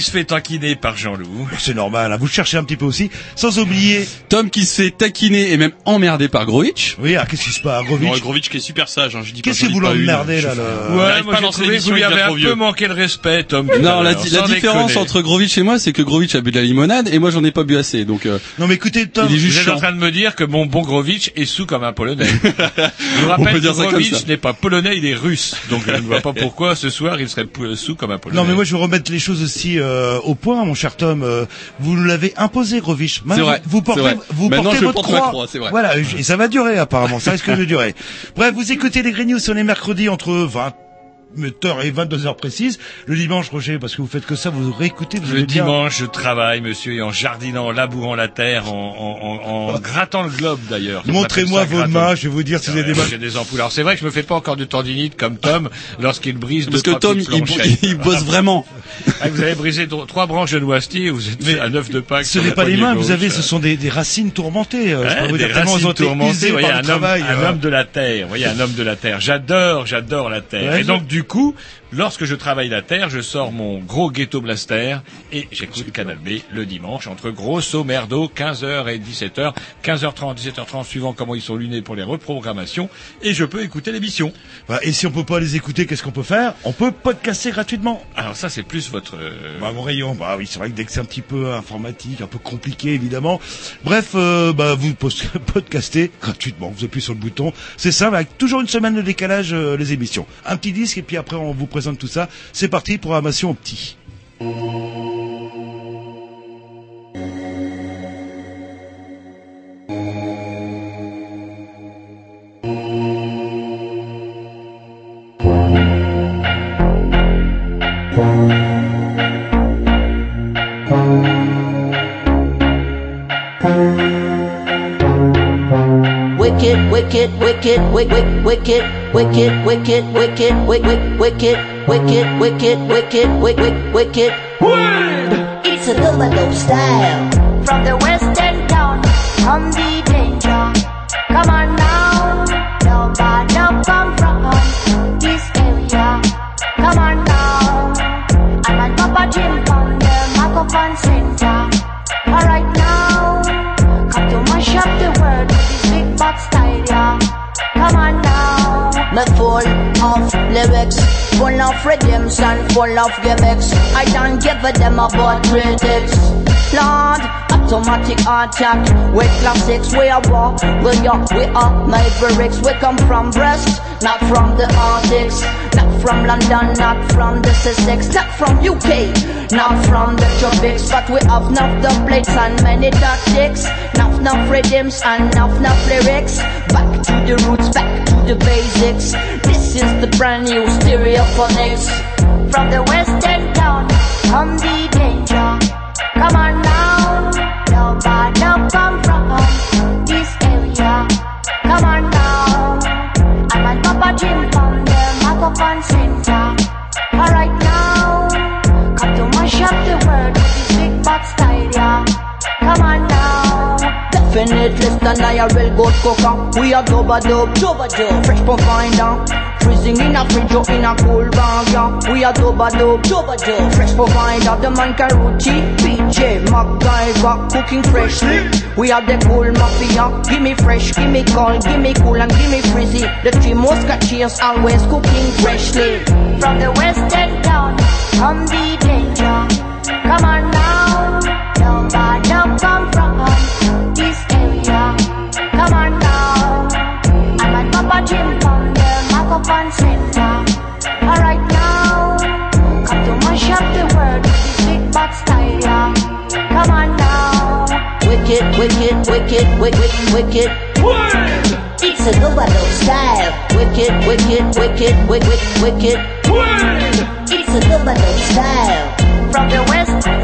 Qui se fait taquiner par Jean-Loup. C'est normal, hein, vous cherchez un petit peu aussi. Sans oublier... Tom qui se fait taquiner et même emmerder par Grovitch. Oui, ah, qu'est-ce qui se passe, Non, Grovitch Grovitch qui est super sage, hein, je dis pas Qu'est-ce que vous l'emmerdez, là, le- Il Ouais, moi j'ai trouvé que vous lui avez un peu manqué de respect, Tom. Non, la, di- la différence déconner. entre Grovitch et moi, c'est que Grovitch a bu de la limonade et moi j'en ai pas bu assez. Donc euh, Non mais écoutez, Tom, il est juste Vous êtes en train de me dire que mon bon Grovitch est sous comme un Polonais. Je vous On peut rappelle dire que Grovitch n'est pas polonais, il est russe. Donc je ne vois pas pourquoi ce soir il serait pou- sous comme un polonais. Non mais moi je veux remettre les choses aussi euh, au point, mon cher Tom. Euh, vous nous l'avez imposé, vrai, Vous portez, c'est vrai. vous Maintenant, portez je votre croix. vrai. Voilà, et ça va durer apparemment. Ça risque de durer. Bref, vous écoutez les Grignoux sur les mercredis entre 20 h et 22 heures précises. Le dimanche, Roger, parce que vous faites que ça, vous réécoutez. Vous Le aimez bien. dimanche, je travaille, monsieur, et en jardinant, en labourant la terre, en, en, en, en grattant le globe d'ailleurs. Montrez-moi vos grattant. mains, je vais vous dire si vous avez des Ouais, mains. J'ai des ampoules. Alors c'est vrai que je me fais pas encore de tendinite comme Tom lorsqu'il brise Parce deux, que Tom, il, il bosse vraiment. Ah, vous avez brisé trois branches de noisetier, et vous êtes Mais à neuf de Pâques. Ce n'est pas les mains, vous avez, ce sont des, des racines tourmentées. euh, je peux Ouais, vous des dire tellement racines tourmentées, voyez, un, travail. homme, un euh. homme de la terre, vous voyez, un homme de la terre. J'adore, j'adore la terre. Ouais, et donc, du du coup, lorsque je travaille la terre, je sors mon gros ghetto blaster et j'écoute Canal B le dimanche entre grosso merdo, 15h et 17h, 15h30, 17h30, suivant comment ils sont lunés pour les reprogrammations, et je peux écouter l'émission. Et si on peut pas les écouter, qu'est-ce qu'on peut faire? On peut podcaster gratuitement. Alors ça, c'est plus votre... euh, Bah, mon rayon, bah oui, c'est vrai que dès que c'est un petit peu informatique, un peu compliqué évidemment. Bref, euh, bah vous podcastez gratuitement, vous appuyez sur le bouton. C'est simple, avec toujours une semaine de décalage euh, les émissions. Un petit disque et puis après on vous présente tout ça. C'est parti, programmation au petit. Wicked, wicked, wicked, wicked, wicked, wicked, wicked, wicked, wicked, wicked, wicked, wicked, wicked, wicked. It's a double style. From the western town, come the danger. Come on now, nobody come from this area. Come on now, I'm on top of Jim from the microphone center. Alright now, come to mash up the world with this big box Me full of lyrics, full of redemption, full of gimmicks. I don't give a damn about critics. Lord, automatic attack with classics. We are war, we are, we are mavericks. We come from Brest, not from the Arctics, not from London, not from the Sussex, not from UK, not from the tropics. But we have enough the plates and many tactics, enough enough rhythms and enough enough lyrics. Back to the roots, back the basics. This is the brand new stereophonics. From the western town, come the danger. Come on now, Definitely stand I a real good cooker. We are dubba dub, dubba dub, fresh provider. Freezing in a fridge or in a cool bag, yeah. We are dubba dub, dubba dub, fresh provider. The man can routine, PJ, MacGyver, cooking freshly. We are the cool mafia. Give me fresh, give me cold, give me cool and give me frizzy. The three musketeers always cooking freshly. From the western town, come the danger. Come on now, nobody come from microphone center. Alright now, come to mash up the world with this big bad style. yeah. Come on now, wicked, wicked, wicked, wicked, wicked. It's a Dubado style. Wicked, wicked, wicked, wicked, wicked. It's a Dubado style. From the west,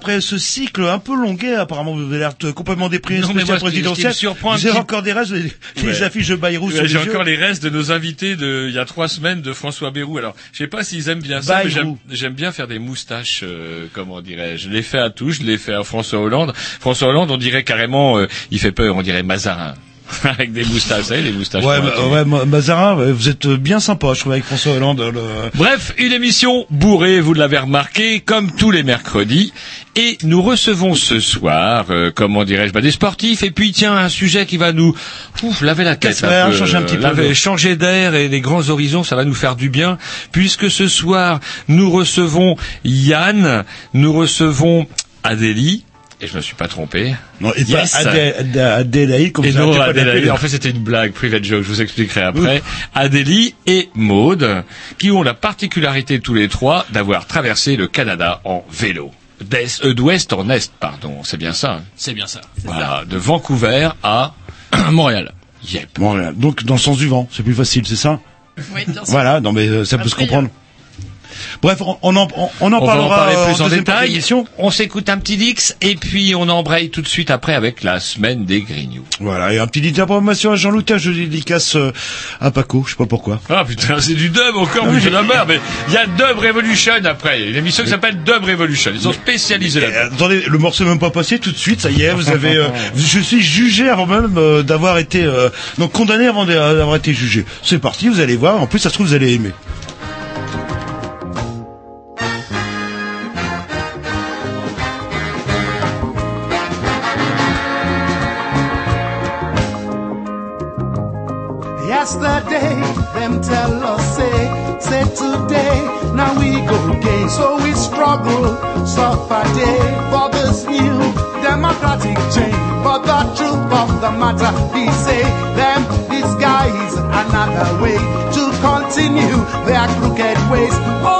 après ce cycle un peu longuet, apparemment vous avez l'air complètement déprimé, Non, mais spécial moi, ce qui- ce qui me présidentiel. surprend un Vous avez petit- encore des restes, les, Ouais. affiches de Bayrou Ouais, sur J'ai encore les restes de nos invités de il y a trois semaines de François Bérou. Alors, je sais pas s'ils aiment bien ça, mais j'aime Bayrou. j'aime bien faire des moustaches, euh, comment dirais-je. Je l'ai fait à tout, je l'ai fait à François Hollande. François Hollande, on dirait carrément, euh, il fait peur, on dirait Mazarin. Avec des moustaches, vous savez, les moustaches. Ouais, bah, ouais, Ma- Mazarin, vous êtes bien sympa, je trouve, avec François Hollande. le- Bref, une émission bourrée, vous l'avez remarqué, comme tous les mercredis. Et nous recevons ce soir, euh, comment dirais-je, bah, des sportifs. Et puis, tiens, un sujet qui va nous ouf, laver la tête. Un peu, changer un petit peu laver- l'eau. changer d'air et les grands horizons, ça va nous faire du bien. Puisque ce soir, nous recevons Yann, nous recevons Adélie. Et je me suis pas trompé. Non, et Yes. pas Adé- Adé- Adélaïde, comme Et ça. non, Adélaïde. En fait, c'était une blague, private joke. Je vous expliquerai après. Adélie et Maude, qui ont la particularité tous les trois d'avoir traversé le Canada en vélo. D'est, euh, d'ouest en est, pardon. C'est bien ça. hein? C'est bien ça. Voilà. De Vancouver à Montréal. Yep. Donc dans le sens du vent, c'est plus facile, c'est ça? Oui, bien sûr. Voilà, non mais euh, ça peut se comprendre. Bref, on, on en, on, on en On parlera en parler euh, plus en deuxième partie détail. On s'écoute un petit Dix et puis on embraye tout de suite après avec la semaine des Grignoux. Voilà, et un petit d'information à Jean-Loup, Tiens, je dédicace euh, à Paco, je sais pas pourquoi. Ah putain, c'est du dub encore, mais c'est la merde. Mais il y a Dub Revolution après. Il y a une émission qui s'appelle Dub Revolution. Ils sont spécialisés Et, là. euh, attendez, le morceau n'est même pas passé tout de suite, ça y est, vous avez, euh, je suis jugé avant même euh, d'avoir été, euh, donc condamné avant d'a- d'avoir été jugé. C'est parti, vous allez voir, en plus ça se trouve vous allez aimer. Struggle, suffer day for this new democratic change. But the truth of the matter, we say, them disguise another way to continue their crooked ways. Oh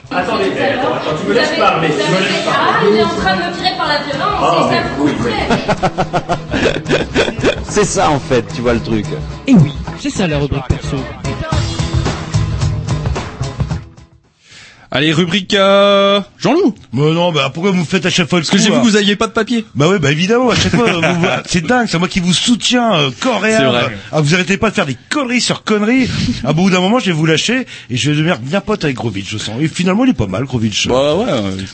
Attendez, attends, attends, tu me laisses parler, tu me laisses Ah, parler. il est en train de me tirer par la violence, Ah, et ça plaît. C'est ça en fait, tu vois le truc. Et oui, c'est ça la rubrique perso. Allez, rubrique euh, Jean-Loup. Mais non, bah pourquoi vous me faites à chaque fois le Parce que j'ai vu là que vous aviez pas de papier. Bah ouais, bah évidemment, à chaque fois, vous- c'est dingue, c'est moi qui vous soutiens, euh, corps et C'est âme. vrai. Ah, vous arrêtez pas de faire des conneries sur conneries. À bout d'un moment, je vais vous lâcher et je vais devenir bien pote avec Grovitch, je sens. Et finalement, il est pas mal, Grovitch. Bah ouais.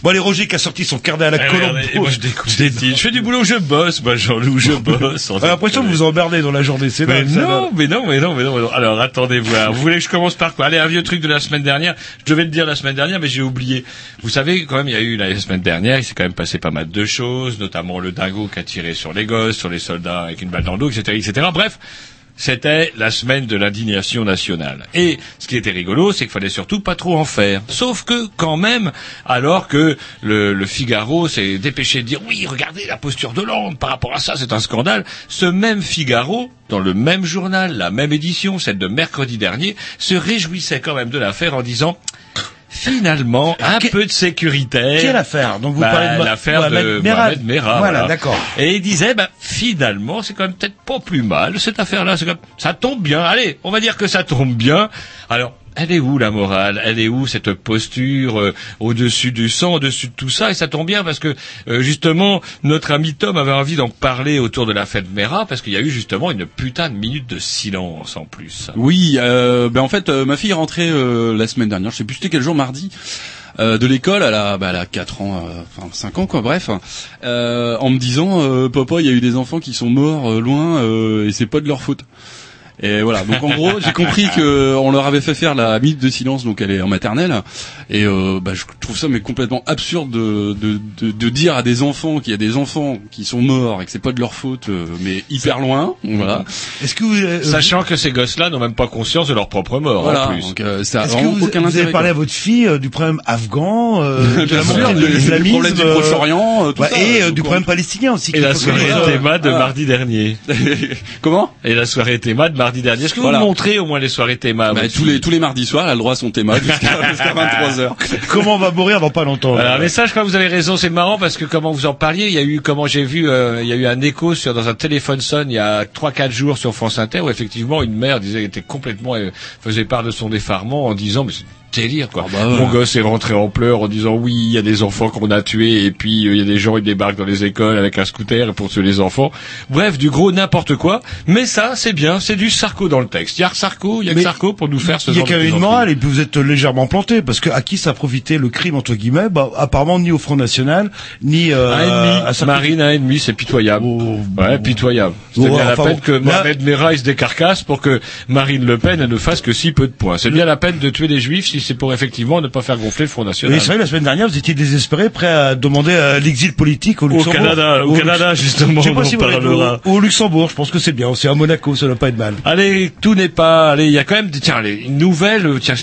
Bon, allez, Roger qui a sorti son carnet à la Eh, colombe. regardez, et moi je découvre des titres. Je fais du boulot, je bosse, moi Jean-Loup, je bosse. J'ai l'impression que vous vous emmerdez dans la journée, c'est Mais dingue, ça, non, mais non, mais non, mais non, mais non. Alors attendez voir. Vous voulez que je commence par quoi? Allez, un vieux truc de la semaine dernière. Je devais le dire la semaine dernière, mais j'ai oublié. Vous savez, quand même, il y a eu la semaine dernière, il s'est quand même passé pas mal de choses, notamment le dingo qui a tiré sur les gosses, sur les soldats avec une balle dans le dos, etc., etc. Bref. C'était la semaine de l'indignation nationale. Et ce qui était rigolo, c'est qu'il fallait surtout pas trop en faire. Sauf que, quand même, alors que le, le Figaro s'est dépêché de dire oui, regardez la posture de Hollande par rapport à ça, c'est un scandale. Ce même Figaro, dans le même journal, la même édition, celle de mercredi dernier, se réjouissait quand même de l'affaire en disant finalement un peu de sécurité. Quelle affaire Donc vous Bah, parlez de l'affaire de Mohamed Merah. Mohamed Merah. Voilà, d'accord. Et il disait, bah, finalement, c'est quand même peut-être pas plus mal, cette affaire-là. C'est Ça tombe bien. Allez, on va dire que ça tombe bien. Alors, elle est où la morale? Elle est où cette posture euh, au-dessus du sang, au-dessus de tout ça? Et ça tombe bien parce que, euh, justement, notre ami Tom avait envie d'en parler autour de la fête Mera parce qu'il y a eu justement une putain de minute de silence en plus. Oui, euh, ben en fait, euh, ma fille est rentrée la semaine dernière. Je sais plus c'était quel jour, mardi. de l'école, elle a, bah, elle a 4 ans, euh, enfin 5 ans quoi, bref, euh, en me disant, papa, il y a eu des enfants qui sont morts loin et c'est pas de leur faute. Et voilà. Donc en gros, j'ai compris que on leur avait fait faire la minute de silence, donc elle est en maternelle. Et euh, bah, je trouve ça mais complètement absurde de, de, de, de dire à des enfants qu'il y a des enfants qui sont morts et que c'est pas de leur faute, euh, mais hyper loin. Voilà. Est-ce que vous, euh, Sachant que ces gosses-là n'ont même pas conscience de leur propre mort, Voilà. en plus. Donc euh, ça Est-ce que vous, aucun vous avez parlé quoi. à votre fille euh, du problème afghan, euh, de Bien la sûr, montée de du- problème du Proche-Orient, euh, tout ouais, ça, et du problème palestinien aussi. Et la soirée théma de mardi dernier. Comment? Et la soirée théma de mardi dernier. Est-ce que Voilà. vous montrez au moins les soirées théma bah, tous les tous les mardis soirs, elle a le droit à son thème jusqu'à jusqu'à 23 Comment on va mourir dans pas longtemps ça, je crois que vous avez raison, c'est marrant parce que comment vous en parliez, il y a eu, comment j'ai vu, euh, il y a eu un écho sur dans un téléphone sonne il y a trois quatre jours sur France Inter où effectivement une mère disait était complètement euh, faisait part de son effarement en disant mais délire quoi. Ah bah ouais. Mon gosse est rentré en pleurs en disant oui il y a des enfants qu'on a tués et puis euh, il y a des gens ils débarquent dans les écoles avec un scooter pour tuer les enfants. Bref du gros n'importe quoi. Mais ça c'est bien, c'est du Sarko dans le texte. Il y a Sarko, il y a que Sarko pour nous faire ce Il y a genre de même une morale et puis vous êtes légèrement planté parce que à qui ça a profité le crime entre guillemets? Bah, apparemment ni au Front National ni euh, Un ennemi, à. Marine un ennemi, c'est pitoyable. Oh, ouais, pitoyable. C'est Oh, bien la peine que Mohamed Merah se décarcasse pour que Marine Le Pen elle ne fasse que si peu de points. C'est bien la peine de tuer les juifs si c'est pour effectivement ne pas faire gonfler le Front National. Oui, c'est vrai, la semaine dernière, vous étiez désespéré, prêt à demander euh, l'exil politique au Luxembourg. Canada, au Canada, justement, Je sais pas on si en vous l'avez parlera. au, au Luxembourg, je pense que c'est bien. C'est à Monaco, ça doit pas être mal. Allez, tout n'est pas. Allez, il y a quand même. des- Tiens, allez, une nouvelle. Tiens.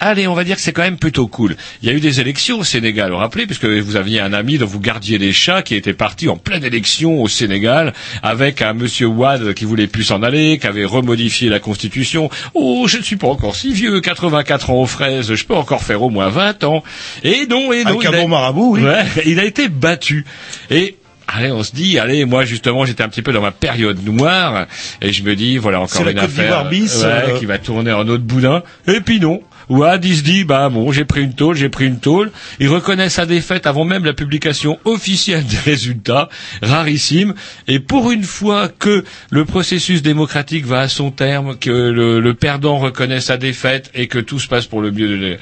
Allez, on va dire que c'est quand même plutôt cool. Il y a eu des élections au Sénégal, vous vous rappelez, puisque vous aviez un ami dont vous gardiez les chats qui était parti en pleine élection au Sénégal avec un monsieur Ouad qui voulait plus s'en aller, qui avait remodifié la constitution. Oh, je ne suis pas encore si vieux, 84 ans aux fraises, je peux encore faire au moins 20 ans. Et non, et non. Avec il un a- bon marabout, oui. Ouais, il a été battu. Et Allez, on se dit, allez, moi justement, j'étais un petit peu dans ma période noire, et je me dis, voilà encore une affaire bis, ouais, euh. qui va tourner en autre boudin. Et puis non. Ouad, il se dit, bah bon, j'ai pris une tôle, j'ai pris une tôle. Il reconnaît sa défaite avant même la publication officielle des résultats, rarissime. Et pour une fois que le processus démocratique va à son terme, que le, le perdant reconnaît sa défaite et que tout se passe pour le mieux de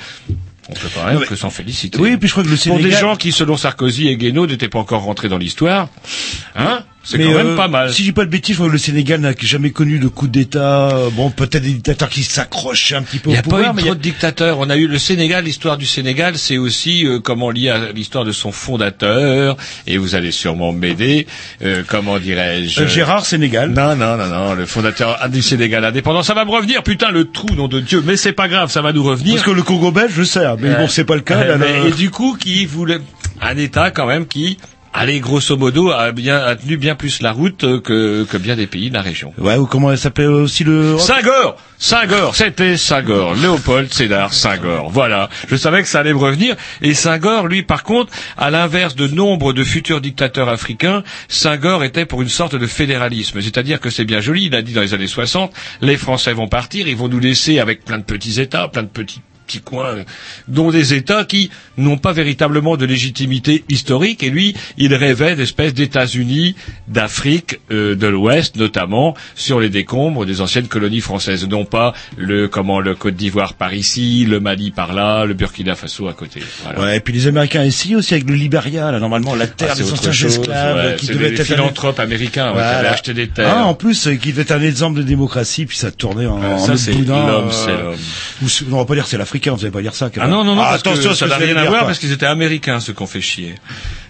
on peut Non, mais- que s'en féliciter. Oui, puis je crois que le Pour Sénégal. des gens qui, selon Sarkozy et Guénaud, n'étaient pas encore rentrés dans l'histoire, hein, c'est Mais, quand même euh, pas mal. Si j'ai pas de bêtises, je crois que le Sénégal n'a jamais connu de coup d'État. Euh, Bon, peut-être des dictateurs qui s'accrochent un petit peu Il n'y au a pouvoir, pas eu mais il y trop a- de dictateurs. On a eu le Sénégal. L'histoire du Sénégal, c'est aussi euh, comment lié à l'histoire de son fondateur. Et vous allez sûrement m'aider. Euh, comment dirais-je? Euh, Gérard Sénégal. Non, non, non, non. Le fondateur du Sénégal indépendant. Ça va me revenir, putain, le trou, nom de Dieu. Mais c'est pas grave, ça va nous revenir. Parce que le Congo belge, je sais, mais Euh, bon, c'est pas le cas. euh, là, mais- et du coup, qui voulait un État quand même qui, allez, grosso modo, a bien a tenu bien plus la route euh, que, que bien des pays de la région. Ouais, ou comment elle s'appelait aussi le... Senghor Senghor, c'était Senghor, Léopold Sédar Senghor. Voilà, je savais que ça allait me revenir. Et Senghor, lui, par contre, à l'inverse de nombre de futurs dictateurs africains, Senghor était pour une sorte de fédéralisme. C'est-à-dire que c'est bien joli, il a dit dans les années 60, les Français vont partir, ils vont nous laisser avec plein de petits États, plein de petits petits coins, euh, dont des États qui n'ont pas véritablement de légitimité historique. Et lui, il rêvait d'espèces d'États-Unis d'Afrique euh, de l'Ouest, notamment sur les décombres des anciennes colonies françaises, non pas le comment le Côte d'Ivoire par ici, le Mali par là, le Burkina Faso à côté. Voilà. Ouais, et puis les Américains ici aussi avec le Liberia, là, normalement, la terre Ah, des anciens esclaves, ouais, qui devait être philanthropes américains ouais, qui Voilà. avaient acheté des terres. Ah, en plus, euh, qui devait être un exemple de démocratie, puis ça tournait en, en ça, c'est boudin, l'homme, euh, on va pas dire c'est l'Africain, vous allez pas dire ça. quand Ah non, non, non, parce attention que ça n'a rien à voir parce qu'ils étaient américains, ceux qu'on fait chier.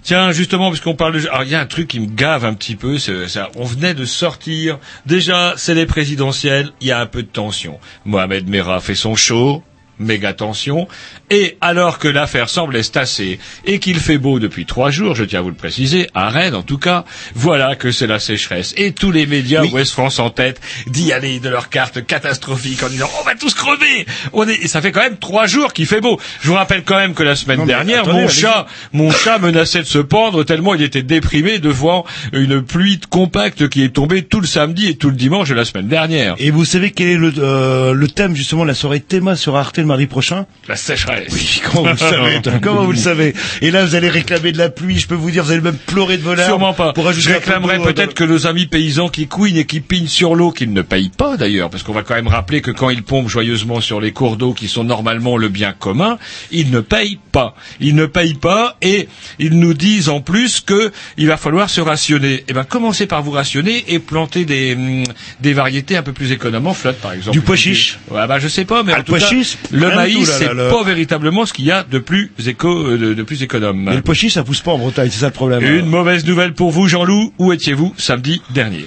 Tiens, justement, puisqu'on parle de... Alors, il y a un truc qui me gave un petit peu, c'est ça. On venait de sortir. Déjà, c'est les présidentielles, il y a un peu de tension. Mohamed Merah fait son show, méga tension. Et alors que l'affaire semble se tasser et qu'il fait beau depuis trois jours, je tiens à vous le préciser, à Rennes en tout cas, voilà que c'est la sécheresse. Et tous les médias, Ouest France en tête, d'y aller de leur carte catastrophique en disant on va tous crever. On est... Et ça fait quand même trois jours qu'il fait beau. Je vous rappelle quand même que la semaine Non, dernière, attendez, mon chat, mon chat menaçait de se pendre tellement il était déprimé devant une pluie compacte qui est tombée tout le samedi et tout le dimanche de la semaine dernière. Et vous savez quel est le, euh, le thème justement de la soirée Théma sur Arte le mardi prochain La sécheresse. Oui, comment vous le savez Comment vous le savez Et là, vous allez réclamer de la pluie. Je peux vous dire, vous allez même pleurer de larmes. Sûrement pas. Pour ajouter Je boulot, peut-être que nos amis paysans qui couinent et qui pignent sur l'eau, qu'ils ne payent pas d'ailleurs, parce qu'on va quand même rappeler que quand ils pompent joyeusement sur les cours d'eau qui sont normalement le bien commun, ils ne payent pas. Ils ne payent pas et ils nous disent en plus que il va falloir se rationner. Eh ben, commencez par vous rationner et planter des, hum, des variétés un peu plus économes en flotte, par exemple. Du pois chiche Ouais, bah, je sais pas, mais Ah, en tout cas, le maïs, c'est pas véritablement ce qu'il y a de plus éco, euh, de, de plus économe. Mais le pois chiche, ça pousse pas en Bretagne, c'est ça le problème. Une mauvaise nouvelle pour vous, Jean-Loup. Où étiez-vous samedi dernier?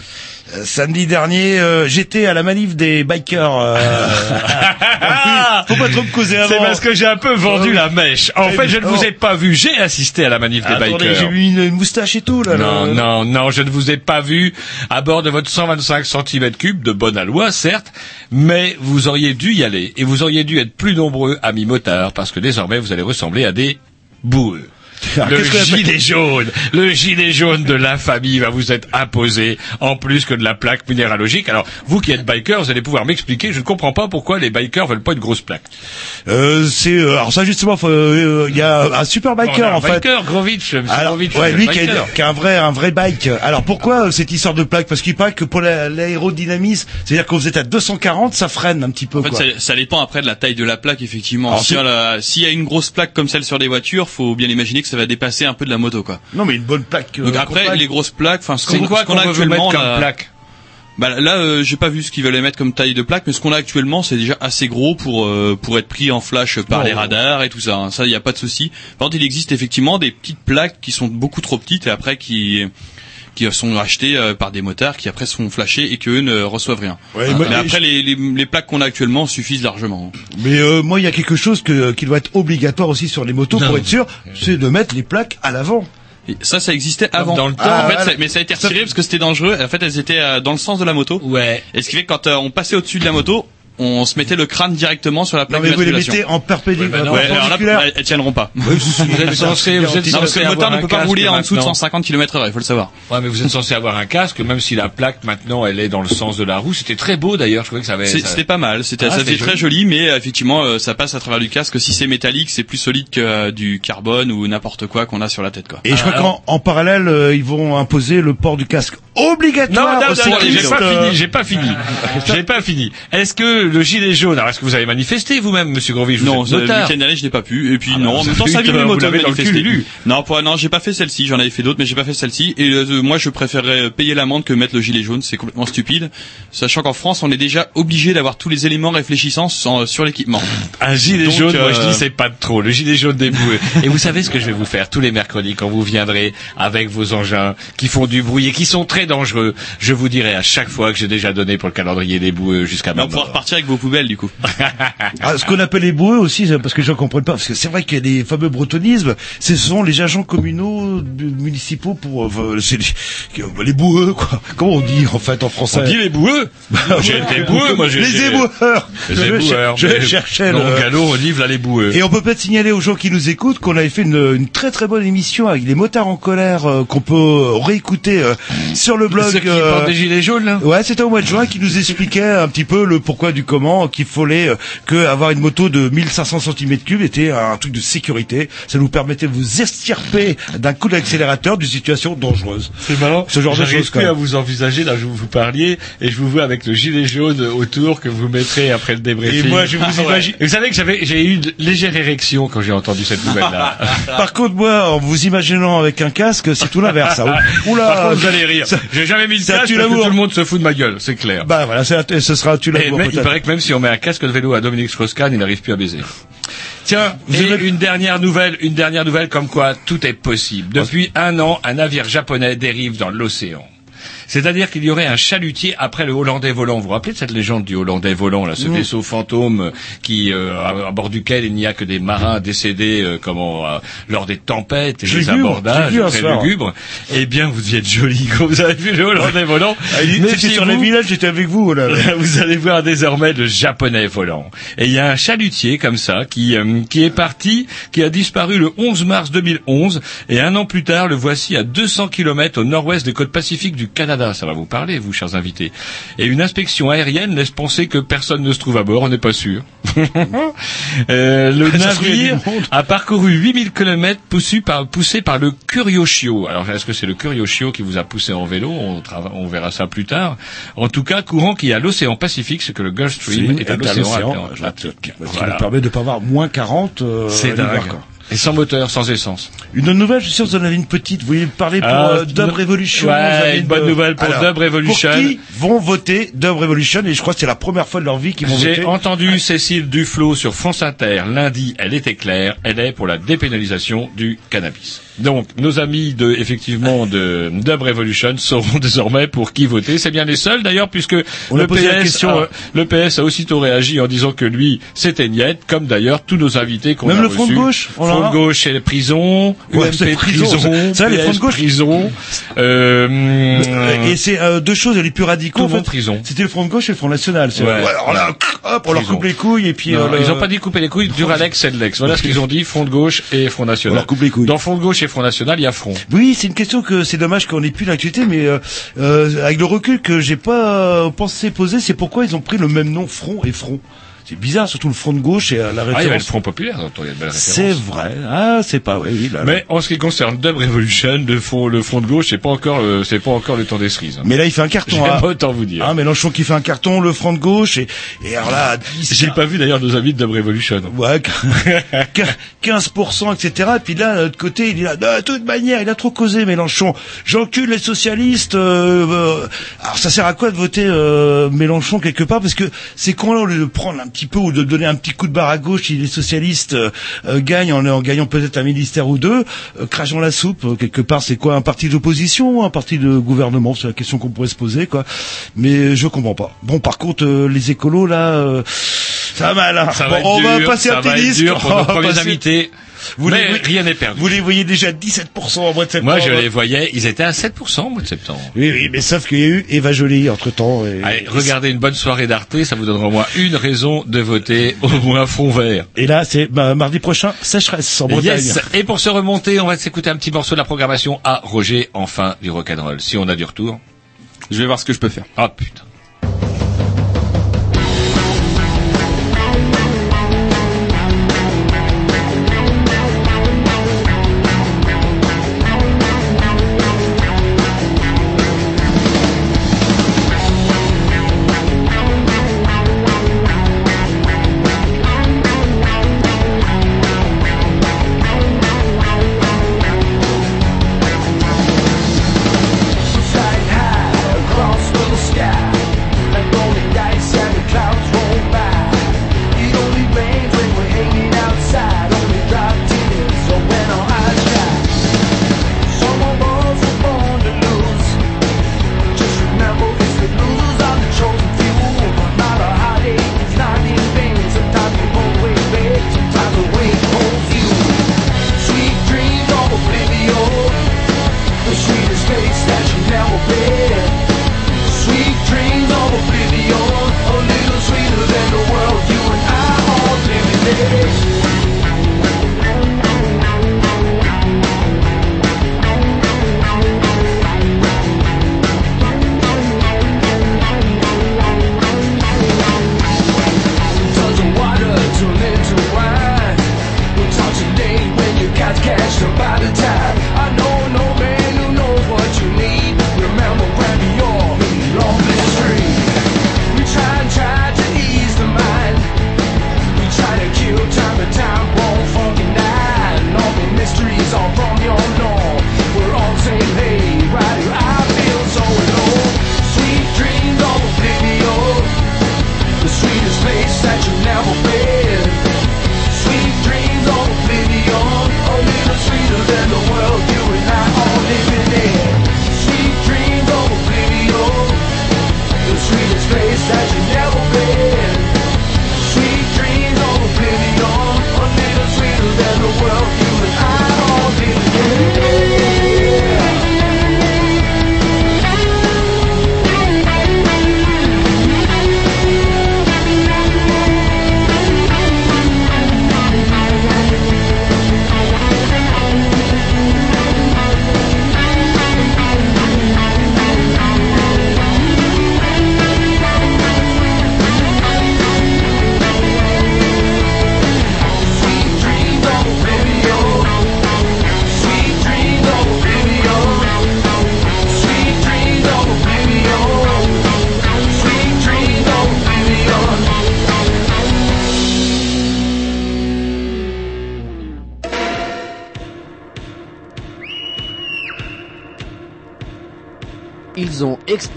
Euh, Samedi dernier, euh, j'étais à la manif des bikers. euh, Faut pas trop me causer avant. C'est parce que j'ai un peu vendu Oh. la mèche. En fait, je ne vous Oh. ai pas vu. J'ai assisté à la manif des Attendez, bikers. j'ai mis une, une moustache et tout là. Non, là. non, non, je ne vous ai pas vu à bord de votre 125 cm3 de bonne aloi, certes, mais vous auriez dû y aller et vous auriez dû être plus nombreux, amis motards, parce que désormais vous allez ressembler à des boueux. Alors, Le gilet jaune, le gilet jaune de l'infamie va vous être imposé, en plus que de la plaque minéralogique. Alors, vous qui êtes biker, vous allez pouvoir m'expliquer, je ne comprends pas pourquoi les bikers veulent pas une grosse plaque. Euh, c'est euh, alors ça justement, faut, euh, il y a un super On a biker un en fait. biker, Grovitch, Alors, Grovitch, ouais, lui qui a, biker. qui a un vrai, un vrai bike. Alors pourquoi euh, cette histoire de plaque? Parce qu'il paraît que pour la- l'aérodynamisme, c'est-à-dire quand vous êtes à 240, ça freine un petit peu. En fait, quoi. ça, ça dépend après de la taille de la plaque, effectivement. S'il y, c'est- a la- s'il y a une grosse plaque comme celle sur des voitures, faut bien imaginer que ça va dépasser un peu de la moto, quoi. Non, mais une bonne plaque. euh, Donc après, les grosses plaques, enfin, ce C'est qu'on quoi ce qu'on qu'on a mettre actuellement, comme là- plaque Bah là, euh, j'ai pas vu ce qu'ils veulent mettre comme taille de plaque, mais ce qu'on a actuellement, c'est déjà assez gros pour euh, pour être pris en flash par Oh. les radars et tout ça. hein. Ça, il y a pas de souci. Par contre, il existe effectivement des petites plaques qui sont beaucoup trop petites et après qui qui sont achetées euh, par des motards qui après sont flashés et qu'eux ne reçoivent rien. Ouais, moi, mais après, les, les, les plaques qu'on a actuellement suffisent largement. Mais euh, moi, il y a quelque chose que, qui doit être obligatoire aussi sur les motos pour être sûr, c'est de mettre les plaques à l'avant. Ça, ça existait avant. dans le temps. Ah, en fait, voilà. ça- mais ça a été retiré parce que c'était dangereux. En fait, elles étaient euh, dans le sens de la moto. Ouais. Et ce qui fait que quand euh, on passait au-dessus de la moto, on se mettait le crâne directement sur la Non, plaque mais vous les mettez en non, Ouais, alors là, perpendiculaire. elles tiendront pas. Vous êtes censé, vous êtes Non, parce que le moteur ne peut pas rouler en dessous de maintenant. 150 km heure, il faut le savoir. Ouais, mais vous êtes censé avoir un casque, même si la plaque maintenant elle est dans le sens de la roue. C'était très beau d'ailleurs. Je trouvais que ça avait. Ça- C'était pas mal, c'était, Ah, ça c'est faisait très joli, mais euh, effectivement, euh, ça passe à travers du casque. Si c'est métallique, c'est plus solide que euh, du carbone ou n'importe quoi qu'on a sur la tête, quoi. Et je crois qu'en en parallèle, euh, ils vont imposer le port du casque Non, obligatoire non, non, non, j'ai pas fini, j'ai pas fini, j'ai pas fini. Est-ce que le gilet jaune, alors est-ce que vous avez manifesté vous-même, Monsieur vous Non, le week-end dernier, je l'ai pas pu. Et puis Ah, non, bah, en vous même temps, ça les motos manifester. Non, pour, non, j'ai pas fait celle-ci. J'en avais fait d'autres, mais j'ai pas fait celle-ci. Et euh, moi, je préférerais payer l'amende que mettre le gilet jaune. C'est complètement stupide, sachant qu'en France, on est déjà obligé d'avoir tous les éléments réfléchissants sans- sur l'équipement. Un gilet Donc, jaune, moi je euh, dis c'est pas de trop, le gilet jaune des boueux. et vous savez ce que je vais vous faire tous les mercredis quand vous viendrez avec vos engins qui font du bruit et qui sont très dangereux. Je vous dirai à chaque fois que j'ai déjà donné pour le calendrier des boueux jusqu'à on maintenant. pourra repartir avec vos poubelles, du coup. Ah, ce qu'on appelle les boueux aussi, parce que je ne comprends pas, parce que c'est vrai qu'il y a des fameux bretonismes, ce sont les agents communaux municipaux pour euh, c'est les, les boueux quoi. Comment on dit en fait en français On dit les boueux J'ai été boueux, moi j'ai Les éboueurs. Les Je- éboueurs. Je, cherchais le. galop, on livre là les boueux. Et on peut peut-être signaler aux gens qui nous écoutent qu'on avait fait une, une très très bonne émission avec les motards en colère euh, qu'on peut réécouter euh, sur le blog. Ceux qui euh, des gilets jaunes là Ouais, c'était au mois de juin qui nous expliquait un petit peu le pourquoi du comment, qu'il fallait euh, que avoir une moto de 1500 cm3 était un truc de sécurité. Ça nous permettait de vous estirper d'un coup d'accélérateur d'une situation dangereuse. C'est marrant. Ce genre de choses, plus à vous envisager, là, je vous, parliez, et je vous vois avec le gilet jaune autour que vous mettrez après le débriefing. Et moi, je vous Ah imagine- Vous savez que j'avais, j'ai eu une légère érection quand j'ai entendu cette nouvelle-là. Par contre, moi, en vous imaginant avec un casque, c'est tout l'inverse. ça. Oula, Par contre, vous allez rire. J'ai jamais mis ça casque tue parce que l'amour. tout le monde se fout de ma gueule, c'est clair. Bah voilà, c'est- ce sera tu Et l'amour il. Que même si on met un casque de vélo à Dominique Strauss-Kahn, il n'arrive plus à baiser. Tiens, Vous et avez- une dernière nouvelle, une dernière nouvelle comme quoi tout est possible. Depuis un an, un navire japonais dérive dans l'océan. C'est-à-dire qu'il y aurait un chalutier après le Hollandais volant. Vous vous rappelez de cette légende du Hollandais volant, là, ce Mm. vaisseau fantôme qui, euh, à, bord duquel il n'y a que des marins décédés, euh, comment, euh, lors des tempêtes et des moi. abordages très lugubres. Eh bien, vous y êtes joli quand vous avez vu le Hollandais volant. Ah, il- C'était sur les Méfiez-vous. villages, j'étais avec vous là. Vous allez voir désormais le japonais volant. Et il y a un chalutier comme ça qui euh, qui est parti, qui a disparu le 11 mars 2011 et un an plus tard le voici à 200 km au nord-ouest des côtes pacifiques du Canada. Canada, ça va vous parler, vous, chers invités. Et une inspection aérienne laisse penser que personne ne se trouve à bord, on n'est pas sûr. Euh, le Ça navire a parcouru 8000 km poussé par, poussé par le Curiosio. Alors, est-ce que c'est le Curiosio qui vous a poussé en vélo? On, verra ça plus tard. En tout cas, courant qui est à l'océan Pacifique, ce que le Gulf Stream est à l'océan Atlantique. Ce qui Voilà. nous permet de pas avoir moins 40 euh, C'est dingue. Et sans moteur, sans essence. Une nouvelle, je suis sûr que vous en avez une petite. Vous voulez parler pour Ah, euh, Dub Revolution Ouais, une bonne nouvelle pour Dub Revolution. Pour qui vont voter Dub Revolution Et je crois que c'est la première fois de leur vie qu'ils vont voter. J'ai entendu Cécile Duflo sur France Inter lundi, elle était claire, elle est pour la dépénalisation du cannabis. Donc, nos amis de, effectivement, de Dub Revolution sauront désormais pour qui voter. C'est bien les seuls, d'ailleurs, puisque On a le la PS, question, a, le PS a aussitôt réagi en disant que lui, c'était niette, comme d'ailleurs tous nos invités qu'on Même a le Front de gauche, on Front de gauche, c'est les prisons, Ouais, UMP c'est prison, prison, vrai, les Fronts de gauche. prison, euh, Et c'est euh, deux choses les plus radicaux. Tout en prison. C'était le Front de gauche et le Front National. C'est- Ouais. ouais, alors là, hop, on leur Prison. coupe les couilles et puis. Euh, Ils ont pas dit couper les couilles, Duralex et Lex. Voilà ce qu'ils ont dit, Front de gauche et Front National. On leur coupe les couilles. Dans Front de gauche et Front National, y a Front. Oui, c'est une question que c'est dommage qu'on ait plus l'actualité, mais euh, euh, avec le recul que j'ai pas euh, pensé poser, c'est pourquoi ils ont pris le même nom Front et Front. C'est bizarre, surtout le Front de gauche et euh, la Ah, il y avait le référence. Front Populaire, il y a de belles c'est vrai. Ah, c'est pas oui, oui, là, là. Mais en ce qui concerne Dub Revolution, le front, le front de gauche, c'est pas encore, euh, c'est pas encore le temps des cerises. hein. Mais là, il fait un carton. Hein. pas autant vous dire. Ah, Mélenchon qui fait un carton, le Front de gauche et, et alors là, 10, J'ai pas vu d'ailleurs nos amis de Dub Revolution. Ouais, 15%, etc. Et puis là, de l'autre côté, il est là, de toute manière, il a trop causé, Mélenchon. J'encule les socialistes. euh, euh, alors, ça sert à quoi de voter euh, Mélenchon quelque part? Parce que c'est con là, au lieu de prendre un petit peu ou de donner un petit coup de barre à gauche, si les socialistes euh, euh, gagnent en, en gagnant peut-être un ministère ou deux, euh, crageons la soupe. euh, quelque part, c'est quoi un parti d'opposition ou un parti de gouvernement? C'est la question qu'on pourrait se poser, quoi. Mais je comprends pas. Bon, par contre, euh, les écolos là, euh, ça va mal. Hein. Ça Bon, va on dur, va passer ça un va dur pour nos premiers invités. Vous mais les- rien n'est perdu. Vous les voyez déjà 17% en mois de septembre. Moi, je les voyais, ils étaient à 7% au mois de septembre. Oui, oui, mais sauf qu'il y a eu Eva Jolie entre temps. Et, Allez, regardez une bonne soirée d'Arte, ça vous donnera au moins une raison de voter au moins fond vert. Et là, c'est bah, mardi prochain, sécheresse en Bretagne. Yes. Et pour se remonter, on va s'écouter un petit morceau de la programmation à Roger, enfin, du rock'n'roll. Si on a du retour. Je vais voir ce que je peux faire. Ah, putain.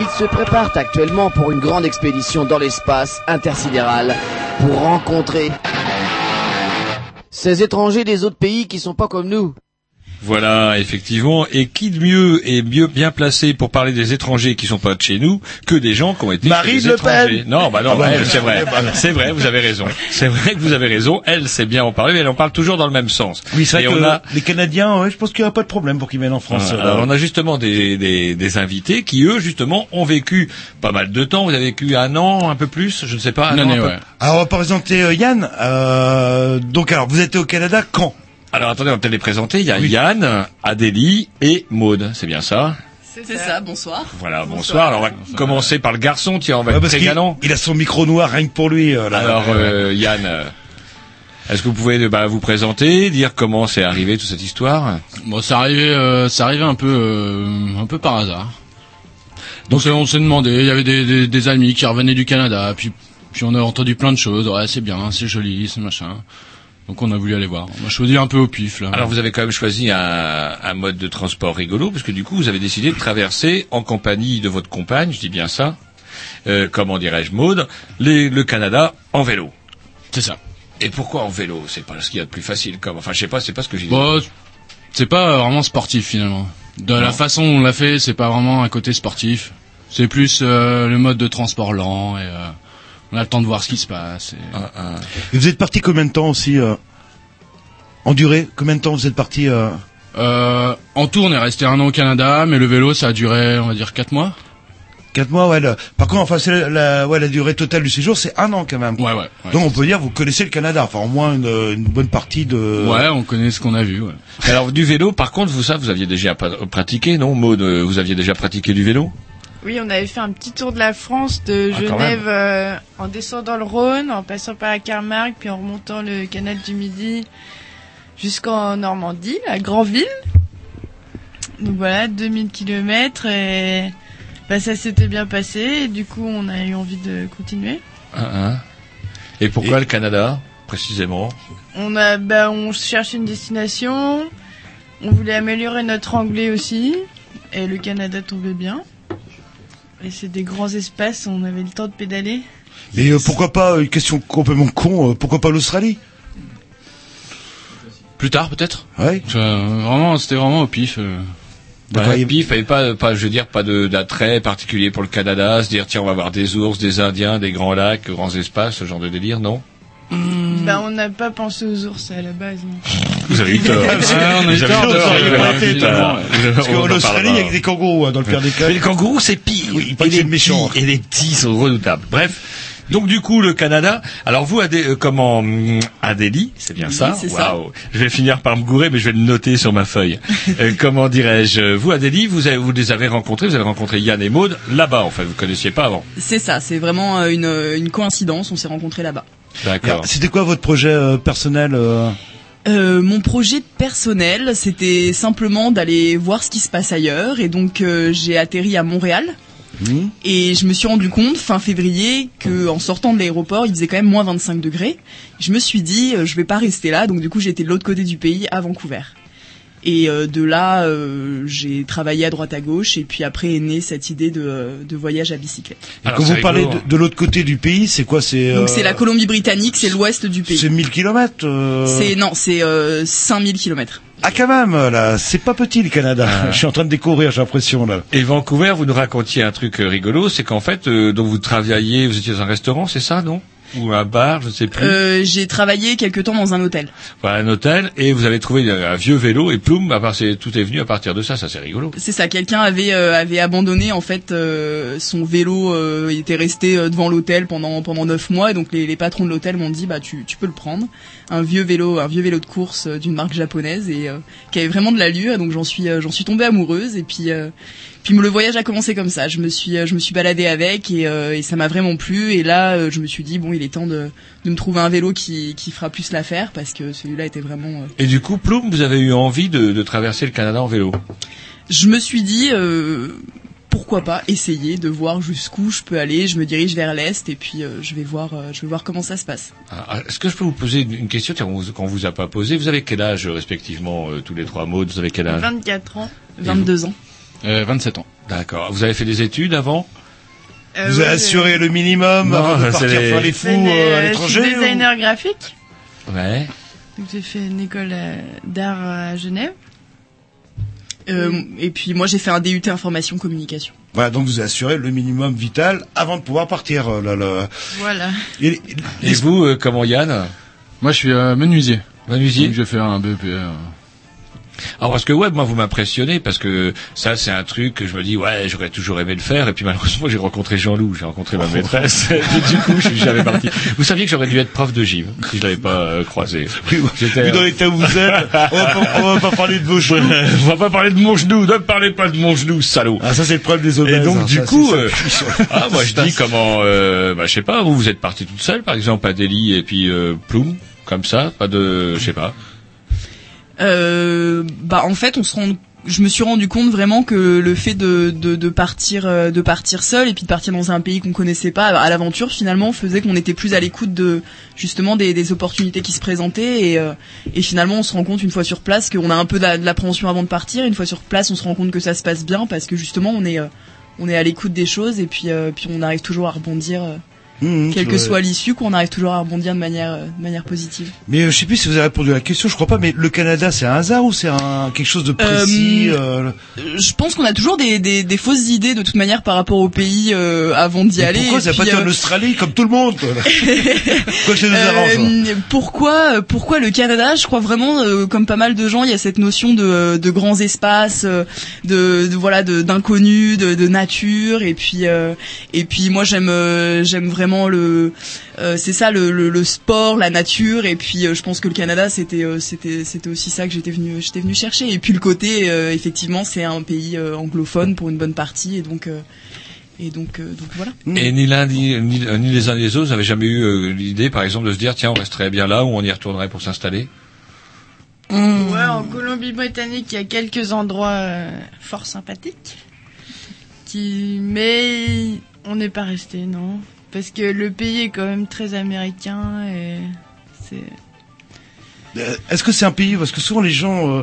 ils se préparent actuellement pour une grande expédition dans l'espace intersidéral pour rencontrer ces étrangers des autres pays qui sont pas comme nous. Voilà, effectivement. Et qui de mieux est mieux bien placé pour parler des étrangers qui sont pas de chez nous que des gens qui ont été les Le Pen. étrangers? Non, bah non, Ah bah, elle, c'est vrai. bah, C'est vrai, vous avez raison. C'est vrai que vous avez raison. Elle sait bien en parler, mais elle en parle toujours dans le même sens. Oui, c'est Et vrai que on a les Canadiens, ouais, je pense qu'il n'y a pas de problème pour qu'ils viennent en France. Alors, on a justement des, des, des invités qui, eux, justement, ont vécu pas mal de temps. Vous avez vécu un an, un peu plus, je ne sais pas. un Une an, peu- ouais. Alors on va présenter euh, Yann. Euh, donc alors vous êtes au Canada quand? Alors, attendez, on va peut-être les présenter. Il y a Yann, Adélie et Maude. C'est bien ça C'est ça, bonsoir. Voilà, bonsoir. Alors, on va commencer par le garçon. Tiens, on va Ouais, être très galant. il a son micro noir rien que pour lui. euh, là. Alors, euh, Yann, euh, est-ce que vous pouvez bah, vous présenter, dire comment c'est arrivé toute cette histoire? Bon, c'est arrivé, euh, c'est arrivé un peu, euh, un peu par hasard. Donc on s'est- on s'est demandé, il y avait des, des, des amis qui revenaient du Canada, puis puis on a entendu plein de choses. Ouais, c'est bien, c'est joli, c'est machin. Donc on a voulu aller voir. On a choisi un peu au pif là. Alors, vous avez quand même choisi un, un mode de transport rigolo, parce que du coup, vous avez décidé de traverser en compagnie de votre compagne, je dis bien ça, euh, comment dirais-je, Maude, les- le Canada en vélo. C'est ça. Et pourquoi en vélo? C'est pas ce qu'il y a de plus facile, comme. Enfin, je sais pas, c'est pas ce que j'ai dit. Bon, c'est pas vraiment sportif finalement. De la façon dont on l'a fait, c'est pas vraiment un côté sportif. C'est plus euh, le mode de transport lent et euh, on a le temps de voir ce qui se passe. et- Et vous êtes parti combien de temps aussi euh, En durée? Combien de temps vous êtes parti euh, Euh, en tout, on est resté un an au Canada, mais le vélo, ça a duré, on va dire, quatre mois. Quatre mois, ouais. le- Par contre, enfin, c'est la, la- ouais, la durée totale du séjour, c'est un an quand même. Ouais, ouais. ouais. Donc on peut dire vous connaissez le Canada, enfin au moins une, une bonne partie de. Ouais, on connaît ce qu'on a vu. Ouais. Alors, du vélo, par contre, vous ça, vous aviez déjà pratiqué, non, Maude euh, Vous aviez déjà pratiqué du vélo? Oui, on avait fait un petit tour de la France de Ah, Genève euh, en descendant le Rhône, en passant par la Camargue, puis en remontant le canal du Midi jusqu'en Normandie, la Grandville. Donc voilà, 2000 kilomètres et bah, ça s'était bien passé et du coup on a eu envie de continuer. Hein, hein. Et pourquoi le Canada, précisément? On a bah, on cherchait une destination, on voulait améliorer notre anglais aussi et le Canada tombait bien. Et c'est des grands espaces, on avait le temps de pédaler. Et euh, pourquoi pas une question complètement con, euh, pourquoi pas l'Australie? Plus tard, peut-être? Ouais. Euh, vraiment, c'était vraiment au pif. euh. Ouais, et puis, il fallait pas, pas, je veux dire, pas de- d'attrait particulier pour le Canada, se dire, tiens, on va voir des ours, des Indiens, des grands lacs, grands espaces, ce genre de délire, non? Bah, on n'a pas pensé aux ours à la base. non. Vous avez eu tort. Ouais, on a eu Vous avez tort, été, Parce qu'en Australie, il y a que des kangourous hein, dans le pire des cas. Mais les kangourous, c'est pire. Oui, il et, les le méchant. petits, et les petits sont redoutables. Bref. Donc du coup le Canada. Alors vous Adé, euh, comment hum, Adélie, c'est bien Oui, ça? c'est ça. Waouh. Je vais finir par me gourer, mais je vais le noter sur ma feuille. Euh, comment dirais-je? Vous Adélie, vous avez, vous les avez rencontrés. Vous avez rencontré Yann et Maud là-bas. En fait, vous connaissiez pas avant. C'est ça, c'est vraiment euh, une, une coïncidence, on s'est rencontrés là-bas. D'accord. C'était quoi votre projet euh, personnel euh Euh, mon projet personnel, c'était simplement d'aller voir ce qui se passe ailleurs, et donc euh, j'ai atterri à Montréal. Hmm Et je me suis rendu compte fin février que en sortant de l'aéroport, il faisait quand même moins 25 degrés. Je me suis dit, euh, je vais pas rester là, donc du coup j'étais de l'autre côté du pays, à Vancouver. Et euh, de là, euh, j'ai travaillé à droite à gauche, et puis après est née cette idée de, de voyage à bicyclette. Et Quand vous parlez de, de l'autre côté du pays, c'est quoi C'est Donc euh, c'est la Colombie-Britannique, c'est l'ouest du pays. C'est 1000 kilomètres. euh, C'est non, c'est euh, 5000 kilomètres. Ah quand même là, c'est pas petit le Canada. Ah. Je suis en train de découvrir, j'ai l'impression là. Et Vancouver, vous nous racontiez un truc rigolo, c'est qu'en fait, euh, donc vous travailliez, vous étiez dans un restaurant, c'est ça, non? Ou un bar, je ne sais plus. Euh, j'ai travaillé quelque temps dans un hôtel. Voilà, un hôtel et vous avez trouvé un vieux vélo et ploum, à part, c'est- tout est venu à partir de ça. Ça c'est rigolo. C'est ça, quelqu'un avait euh, avait abandonné en fait euh, son vélo, euh, il était resté euh, devant l'hôtel pendant pendant neuf mois et donc les, les patrons de l'hôtel m'ont dit bah tu tu peux le prendre, un vieux vélo un vieux vélo de course euh, d'une marque japonaise et euh, qui avait vraiment de l'allure donc j'en suis j'en suis tombée amoureuse et puis euh, puis le voyage a commencé comme ça. Je me suis euh, je me suis baladée avec et, euh, et ça m'a vraiment plu et là euh, je me suis dit bon il est temps de de me trouver un vélo qui qui fera plus l'affaire parce que celui-là était vraiment euh, Et du coup, ploum, vous avez eu envie de, de traverser le Canada en vélo? je me suis dit euh, pourquoi pas essayer de voir jusqu'où je peux aller. Je me dirige vers l'est et puis euh, je vais voir euh, je vais voir comment ça se passe. Ah, Est-ce que je peux vous poser une question? Qu'on vous- vous a pas posée Vous avez quel âge respectivement euh, tous les trois mots? Vous avez quel âge? 24 ans. 22 ans. Euh, 27 ans. D'accord. Vous avez fait des études avant Euh, Vous ouais, avez assuré le minimum Non, avant de partir les- faire les fous euh, à euh, l'étranger Je suis ou- designer graphique. Ouais. Donc j'ai fait une école euh, d'art à Genève. Euh, et puis moi j'ai fait un DUT information communication. Voilà, donc vous avez assuré le minimum vital avant de pouvoir partir. euh, là, là. Voilà. Et- Et vous, euh, comment Yann? Moi, je suis euh, menuisier. Menuisier Donc, j'ai fait un BEP. Alors parce que ouais, moi vous m'impressionnez parce que ça c'est un truc que je me dis ouais j'aurais toujours aimé le faire et puis malheureusement j'ai rencontré Jean-Loup, j'ai rencontré ma maîtresse et du coup je suis jamais parti. Vous saviez que j'aurais dû être prof de gym si je l'avais pas euh, croisé. J'étais Vu dans l'état où vous êtes, on va, pas, on va pas parler de vos genoux. on va pas parler de mon genou, ne parlez pas de mon genou, salaud. Ah, ça c'est le problème des obèses. Et donc hein, du ça, coup, euh, ah moi je dis comment, euh, bah je sais pas, vous vous êtes parti toute seule par exemple à Delhi et puis euh, ploum comme ça, pas de, je sais pas. Euh, bah en fait on se rend je me suis rendu compte vraiment que le fait de, de, de partir euh, de partir seul et puis de partir dans un pays qu'on connaissait pas à l'aventure finalement faisait qu'on était plus à l'écoute de justement des, des opportunités qui se présentaient et, euh, et finalement on se rend compte une fois sur place qu'on a un peu de l'appréhension avant de partir. Une fois sur place on se rend compte que ça se passe bien parce que justement on est euh, on est à l'écoute des choses et puis puis on arrive toujours à rebondir Mmh, quelle que soit l'issue qu'on arrive toujours à rebondir de manière euh, de manière positive Mais euh, je sais plus si vous avez répondu à la question, je crois pas, mais le Canada c'est un hasard ou c'est un quelque chose de précis euh, Euh, je pense qu'on a toujours des, des, des fausses idées de toute manière par rapport au pays euh, avant d'y aller. Pourquoi ça n'a pas été euh, en Australie comme tout le monde quoi, Quoi ça nous euh, arrange hein. pourquoi pourquoi le Canada? Je crois vraiment, euh, comme pas mal de gens, il y a cette notion de, de grands espaces, euh, de, de voilà, d'inconnu, de, de nature, et puis euh, et puis moi j'aime euh, j'aime vraiment le euh, c'est ça le, le, le sport, la nature, et puis euh, je pense que le Canada c'était euh, c'était c'était aussi ça que j'étais venu j'étais venu chercher, et puis le côté euh, effectivement c'est un pays euh, anglophone pour une bonne partie, et donc euh, et donc euh, donc voilà. Et ni l'un ni, ni, ni les uns ni les autres n'avaient jamais eu euh, l'idée, par exemple, de se dire tiens, on resterait bien là ou on y retournerait pour s'installer? Ouais, en Colombie-Britannique, il y a quelques endroits euh, fort sympathiques. Qui... Mais on n'est pas resté, non. Parce que le pays est quand même très américain et c'est... Euh, Est-ce que c'est un pays parce que souvent les gens euh,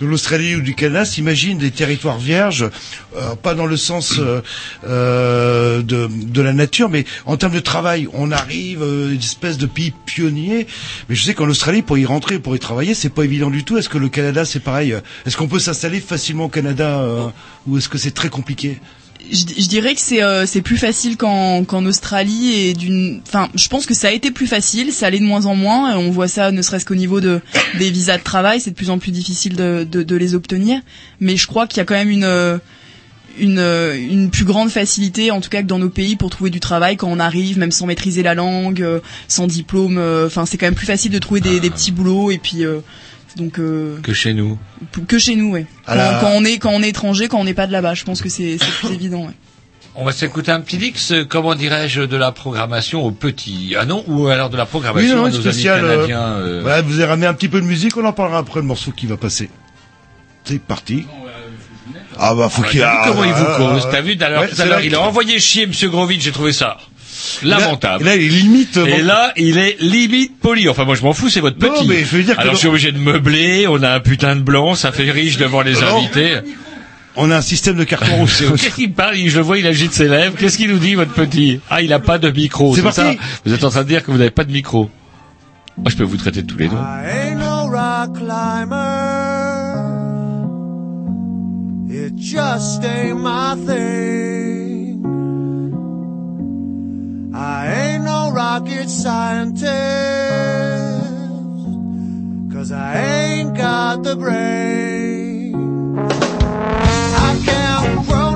de l'Australie ou du Canada s'imaginent des territoires vierges, euh, pas dans le sens de, de la nature, mais en termes de travail, on arrive une espèce de pays pionnier. Mais je sais qu'en Australie, pour y rentrer, pour y travailler, c'est pas évident du tout. Est-ce que le Canada, c'est pareil? Est-ce qu'on peut s'installer facilement au Canada ou est-ce que c'est très compliqué? Je, je dirais que c'est euh, c'est plus facile qu'en qu'en Australie et d'une enfin je pense que ça a été plus facile ça allait de moins en moins on voit ça ne serait-ce qu'au niveau de des visas de travail c'est de plus en plus difficile de, de, de les obtenir mais je crois qu'il y a quand même une euh, une, euh, une plus grande facilité, en tout cas que dans nos pays, pour trouver du travail quand on arrive, même sans maîtriser la langue, euh, sans diplôme. euh, Enfin, c'est quand même plus facile de trouver des, des petits boulots et puis euh, donc euh, Que chez nous. que chez nous, ouais. Quand, la- quand on est quand on est étranger, quand on n'est pas de là-bas, je pense que c'est plus évident. Ouais. On va s'écouter un petit dix, euh, comment dirais-je, de la programmation aux petits. Ah non, ou alors de la programmation non, à nos spéciale, amis euh, canadiens. euh. voilà, vous avez ramené un petit peu de musique, on en parlera après le morceau qui va passer. C'est parti. Ah bah faut Ah, qu'il t'as vu a... comment il vous ah, cause ah, T'as vu d'ailleurs ouais, tout à l'heure, il a envoyé chier Monsieur Grovitch, j'ai trouvé ça lamentable. Là, il est limite. Et là, il est limite poli. Enfin, moi, je m'en fous, c'est votre Non, petit. mais je veux dire que Alors, je suis obligé de meubler. On a un putain de blanc, ça fait riche devant les Non. invités. On a un système de carton rouge. Qu'est-ce qu'il parle? Je le vois, il agite ses lèvres. Qu'est-ce qu'il nous dit, votre petit? Ah, il a pas de micro. C'est ça parti. Vous êtes en train de dire que vous n'avez pas de micro. Moi, je peux vous traiter de tous les. It just ain't my thing. I ain't no rocket scientist. Cause I ain't got the brain. I can't grow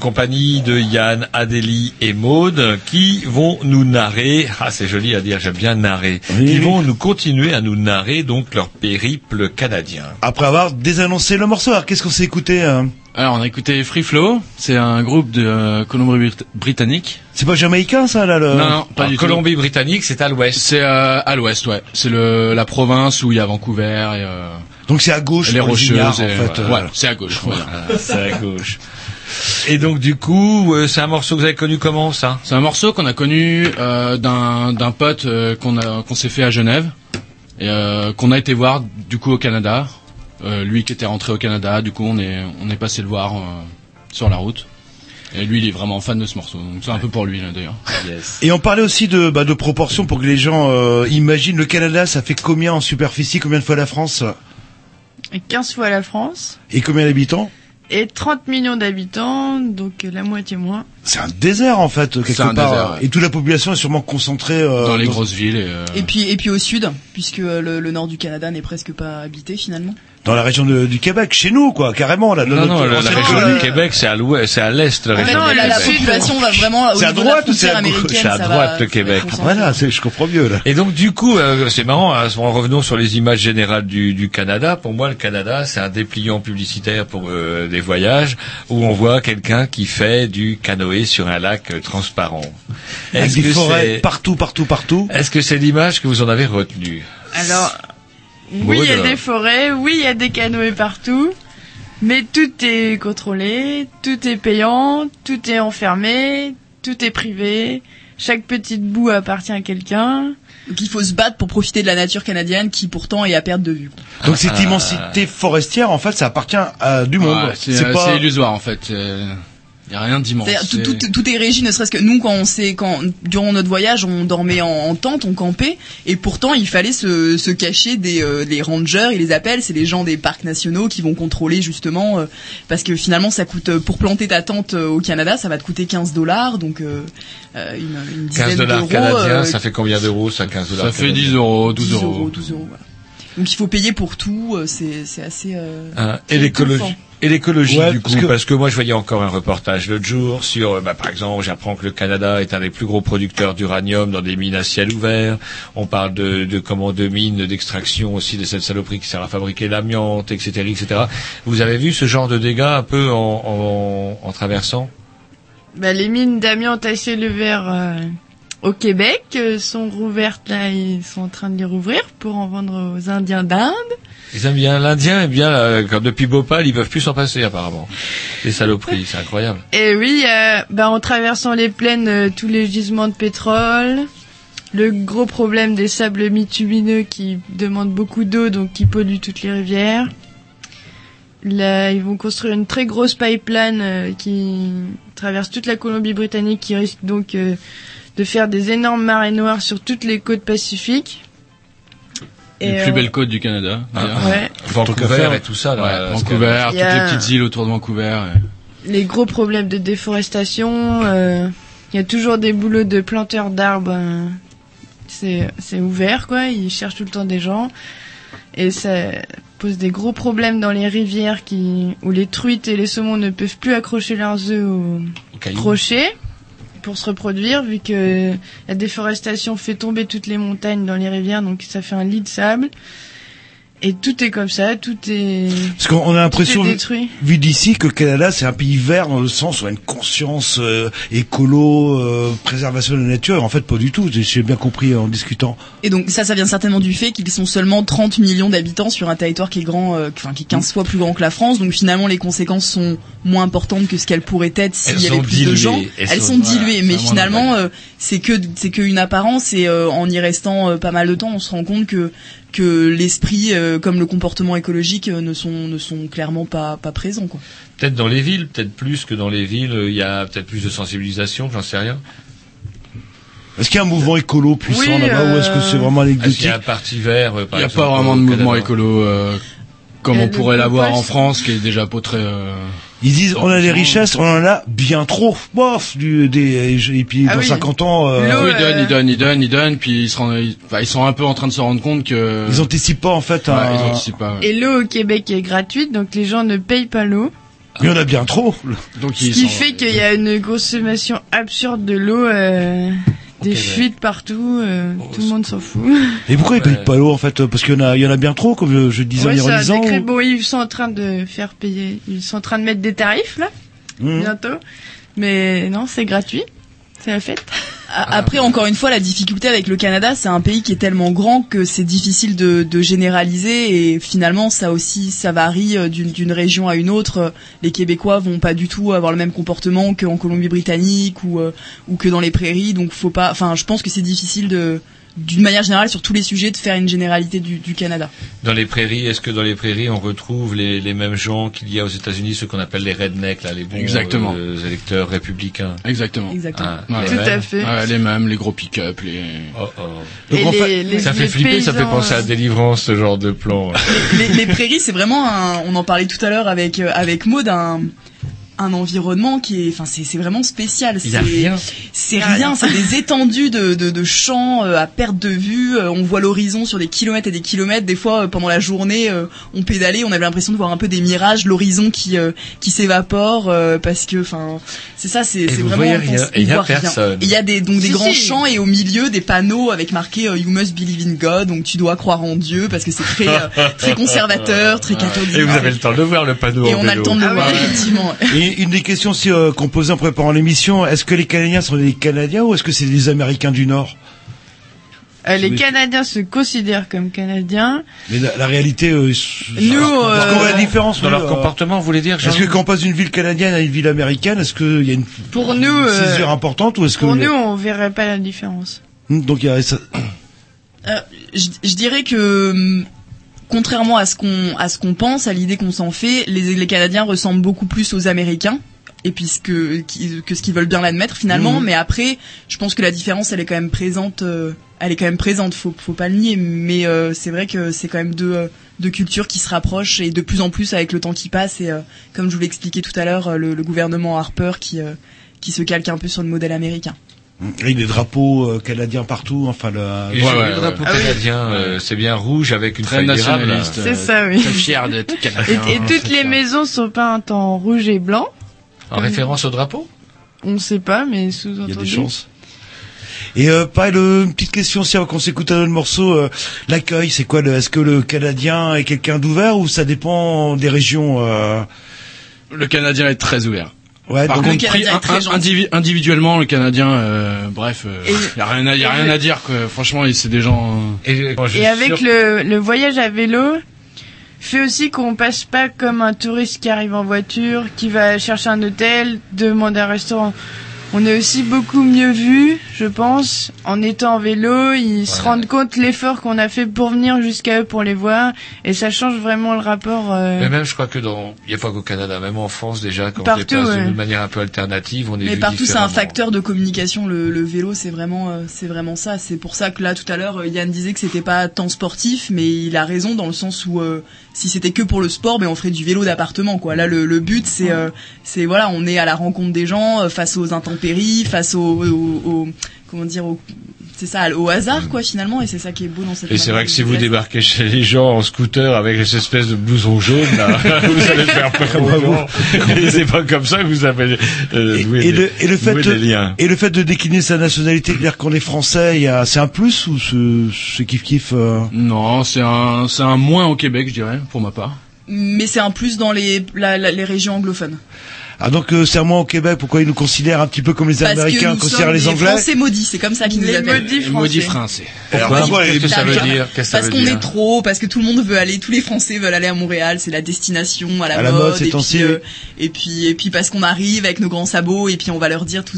compagnie de Yann, Adélie et Maude qui vont nous narrer, ah c'est joli à dire, j'aime bien narrer, qui vont nous continuer à nous narrer donc leur périple canadien. Après avoir désannoncé le morceau, alors qu'est-ce qu'on s'est écouté hein Alors on a écouté Free Flow, c'est un groupe de euh, Colombie-Britannique. C'est pas jamaïcain ça là le... Non, non, pas Alors, du tout. Colombie-Britannique, c'est à l'ouest. C'est euh, à l'ouest, ouais. C'est le la province où il y a Vancouver et euh, Donc c'est à gauche les Rocheuses. en et, fait, voilà. euh. Voilà, c'est à gauche. Voilà. C'est à gauche. Et donc du coup, euh, c'est un morceau que vous avez connu comment ça? C'est un morceau qu'on a connu euh, d'un d'un pote euh, qu'on a qu'on s'est fait à Genève et euh, qu'on a été voir du coup au Canada. Euh, lui qui était rentré au Canada, du coup on est on est passé le voir euh, sur la route. Et lui il est vraiment fan de ce morceau, donc c'est un peu pour lui là d'ailleurs. Et on parlait aussi de, bah, de proportions pour que les gens euh, imaginent le Canada, ça fait combien en superficie, combien de fois la France? Et 15 fois la France. et combien d'habitants? Et 30 millions d'habitants, donc euh, la moitié moins. C'est un désert en fait quelque un part. désert, ouais. Et toute la population est sûrement concentrée euh, Dans les grosses villes et, euh, Et puis et puis au sud, puisque euh, le, le nord du Canada n'est presque pas habité finalement. Dans la région de- du Québec, chez nous, quoi, carrément. Là, Non, notre- non, la, région colonie. du Québec, c'est à l'ouest, c'est à l'est, la fait, région du la, la Québec. population va vraiment au C'est à niveau de la droite ou c'est à gauche. C'est à droite, le Québec. Ah, Voilà, c'est- je comprends mieux, là. Et donc du coup, euh, c'est marrant. hein, en revenant sur les images générales du, du Canada, pour moi, le Canada, c'est un dépliant publicitaire pour euh, des voyages où on voit quelqu'un qui fait du canoë sur un lac euh, transparent. Avec Est-ce des que forêts c'est partout, partout, partout. est-ce que c'est l'image que vous en avez retenue? Alors, oui, il y a des forêts, oui, il y a des canoës partout, mais tout est contrôlé, tout est payant, tout est enfermé, tout est privé, chaque petite bout appartient à quelqu'un. Donc il faut se battre pour profiter de la nature canadienne qui pourtant est à perte de vue. Donc cette Ah. immensité forestière, en fait, ça appartient à du monde. Ouais, c'est euh, pas. c'est illusoire en fait. Il y a rien d'immense. Tout, tout, tout est régi, ne serait-ce que nous, quand on s'est, quand durant notre voyage, on dormait en, en tente, on campait, et pourtant il fallait se, se cacher des euh, les rangers, ils les appellent, c'est les gens des parcs nationaux qui vont contrôler justement, euh, parce que finalement ça coûte euh, pour planter ta tente euh, au Canada, ça va te coûter 15 dollars, donc euh, euh, une, une 15 dizaine dollars d'euros. canadiens, euh, ça fait combien d'euros ça 15 dollars Ça fait 10 euros, 12 10 euros. euros, 12 euros. voilà. Donc il faut payer pour tout, euh, c'est c'est assez. euh, Hein, et l'écologie. Et l'écologie Ouais, du coup, parce parce que- que... moi je voyais encore un reportage l'autre jour sur, euh, bah, par exemple, j'apprends que le Canada est un des plus gros producteurs d'uranium dans des mines à ciel ouvert. On parle de, de comment de mines d'extraction aussi de cette saloperie qui sert à fabriquer l'amiante, etc., etc. Vous avez vu ce genre de dégâts un peu en, en, en traversant? Bah, les mines d'amiante à ciel ouvert euh, au Québec euh, sont rouvertes là, ils sont en train de les rouvrir pour en vendre aux Indiens d'Inde. Ils aiment bien l'Indien, et bien euh, quand depuis Bhopal, ils peuvent plus s'en passer apparemment. Les saloperies, c'est incroyable. Et oui, euh, bah, en traversant les plaines, euh, tous les gisements de pétrole, le gros problème des sables bitumineux qui demandent beaucoup d'eau, donc qui polluent toutes les rivières. Là, ils vont construire une très grosse pipeline euh, qui traverse toute la Colombie-Britannique, qui risque donc euh, de faire des énormes marées noires sur toutes les côtes pacifiques. Les Et, plus euh, belles côtes du Canada. d'ailleurs. Ouais. Vancouver et tout ça. là, Ouais, Vancouver, toutes a- les petites îles autour de Vancouver. et- les gros problèmes de déforestation. euh, Il y a toujours des boulots de planteurs d'arbres. euh, c'est ouvert, quoi. Ils cherchent tout le temps des gens. Et ça pose des gros problèmes dans les rivières qui, où les truites et les saumons ne peuvent plus accrocher leurs œufs au Au caillou. Pour se reproduire, vu que la déforestation fait tomber toutes les montagnes dans les rivières, donc ça fait un lit de sable. Et tout est comme ça, tout est, Parce qu'on a l'impression, vu d'ici, que le Canada, c'est un pays vert dans le sens où il y a une conscience euh, écolo, euh, préservation de la nature. En fait, pas du tout. J'ai- bien compris en discutant. Et donc ça, ça vient certainement du fait qu'ils sont seulement 30 millions d'habitants sur un territoire qui est grand, euh, enfin qui est 15 fois plus grand que la France. Donc finalement, les conséquences sont moins importantes que ce qu'elles pourraient être s'il y avait plus diluées. de gens. Elles Elles, sont- diluées, mais finalement, euh, c'est que c'est qu'une apparence. Et euh, en y restant euh, pas mal de temps, on se rend compte que que l'esprit, euh, comme le comportement écologique, euh, ne sont ne sont clairement pas pas présents. Quoi. Peut-être dans les villes, peut-être plus que dans les villes, euh, il y a peut-être plus de sensibilisation, j'en sais rien. Est-ce qu'il y a un mouvement écolo puissant Oui, là-bas ou est-ce que c'est euh, vraiment Est-ce qu'il anecdotique y a un parti vert euh, Il par n'y a exemple, pas vraiment de mouvement Canada écolo euh, comme Il on pourrait l'avoir en. France, qui est déjà pas très. euh, Ils disent on a des richesses, on en a bien trop. Bof, du, des, et puis Ah dans oui. 50 ans, euh, oui, ils donnent, euh, ils donnent, ils donnent, ils donnent, puis ils, se rendent- ils, enfin, ils sont un peu en train de se rendre compte que. ils anticipent pas en fait. Ouais, un- ils anticipent pas. ouais. Et l'eau au Québec est gratuite, donc les gens ne payent pas l'eau. Il y en a bien trop. Donc Ce ils qui sont- fait qu'il y a une consommation absurde de l'eau, euh, des fuites partout, euh, Oh, tout le monde s'en fout. Et pourquoi ils Ouais. payent pas l'eau en fait Parce qu'il y en a, il y en a bien trop, comme je, je disais en Ouais, c'est un ironisant. ou- Bon, ils sont en train de faire payer, ils sont en train de mettre des tarifs là, Mhm. bientôt. Mais non, c'est gratuit. C'est la fête. A- Après, encore une fois, la difficulté avec le Canada, c'est un pays qui est tellement grand que c'est difficile de, de généraliser et finalement, ça aussi, ça varie euh, d'une région à une autre. Les Québécois vont pas du tout avoir le même comportement qu'en Colombie-Britannique ou euh, ou que dans les prairies. Donc, faut pas. Enfin, je pense que c'est difficile de d'une manière générale sur tous les sujets de faire une généralité du, du Canada. Dans les prairies, est-ce que dans les prairies on retrouve les, les mêmes gens qu'il y a aux États-Unis, ceux qu'on appelle les rednecks, là, les bons Exactement. euh, électeurs républicains? Exactement. Exactement. Ah, Ouais, Tout mêmes. à fait. Ouais, les mêmes, les gros pick-up, les. Oh, oh. Donc, Et en les, fait, les- Ça fait les flipper, ça fait penser à euh, délivrance, ce genre de plan. les, les prairies, c'est vraiment un, on en parlait tout à l'heure avec avec Maud, un un environnement qui est, enfin c'est c'est vraiment spécial. Il C'est- rien. c'est c'est Y a rien. c'est des étendues de, de, de champs euh, à perte de vue. euh, on voit l'horizon sur des kilomètres et des kilomètres. Des fois, euh, pendant la journée, euh, on pédalait, on avait l'impression de voir un peu des mirages, l'horizon qui euh, qui s'évapore euh, parce que, enfin, c'est ça, c'est Et c'est vous vraiment. et y a personne. Il y a des donc des Si, grands si. champs et au milieu des panneaux avec marqué euh, You must believe in God, donc tu dois croire en Dieu parce que c'est très euh, très conservateur, très catholique. Et vous avez le temps de voir le panneau Et en on a le temps de le Ah voir effectivement. Et une des questions aussi euh, qu'on posait en préparant l'émission, est-ce que les Canadiens sont des Canadiens ou est-ce que c'est des Américains du Nord? Euh, les. Canadiens se considèrent comme Canadiens. Mais la, la réalité, euh, Nous, alors, euh, parce qu'on voit la différence Dans leur euh, comportement, vous voulez dire Est-ce que quand on passe d'une ville canadienne à une ville américaine, est-ce qu'il y a une Pour nous, une euh, césure importante ou est-ce que Pour nous, on verrait pas la différence. Donc il y a ça- Euh, je, je dirais que hum, contrairement à ce qu'on à ce qu'on pense, à l'idée qu'on s'en fait, les, les Canadiens ressemblent beaucoup plus aux Américains et puis ce que ce qu'ils veulent bien l'admettre finalement. Mhm. Mais après, je pense que la différence, elle est quand même présente. euh, elle est quand même présente. Faut faut pas le nier. Mais euh, c'est vrai que c'est quand même deux deux cultures qui se rapprochent et de plus en plus avec le temps qui passe. Et euh, comme je vous l'ai expliqué tout à l'heure, euh, le, le gouvernement Harper qui qui se calque un peu sur le modèle américain. Avec des drapeaux euh, canadiens partout, enfin le. Et Ouais, sur ouais, le drapeau Ah oui. canadien, euh, c'est bien rouge avec une Très feuille d'érable. nationaliste. C'est ça, oui. Très fier d'être Et, canadien. et toutes les maisons sont peintes en rouge et blanc. En référence au drapeau On ne sait pas, mais Il y a sous-entendu. des chances. Et euh, pareil, le- une petite question aussi avant qu'on s'écoute un autre morceau. euh, L'accueil, c'est quoi le, Est-ce que le Canadien est quelqu'un d'ouvert ou ça dépend des régions euh... Le Canadien est très ouvert. Ouais, Par donc- contre, est très gentil. individuellement, le Canadien, euh, bref, euh, Et- y a rien à, y a rien à dire. Quoi. Franchement, c'est des gens. euh, Et, avec sûr- le, le voyage à vélo, fait aussi qu'on passe pas comme un touriste qui arrive en voiture, qui va chercher un hôtel, demande un restaurant. On est aussi beaucoup mieux vu, je pense, en étant en vélo. Ils se rendent compte l'effort qu'on a fait pour venir jusqu'à eux pour les voir, et ça change vraiment le rapport. euh, Mais même, je crois que dans, il n'y a pas qu'au Canada, même en France déjà, quand on Partout, se déplace ouais. de manière un peu alternative, on est Mais vu partout, c'est un facteur de communication. Le, le vélo, c'est vraiment, euh, c'est vraiment ça. C'est pour ça que là, tout à l'heure, euh, Yann disait que c'était pas tant sportif, mais il a raison dans le sens où euh, si c'était que pour le sport, ben on ferait du vélo d'appartement, quoi. Là, le, le but, c'est, euh, c'est voilà, on est à la rencontre des gens, euh, face aux intempéries, face au, au- au- comment dire, au, c'est ça, au hasard, quoi, finalement, et c'est ça qui est beau dans cette. Et c'est vrai que si vous débarquez chez les gens en scooter avec ces espèces de blousons jaunes, là, vous allez faire peur aux gens. Et c'est pas comme ça que vous avez euh, Et, noué et des- le, et le fait de, liens. et le fait de décliner sa nationalité, de dire qu'on est français, c'est un plus ou ce, ce kiff kiff euh... Non, c'est un, c'est un moins au Québec, je dirais, pour ma part. Mais c'est un plus dans les, la- la- les régions anglophones. Ah donc euh, serment au Québec, pourquoi ils nous considèrent un petit peu comme les Parce Américains considèrent les Anglais Français maudits, c'est comme ça qu'ils nous appellent. maudits Maudit français. français. Alors, Pourquoi pourquoi Qu'est-ce que ça veut dire Qu'est-ce que ça Parce veut qu'on dire est trop, parce que tout le monde veut aller, tous les Français veulent aller à Montréal, c'est la destination à la, À la mode, et, puis, euh, et puis et puis parce qu'on arrive avec nos grands sabots et puis on va leur dire tout,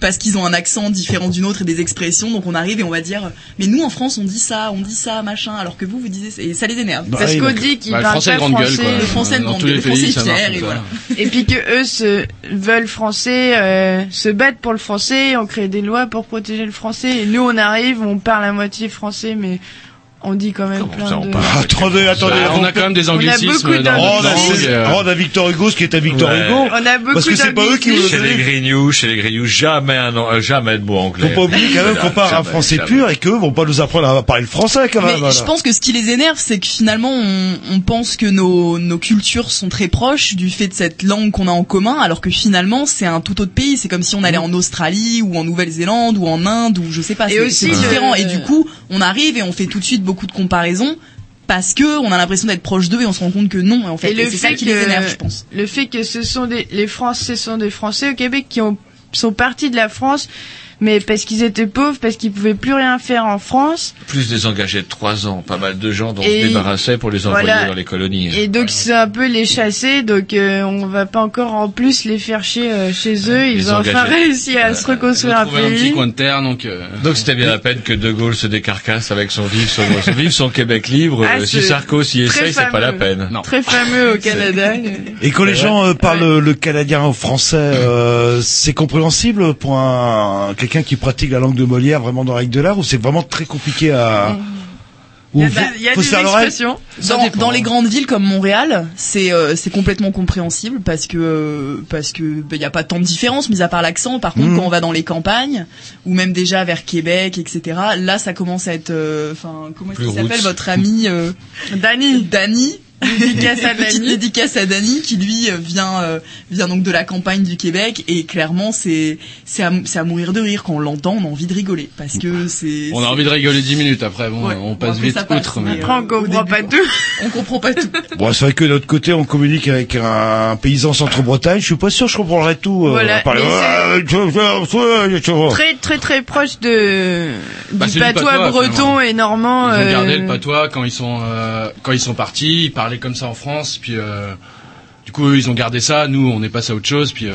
parce qu'ils ont un accent différent d'une autre et des expressions, donc on arrive et on va dire mais nous en France on dit ça, on dit ça machin, alors que vous vous disiez ça. et ça les énerve. Bah, Parce oui, qu'on dit qu'ils Bah, le parlent français gueule, français. quoi. Le français Dans grande gueule, le français fier, et voilà. Et puis que eux se veulent français, euh, se battent pour le français, on crée des lois pour protéger le français. Et nous, on arrive, on parle à moitié français, mais on dit quand même Comment plein ça, on de. parle Attendez, attendez. Bah, on a quand même des a anglicismes beaucoup dans notre à, langue. euh, rendre à Victor Hugo ce qui est à Victor Ouais. Hugo. On a beaucoup Parce que c'est pas eux qui vous Chez les. Grignoux, chez les Grignoux, jamais un, euh, jamais de mot anglais. Faut pas oublier quand même qu'on parle un Jamais, français jamais. pur et qu'eux vont pas nous apprendre à parler le français quand Mais même. je pense que ce qui les énerve, c'est que finalement, on, on pense que nos, nos cultures sont très proches du fait de cette langue qu'on a en commun, alors que finalement, c'est un tout autre pays. C'est comme si on allait en Australie ou en Nouvelle-Zélande ou en Inde ou je sais pas. Et C'est aussi c'est le- différent. Et du coup, on arrive et on fait tout de suite beaucoup de comparaisons parce que on a l'impression d'être proche d'eux et on se rend compte que non. En fait, Et le c'est ça fait qui les que- énerve, je pense. Le fait que ce sont des, les Français sont des Français au Québec qui ont, sont partis de la France, mais parce qu'ils étaient pauvres, parce qu'ils pouvaient plus rien faire en France. Plus désengagés de trois ans, pas mal de gens dont on Et- se débarrassait pour les envoyer voilà. dans les colonies. Et donc c'est un peu les chasser, donc euh, on va pas encore en plus les faire chier euh, chez eux. Ils les ont enfin engager. réussi à se reconstruire un trouver un petit pays. coin de terre, donc. euh, Donc c'était bien la peine que De Gaulle se décarcasse avec son vivre son, son, vivre son Québec libre. Ah, Euh, si Sarko s'y essaye, c'est pas la peine. Non. Très fameux au Canada. Et quand les gens euh, parlent le, le canadien au français, euh, c'est compréhensible pour un quelqu'un qui pratique la langue de Molière vraiment dans la règle de l'art ou c'est vraiment très compliqué à Il y a, bah, il y des expressions. Dans, les grandes villes comme Montréal, c'est euh, c'est complètement compréhensible parce que euh, parce que bah, il y a pas tant de différence mis à part l'accent. Par contre, Mhm. quand on va dans les campagnes ou même déjà vers Québec, etc. Là, ça commence à être euh, comment est-ce qu'il s'appelle votre ami euh, Dani. Dédicace à Petite Dani. dédicace à Dani qui lui euh, vient euh, vient donc de la campagne du Québec et clairement c'est c'est à, c'est à mourir de rire quand on l'entend on a envie de rigoler parce que c'est On a envie de rigoler 10 minutes après, bon, Ouais. on Bon, passe après, vite passe, outre. mais, mais- euh, Après, on comprend pas tout. on comprend pas tout Bon, c'est vrai que de notre côté, on communique avec un paysan centre-Bretagne. Je suis pas sûr je comprendrai tout. Voilà, vois. Très très très proche de Bah, du patois breton et normand. Ils ont gardé euh, le patois quand ils sont quand ils sont partis, ils parlaient comme ça en France, puis euh, du coup eux, ils ont gardé ça. Nous, on est passé à autre chose, puis.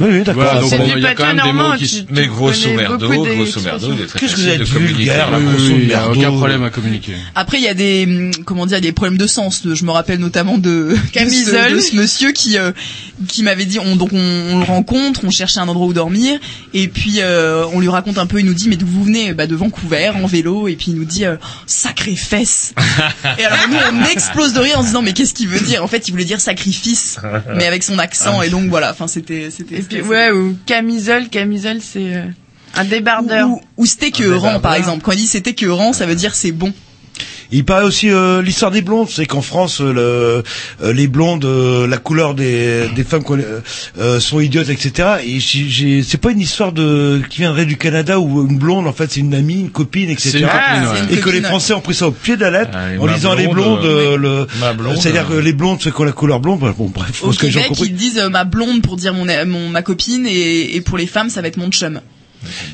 Oui, oui, d'accord. voilà, donc C'est bon, du il y a quand même des normand, mots qui. tu- Mais grosso merdo, grosso merdo, il est très Qu'est-ce que vous êtes de communiquer. vulgaire, là, grosso oui, il y a merdo. aucun problème à communiquer. Après, il y a des hum, comment dire, des problèmes de sens. Je me rappelle notamment de de Camisole. ce, de ce monsieur qui euh, qui m'avait dit, on, donc on, on le rencontre, on cherchait un endroit où dormir, et puis euh, on lui raconte un peu, il nous dit, mais d'où vous venez? Bah de Vancouver, en vélo, et puis il nous dit, euh, sacré fesse. et alors nous, on explose de rire en se disant, mais qu'est-ce qu'il veut dire? En fait, il voulait dire sacrifice, mais avec son accent, et donc voilà. Enfin, c'était c'était. Et puis c'était- ouais ou camisole, camisole c'est euh, un débardeur. Ou, ou c'était que rang, par exemple. Quand il dit c'était que rang, ça veut dire c'est bon. Il paraît aussi euh, l'histoire des blondes, c'est qu'en France, euh, le, euh, les blondes, euh, la couleur des, des femmes qu'on- sont idiotes, etc. Et j'ai- j'ai- c'est pas une histoire de qui viendrait du Canada où une blonde, en fait, c'est une amie, une copine, etc. C'est une copine, Ah, ouais. c'est une Et que les Français ont pris ça au pied de la lettre Ah, en ma disant les blonde, blondes, le, blonde, c'est-à-dire que euh, les blondes, ceux qui ont la couleur blonde, bah, bon bref, Au parce que Québec, compris. ils disent euh, ma blonde pour dire mon, mon ma copine et, et pour les femmes, ça va être mon chum.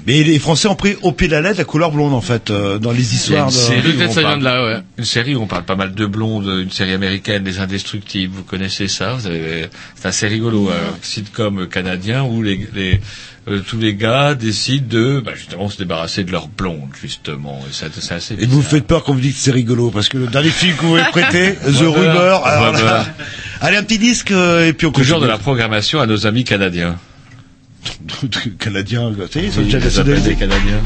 Mais les Français ont pris au pied de la lettre la couleur blonde en fait euh, dans les histoires une de. série on ça vient parle- de là, ouais. Une série où on parle pas mal de blondes, une série américaine, Les Indestructibles. Vous connaissez ça Vous avez, c'est assez rigolo, un sitcom canadien où les, les euh, tous les gars décident de, bah, justement, se débarrasser de leurs blondes, justement. Et ça, c'est assez. Et vous me faites peur quand vous dites que c'est rigolo parce que le dernier film que vous m'avez prêté, The. Rumor. alors allez un petit disque euh, et puis on Toujours de continue. la programmation à nos amis canadiens de. Tu sais, c'est déjà des Canadiens.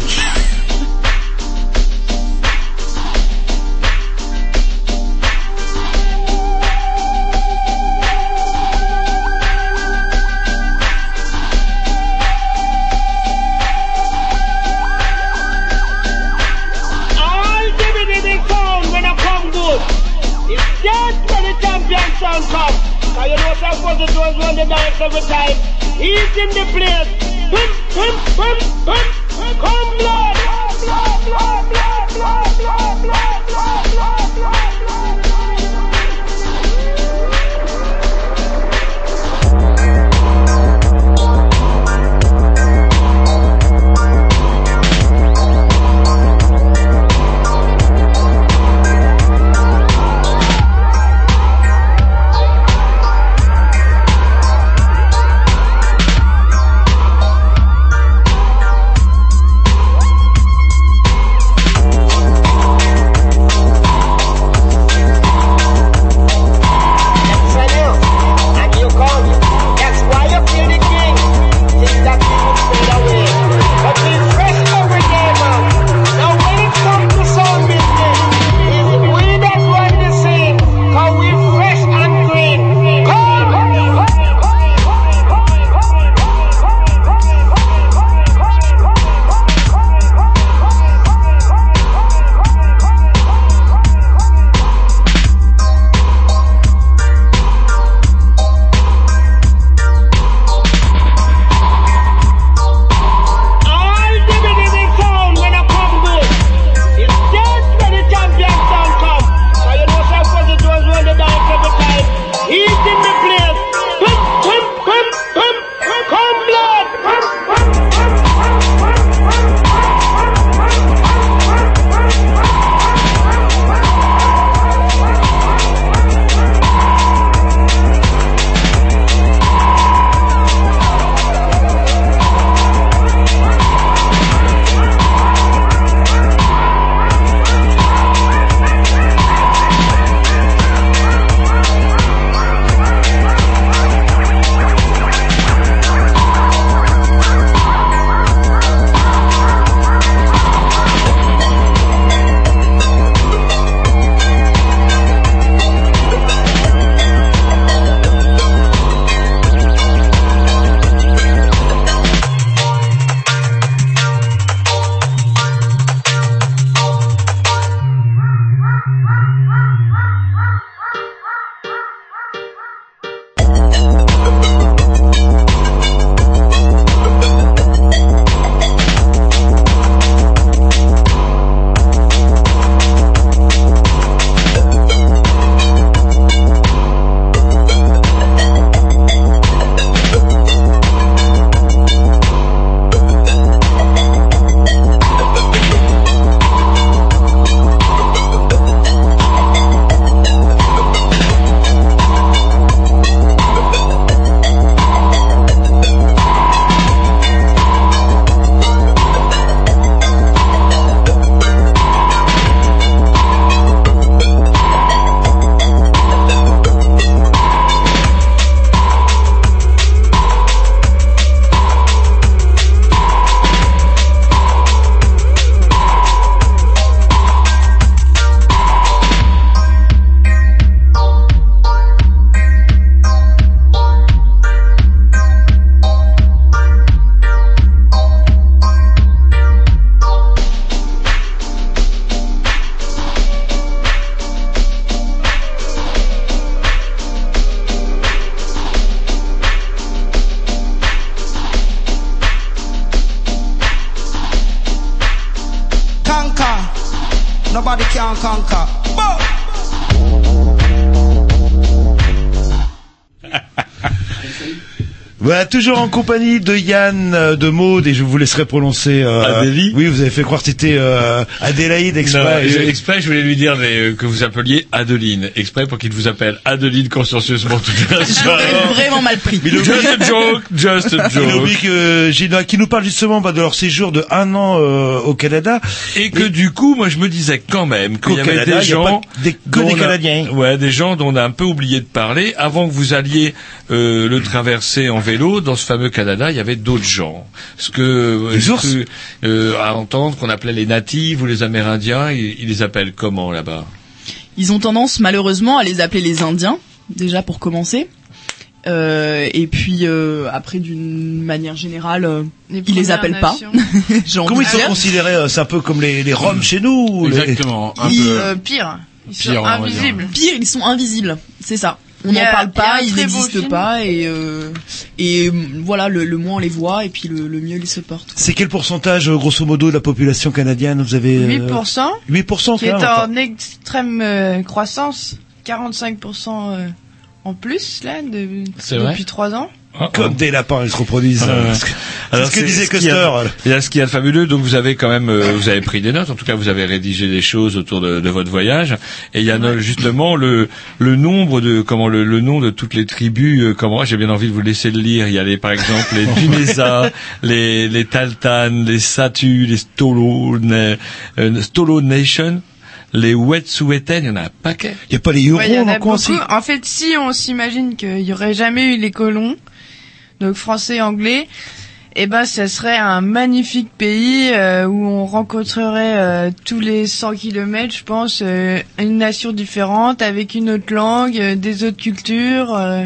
Cause you know what I'm supposed to do is run the dance every time. He's in the place. Pimp, pimp, pimp, pimp. Come blood. Blood, blood, blood, blood, blood, blood, blood. Conquer. Toujours en compagnie de Yann, euh, de Maud, et je vous laisserai prononcer... Euh, Adélie Oui, vous avez fait croire que c'était euh, Adélaïde exprès. Non, exprès, je voulais lui dire mais, euh, que vous appeliez Adeline. Exprès pour qu'il vous appelle Adeline consciencieusement toute la soirée. vraiment mal pris. Just a joke, just a Il a oublié joke. que Gina, qui nous parle justement bah, de leur séjour de un an euh, au Canada. Et que du coup, moi, je me disais quand même qu'il y avait Canada, des il y a gens, pas des- que des a- Canadiens. ouais, des gens dont on a un peu oublié de parler avant que vous alliez euh, le traverser en vélo. Dans ce fameux Canada, il y avait d'autres gens. Ce que Des j'ai ours cru, euh, à entendre qu'on appelait les natifs ou les Amérindiens, ils, ils les appellent comment là-bas? Ils ont tendance malheureusement à les appeler les Indiens, déjà pour commencer. Euh, et puis euh, après, d'une manière générale, euh, ils les appellent pas. Comment ils sont considérés euh, C'est un peu comme les, les Roms chez nous les- Exactement. Un Ils- peu. Euh, pire. Ils Pire, sont dire. invisibles. Pire, ils sont invisibles, c'est ça. On n'en parle pas, ils n'existent pas et euh, et euh, voilà, le, le moins on les voit et puis le, le mieux ils se portent. C'est quel pourcentage, euh, grosso modo, de la population canadienne Vous avez euh, 8%, 8% qui est en extrême euh, croissance. 45% euh, en plus, là, de, C'est vrai depuis 3 ans. Comme des lapins, ils se reproduisent. Ah, euh, ouais. c'est ce que- Alors, c'est ce que c'est disait ce qu'il y a- Custer. Il y a ce qu'il y a de fabuleux, donc vous avez quand même, euh, vous avez pris des notes. En tout cas, vous avez rédigé des choses autour de, de votre voyage. Et il y a justement le le nombre de comment le, le nom de toutes les tribus. euh, comment j'ai bien envie de vous laisser le lire. Il y a les par exemple les Tunesa, les les Taltan, les Satu, les Stolo, ne- euh, Stolo Nation. Les Wet'suwet'en, il y en a un paquet. Il n'y a pas les Hurons Ouais, en En fait, si on s'imagine qu'il y aurait jamais eu les colons, donc français, anglais, eh ben, ce serait un magnifique pays euh, où on rencontrerait euh, tous les 100 kilomètres, je pense, euh, une nation différente avec une autre langue, euh, des autres cultures. euh,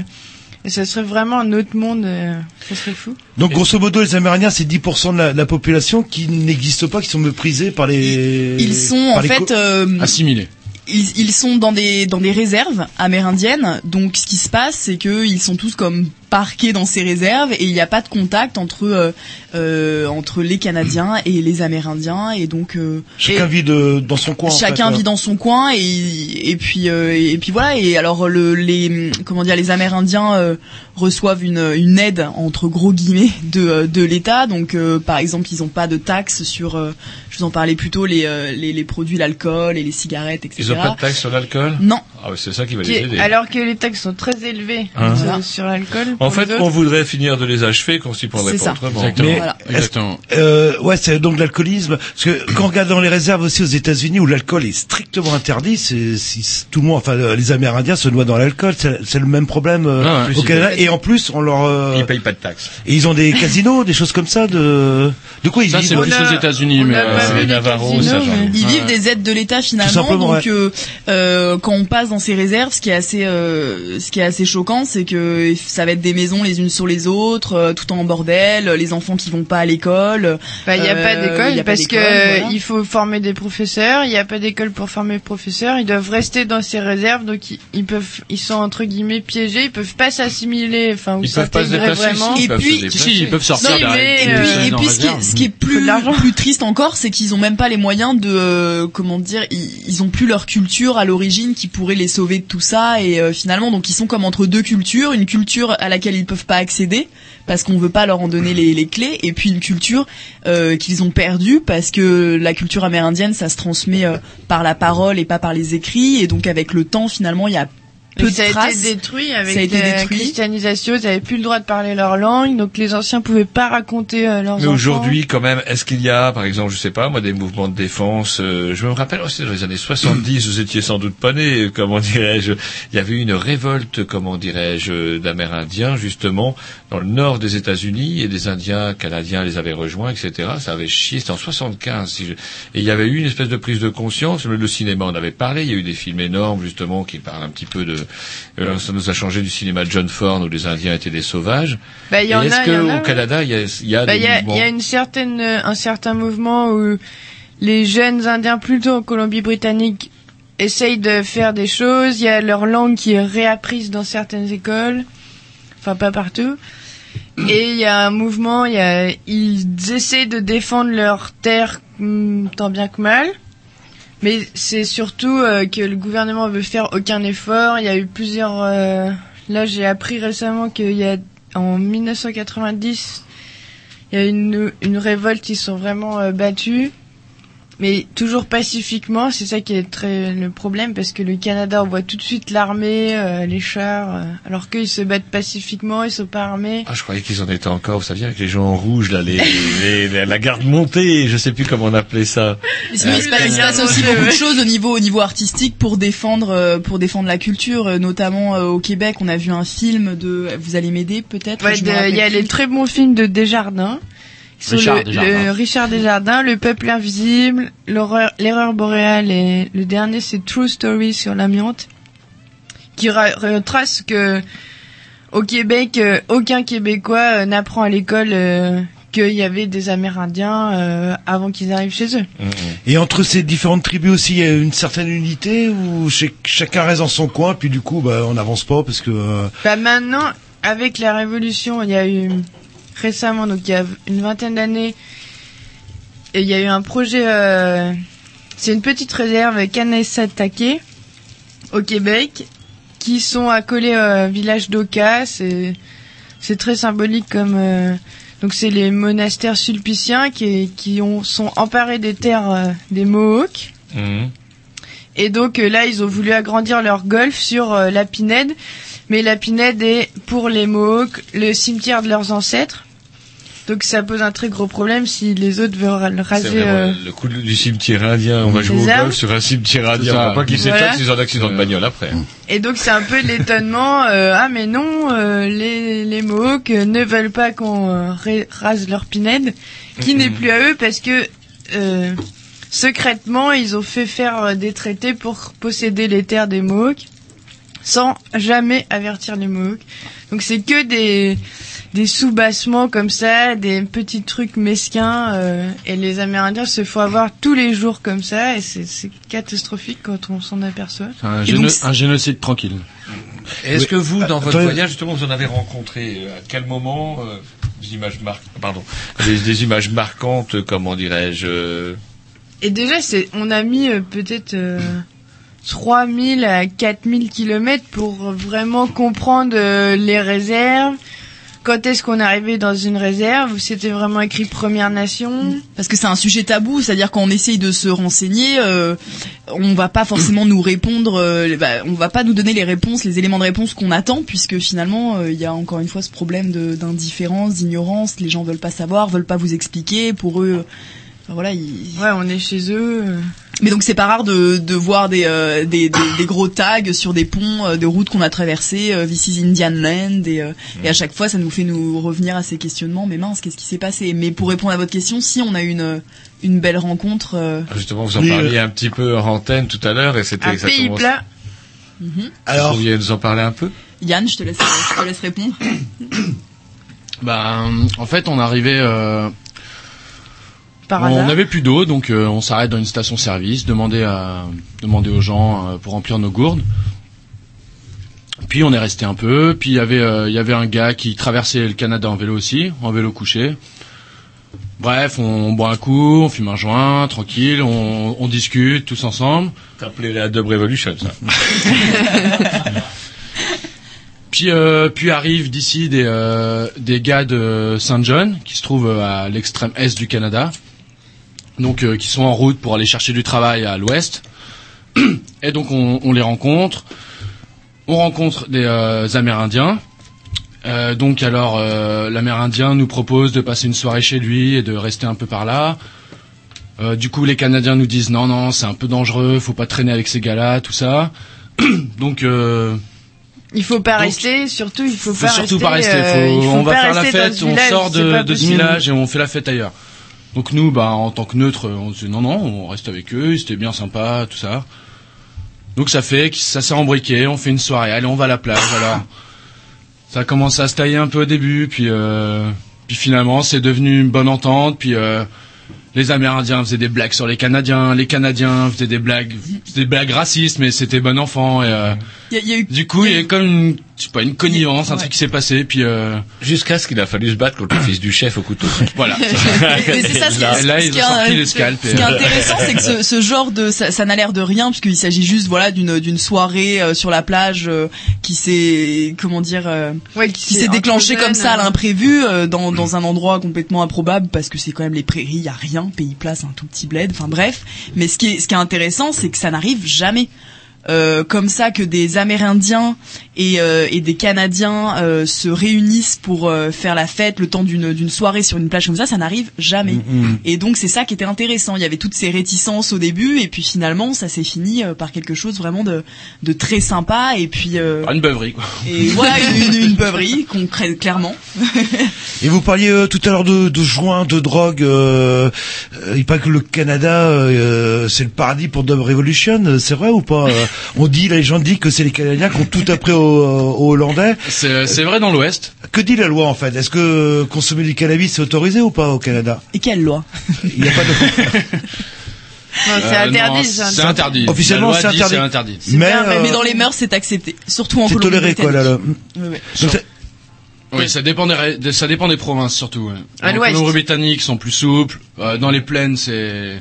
et ça serait vraiment un autre monde. euh, ça serait fou. Donc, grosso modo, les Amérindiens, c'est 10% de la, de la population qui n'existe pas, qui sont méprisés par les... Ils sont par en fait euh, Assimilé. ils, ils sont dans des dans des réserves amérindiennes. Donc ce qui se passe, c'est que ils sont tous comme parqués dans ces réserves et il n'y a pas de contact entre euh, euh, entre les Canadiens et les Amérindiens et donc euh, Chacun et- vit de, dans son coin. en Chacun fait, vit dans son coin et et puis euh, et puis voilà et alors le les comment dire les Amérindiens euh, reçoivent une une aide entre gros guillemets de de l'État donc euh, par exemple ils ont pas de taxes sur euh, je vous en parlais plus tôt les les, les produits l'alcool et les cigarettes etc. Ils ont pas de taxe sur l'alcool? Non. Ah c'est ça qui va Qui les est- aider. alors que les taxes sont très élevées Hein. euh, sur l'alcool. En fait, on voudrait finir de les achever qu'on s'y prendrait C'est pas ça. autrement. Exactement. Mais Voilà. est-ce- Exactement. Euh, ouais, c'est donc l'alcoolisme. Parce que quand on regarde dans les réserves aussi aux États-Unis où l'alcool est strictement interdit, c'est si tout le monde, enfin les Amérindiens se noient dans l'alcool. C'est c'est le même problème euh, Ah ouais. au Canada. ils- Et en plus, on leur euh, Ils payent pas de taxes. et ils ont des casinos, des choses comme ça. De de quoi ils Ça, vivent c'est plus aux États-Unis, mais euh, c'est ça, j'en ai mais- Ils Ouais. vivent des aides de l'État finalement. simplement, donc euh, quand on passe dans ces réserves, ce qui est assez, euh, ce qui est assez choquant, c'est que ça va être des maisons les unes sur les autres, euh, tout en bordel, les enfants qui vont pas à l'école. Bah, il n'y a Euh, pas d'école parce que voilà. il faut former des professeurs. Il n'y a pas d'école pour former des professeurs. Ils doivent rester dans ces réserves, donc ils, ils peuvent, ils sont entre guillemets piégés. Ils peuvent pas s'assimiler, enfin Ils peuvent pas se déplacer, vraiment. si, Et ils peuvent puis-. Si, ils peuvent sortir Non, mais, Et euh, puis, et ce qui, est, réserve. ce qui est Faut plus, triste encore, c'est qu'ils ont même pas les moyens de, euh, comment dire, ils, ils ont plus leur culture à l'origine qui pourrait les sauver de tout ça et euh, finalement donc ils sont comme entre deux cultures, une culture à laquelle ils peuvent pas accéder parce qu'on veut pas leur en donner les, clés et puis une culture euh, qu'ils ont perdue parce que la culture amérindienne ça se transmet euh, par la parole et pas par les écrits. Et donc avec le temps finalement il y a peu de ça a traces. été détruit avec Ça a été la détruit. christianisation. Ils n'avaient plus le droit de parler leur langue, donc les anciens pouvaient pas raconter euh, leurs Mais enfants. aujourd'hui, quand même, est-ce qu'il y a, par exemple, je sais pas, moi, des mouvements de défense euh, Je me rappelle, aussi dans les années 70, vous étiez sans doute pas né, euh, comment dirais-je Il y avait eu une révolte, comment dirais-je, d'Amérindiens, justement, dans le nord des États-Unis, et des Indiens canadiens les avaient rejoints, etc. Ça avait chié, c'était en 75. Si je- Et il y avait eu une espèce de prise de conscience. Le, le cinéma en avait parlé. Il y a eu des films énormes, justement, qui parlent un petit peu de... euh, ça nous a changé du cinéma de John Ford, où les Indiens étaient des sauvages. Bah, y en est-ce qu'au ouais. Canada, il y a, il y a Bah, des y, a, mouvements il y a une certaine, euh, un certain mouvement où les jeunes Indiens, plutôt en Colombie-Britannique, essayent de faire des choses. Il y a leur langue qui est réapprise dans certaines écoles, enfin pas partout. Et il y a un mouvement, y a, ils essaient de défendre leur terre hum, tant bien que mal. Mais c'est surtout euh, que le gouvernement veut faire aucun effort. Il y a eu plusieurs. euh, Là, j'ai appris récemment qu'il y a en 1990, il y a eu une une révolte. Ils sont vraiment euh, battus, mais toujours pacifiquement. C'est ça qui est très le problème parce que le Canada envoie tout de suite l'armée, euh, les chars, euh, alors qu'ils se battent pacifiquement. Ils sont pas armés. Ah, je croyais qu'ils en étaient encore, vous saviez, avec les gens en rouge, là, les, les- les- la garde montée, je sais plus comment on appelait ça. Il se passe, Euh, il se passe aussi beaucoup de choses au niveau au niveau artistique pour défendre euh, pour défendre la culture, euh, notamment euh, au Québec. On a vu un film de. Vous allez m'aider peut-être. Ouais, il y a les très bons films de Desjardins. Richard le, Desjardins. le Richard Desjardins, Le Peuple Invisible, l'horreur- L'Erreur Boréale et le dernier c'est True Story sur l'amiante, qui ra- retrace que au Québec, euh, aucun Québécois euh, n'apprend à l'école euh, qu'il y avait des Amérindiens euh, avant qu'ils arrivent chez eux. Et entre ces différentes tribus aussi, il y a une certaine unité où ch- chacun reste dans son coin, puis du coup, bah, on n'avance pas parce que. euh, Bah maintenant, avec la révolution, il y a eu récemment, donc il y a une vingtaine d'années, il y a eu un projet. euh, c'est une petite réserve Kanesatake au Québec, qui sont accolés au village d'Oka. C'est c'est très symbolique comme. euh, donc c'est les monastères sulpiciens qui qui ont sont emparés des terres euh, des Mohawks. Mhm. Et donc euh, là, ils ont voulu agrandir leur golf sur euh, la Pinède. Mais la Pinède est, pour les Mohawks, le cimetière de leurs ancêtres. Donc ça pose un très gros problème si les autres veulent raser. euh, le coup du cimetière indien. On va jouer au ça. golf sur un cimetière indien. C'est On ça. va pas qu'ils Voilà. s'étonnent s'ils ont un accident de bagnole après. Et donc c'est un peu l'étonnement. euh, ah mais non, euh, les, les Mohawks euh, ne veulent pas qu'on euh, ra- rase leur Pinède, qui n'est plus à eux parce que euh, secrètement ils ont fait faire euh, des traités pour posséder les terres des Mohawks sans jamais avertir les Mohawks. Donc c'est que des des sous-bassements comme ça, des petits trucs mesquins, euh, et les Amérindiens se font avoir tous les jours comme ça, et c'est catastrophique quand on s'en aperçoit. C'est un, Et géno- donc, un génocide tranquille. Est-ce Oui. que vous, dans votre voyage, justement, vous en avez rencontré euh, à quel moment euh, des images mar... pardon, des, des images marquantes, comment dirais-je Et déjà, c'est, on a mis euh, peut-être euh, 3000 à 4000 kilomètres pour vraiment comprendre euh, les réserves. Quand est-ce qu'on est arrivé dans une réserve? C'était vraiment écrit Première Nation Parce que c'est un sujet tabou, c'est-à-dire quand on essaye de se renseigner, euh, on va pas forcément nous répondre, euh, bah, on va pas nous donner les réponses, les éléments de réponse qu'on attend, puisque finalement euh, il y a encore une fois ce problème de- d'indifférence, d'ignorance, les gens veulent pas savoir, veulent pas vous expliquer, pour eux, voilà, ils... ouais, on est chez eux. Euh. Mais donc c'est pas rare de, de voir des, euh, des, des, des gros tags sur des ponts euh, de routes qu'on a traversés, euh, This is Indian Land, et, euh, et à chaque fois ça nous fait nous revenir à ces questionnements, mais mince, qu'est-ce qui s'est passé? Mais pour répondre à votre question, si on a eu une, une belle rencontre... euh, Justement, vous en Oui, parliez euh, un petit peu en antenne tout à l'heure, et c'était exactement pays plat. Alors, vous pouviez nous en parler un peu? Yann, je te laisse, je te laisse répondre. Bah, en fait, on arrivait. On n'avait plus d'eau, donc euh, on s'arrête dans une station-service, demander à demander aux gens euh, pour remplir nos gourdes. Puis on est resté un peu. Puis il y avait euh, il y avait un gars qui traversait le Canada en vélo aussi, en vélo couché. Bref, on, on boit un coup, on fume un joint, tranquille, on, on discute tous ensemble. T'appelais la Dub Revolution, ça. Puis, euh, puis arrivent d'ici des, euh, des gars de Saint John, qui se trouvent euh, à l'extrême est du Canada, donc euh, qui sont en route pour aller chercher du travail à l'ouest. Et donc on, on les rencontre. On rencontre des euh, Amérindiens. Euh, donc alors l'Amérindien nous propose de passer une soirée chez lui et de rester un peu par là. Du coup les Canadiens nous disent non non c'est un peu dangereux, faut pas traîner avec ces gars-là, tout ça. donc Il faut pas rester, surtout il faut, faut pas surtout rester. pas rester. faut- il faut on va faire la fête, on village, sort de, de ce village et on fait la fête ailleurs. Donc nous, bah, en tant que neutre, on se dit non, non, on reste avec eux, c'était bien sympa, tout ça. Donc ça fait que ça s'est embriqué, on fait une soirée, allez, on va à la plage, alors. Ça a commencé à se tailler un peu au début, puis, euh, puis finalement, c'est devenu une bonne entente, puis euh, les Amérindiens faisaient des blagues sur les Canadiens, les Canadiens faisaient des blagues, des blagues racistes, mais c'était bon enfant, et euh, Il y a, il y a eu du coup, il y a eu comme une je sais pas, une connivence, un truc qui s'est passé, puis euh... Jusqu'à ce qu'il a fallu se battre contre le fils du chef au couteau. voilà. Mais c'est ça, ce qui là, est- là, ce ils qui ont est- sorti les ce- scalps. Ce qui est intéressant, c'est que ce, ce genre de, ça, ça n'a l'air de rien, puisqu'il s'agit juste, voilà, d'une d'une soirée euh, sur la plage euh, qui s'est, comment dire, euh, qui s'est déclenchée comme ça à l'imprévu euh, dans dans un endroit complètement improbable, parce que c'est quand même les prairies, il y a rien, pays plat, c'est un tout petit bled, enfin bref. Mais ce qui est ce qui est intéressant, c'est que ça n'arrive jamais. Euh, comme ça que des Amérindiens et, euh, et des Canadiens euh, se réunissent pour euh, faire la fête le temps d'une d'une soirée sur une plage comme ça, ça n'arrive jamais. Mm-hmm. Et donc c'est ça qui était intéressant. Il y avait toutes ces réticences au début et puis finalement ça s'est fini euh, par quelque chose vraiment de, de très sympa et puis euh, Une beuverie, quoi. et voilà une, une, une beuverie concrète clairement. Et vous parliez euh, tout à l'heure de, de joints, de drogue. Euh, euh, il paraît que le Canada, euh, c'est le paradis pour Dub Revolution. C'est vrai ou pas On dit, la légende dit que c'est les Canadiens qui ont tout appris aux, aux Hollandais. C'est c'est vrai dans l'Ouest. Que dit la loi en fait? Est-ce que consommer du cannabis c'est autorisé ou pas au Canada? Et quelle loi? Il n'y a pas de. C'est Euh, interdit. c'est c'est. Officiellement, c'est dit interdit. c'est interdit. Mais, mais, euh, mais dans les mœurs c'est accepté, surtout en c'est Colombie. toléré quoi là. là. Donc, c'est- Oui, ça dépend des, ré- de- ça dépend des provinces surtout. Ouais. À En. Colombie-Britannique sont plus souples. Euh, dans les plaines, c'est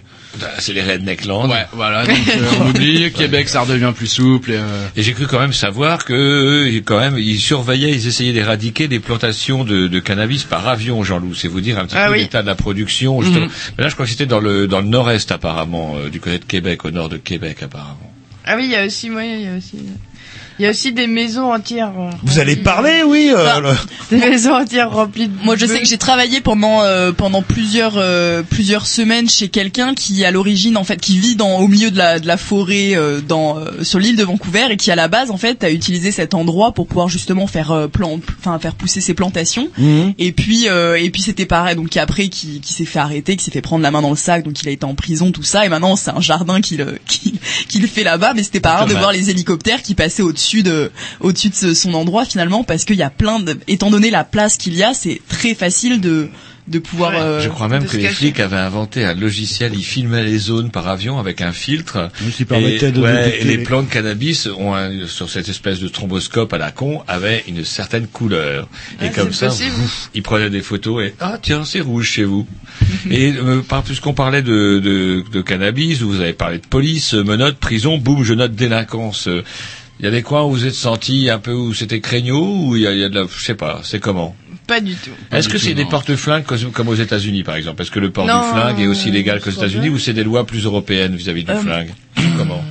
C'est les Redneckland. ouais, voilà. Donc euh, on oublie. Québec, ça redevient plus souple. Et, euh, Et j'ai cru quand même savoir que eux, quand même, ils surveillaient, ils essayaient d'éradiquer des plantations de, de cannabis par avion, Jean-Loup. C'est vous dire un petit Ah peu oui. l'état de la production. justement. Mais là, je crois que c'était dans le dans le nord-est apparemment, euh, du côté de Québec, au nord de Québec apparemment. Ah oui, il y a aussi, moi, il y a aussi, il y a aussi des maisons entières. euh, Vous allez parler, oui. euh, le- Des maisons entières remplies de. Moi, je sais que j'ai travaillé pendant euh, pendant plusieurs euh, plusieurs semaines chez quelqu'un qui à l'origine en fait qui vit dans au milieu de la de la forêt euh, dans euh, sur l'île de Vancouver et qui à la base en fait a utilisé cet endroit pour pouvoir justement faire euh, plan enfin faire pousser ses plantations. Mhm. Et puis euh, et puis c'était pareil donc qui après qui qui s'est fait arrêter, qui s'est fait prendre la main dans le sac donc il a été en prison tout ça et maintenant c'est un jardin qu'il qu'il qu'il fait là-bas mais c'était pas rare de Dommage. voir les hélicoptères qui passaient au-dessus de au-dessus de son endroit finalement parce qu'il y a plein de étant donné la place qu'il y a c'est très facile de de pouvoir euh, Je crois même que les cacher. flics avaient inventé un logiciel, ils filmaient les zones par avion avec un filtre. Oui, qui permettait et, de ouais, et les plants de cannabis ont un- sur cette espèce de thromboscope à la con avaient une certaine couleur. Ah, et comme ça, ouf, ils prenaient des photos et ah tiens c'est rouge chez vous. et euh, par puisqu'on parlait de, de, de cannabis, vous avez parlé de police, euh, menottes, prison, boum, je note délinquance. Il y a des coins où vous êtes senti un peu où c'était craignos ou il y a, il y a de la, je sais pas, c'est comment? Pas du tout. Est-ce que c'est des porte-flingues comme- aux États-Unis, par exemple? Est-ce que le port Non, du flingue est aussi légal qu'aux États-Unis ou c'est des lois plus européennes vis-à-vis du Euh, flingue? Comment?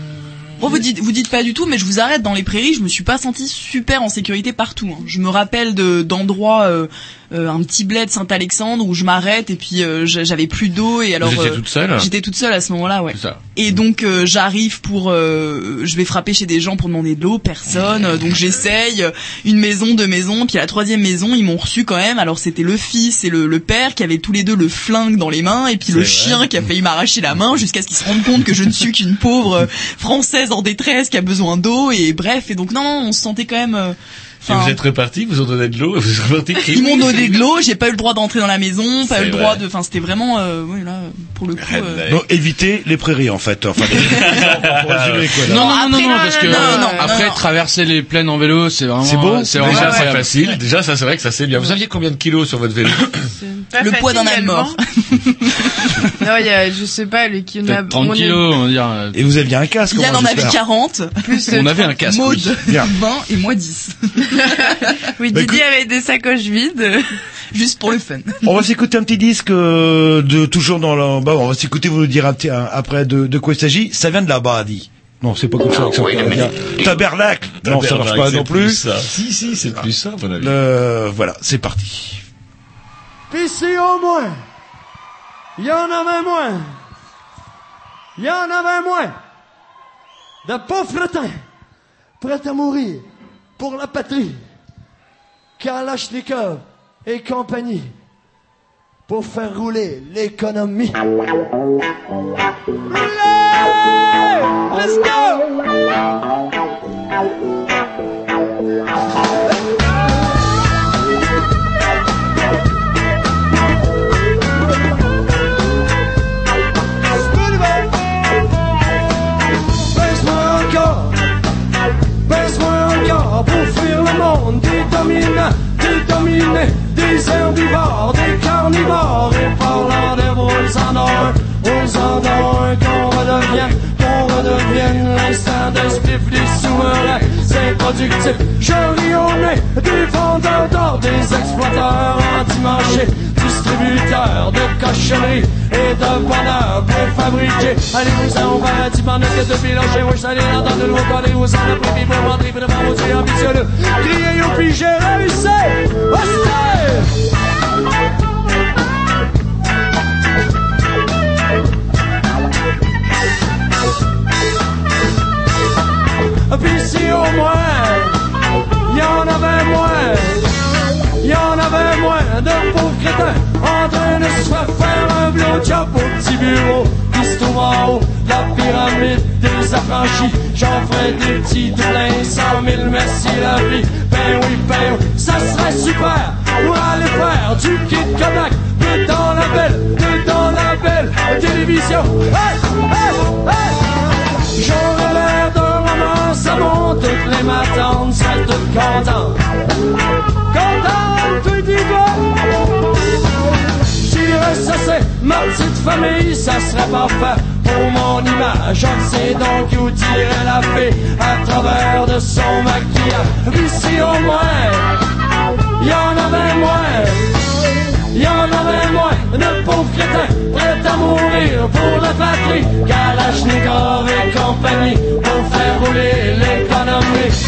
Bon, vous dites, vous dites pas du tout, mais je vous arrête. Dans les prairies, je me suis pas senti super en sécurité partout. hein. Je me rappelle de d'endroits, euh, euh, un petit bled Saint-Alexandre où je m'arrête et puis euh, j'a- j'avais plus d'eau et alors étiez euh, toute seule? J'étais toute seule à ce moment-là, ouais. Ça. Et donc euh, j'arrive pour, euh, je vais frapper chez des gens pour demander de l'eau, personne. donc j'essaye une maison, deux maisons, puis à la troisième maison ils m'ont reçu quand même. Alors c'était le fils et le, le père qui avaient tous les deux le flingue dans les mains et puis le vrai. chien qui a failli m'arracher la main jusqu'à ce qu'ils se rendent compte que je ne suis qu'une pauvre française en détresse qui a besoin d'eau et bref et donc non, non on se sentait quand même. Euh, enfin, vous êtes reparti, vous ont donné de l'eau, et vous êtes reparti ils m'ont donné de l'eau, j'ai pas eu le droit d'entrer dans la maison, pas C'est eu le droit vrai. de, enfin c'était vraiment, euh, oui là pour le coup. euh, éviter les prairies en fait. Enfin, les... Non, non, non, non, non, parce que non, euh, non, après non. traverser les plaines en vélo, c'est vraiment, C'est beau. c'est vraiment Déjà, c'est facile. Déjà, ça, c'est vrai que ça, c'est bien. Vous aviez combien de kilos sur votre vélo C'est pas Le poids d'un mort. non, il y a, je sais pas, le qui Peut-être 30 on est kilos, on va dire. euh, Et vous aviez un casque. Yann en avait j'espère. 40, plus On avait un casque. Maud oui. Bien. 20 et moi 10. Oui, Bah, Didier écoute- avait des sacoches vides. Juste pour le fun. On va s'écouter un petit disque euh, de toujours dans le. Bah, on va s'écouter. Vous nous dire un petit- un- après de, de quoi il s'agit. Ça vient de là-bas, dit. Non, c'est pas comme ça. Tabernacle. Non, ça marche pas non plus. Ça. Si, si, c'est plus ça, à mon avis. Euh, voilà, c'est parti. Puis si au moins, il y en avait moins, il y en avait moins de pauvres crétins prêts à mourir pour la patrie, Kalachnikov et compagnie, pour faire rouler l'économie. Let's go! le monde des dominants, des dominés, des herbivores, des carnivores. Et par l'enlève aux endors, aux endors, qu'on redevienne, qu'on redevienne l'instinct des sous souverains c'est productif. Je ris au nez des vendeurs d'or, des exploiteurs anti-marchés, distributeurs de cochonneries et de bonheur préfabriqué. Allez-vous-en au paradis, de bilancher, oui, allez l'entendre, le mot, allez-vous en le prix, pour pour le Dieu ambitieux. Criez, youpi, j'ai réussi! Hostile! Puis si au moins, y en avait moins, y en avait moins de pauvres crétins en train de se faire faire un blowjob au petit bureau qui en haut la pyramide des affranchis. J'en ferai des petits pleins, cent mille, merci la vie. Ben oui, ben oui, ça serait super pour aller faire du kit Kodak de dans la belle, de dans la belle télévision. Hey, hey, hey! Toutes les matantes, seraient toutes contentes. Contentes, tout dit J'irais, c'est ma petite famille, ça serait parfait pour mon image. Je sais donc où tirer la fée à travers de son maquillage. Ici au moins, y en avait moins. Y en avait moins de pauvres crétins prêts à mourir pour la patrie. Kalachnikov et compagnie pour faire rouler l'économie.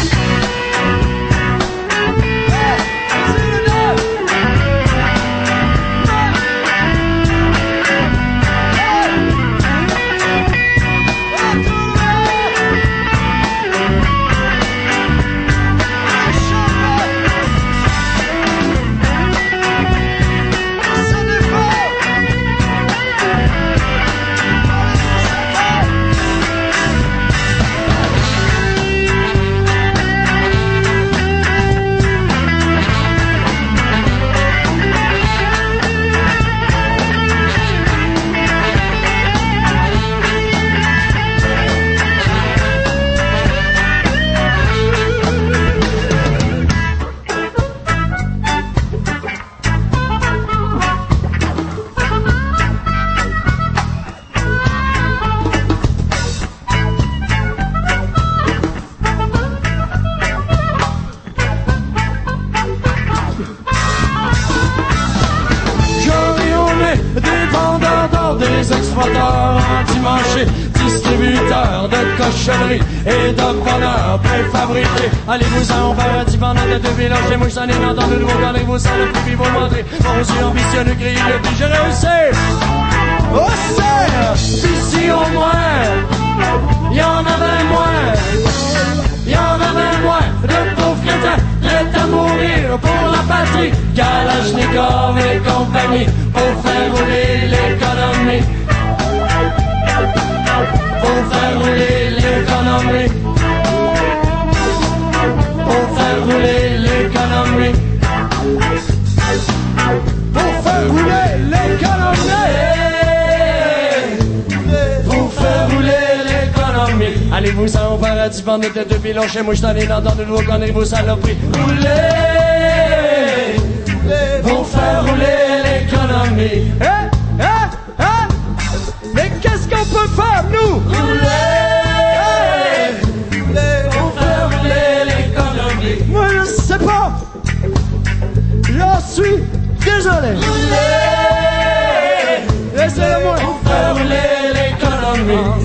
De cochonneries et de bonheur préfabriqué. Allez-vous-en au paradis pendant de deux villages, j'ai mouche, allez l'entendre, le mot, allez-vous sans le prix, vous montrer. Mon yeux ambitieux, ne criez le plus, j'ai réussi! Oh, c'est! Ici au moins, y en avait moins. Y en avait moins de pauvres crétins prêts à mourir pour la patrie. Kalachnikov et compagnie pour faire rouler l'économie. Pour faire rouler l'économie. Pour faire rouler l'économie. Pour faire rouler l'économie. Pour faire rouler l'économie. Allez-vous-en au paradis, bande de têtes de pilon, chez moi, je t'en ai dans de nouveau, connaissez-vous saloperies. Rouler, pour faire rouler l'économie. Eh, Je suis désolé. Laissez-le-moi. Pour faire l'économie.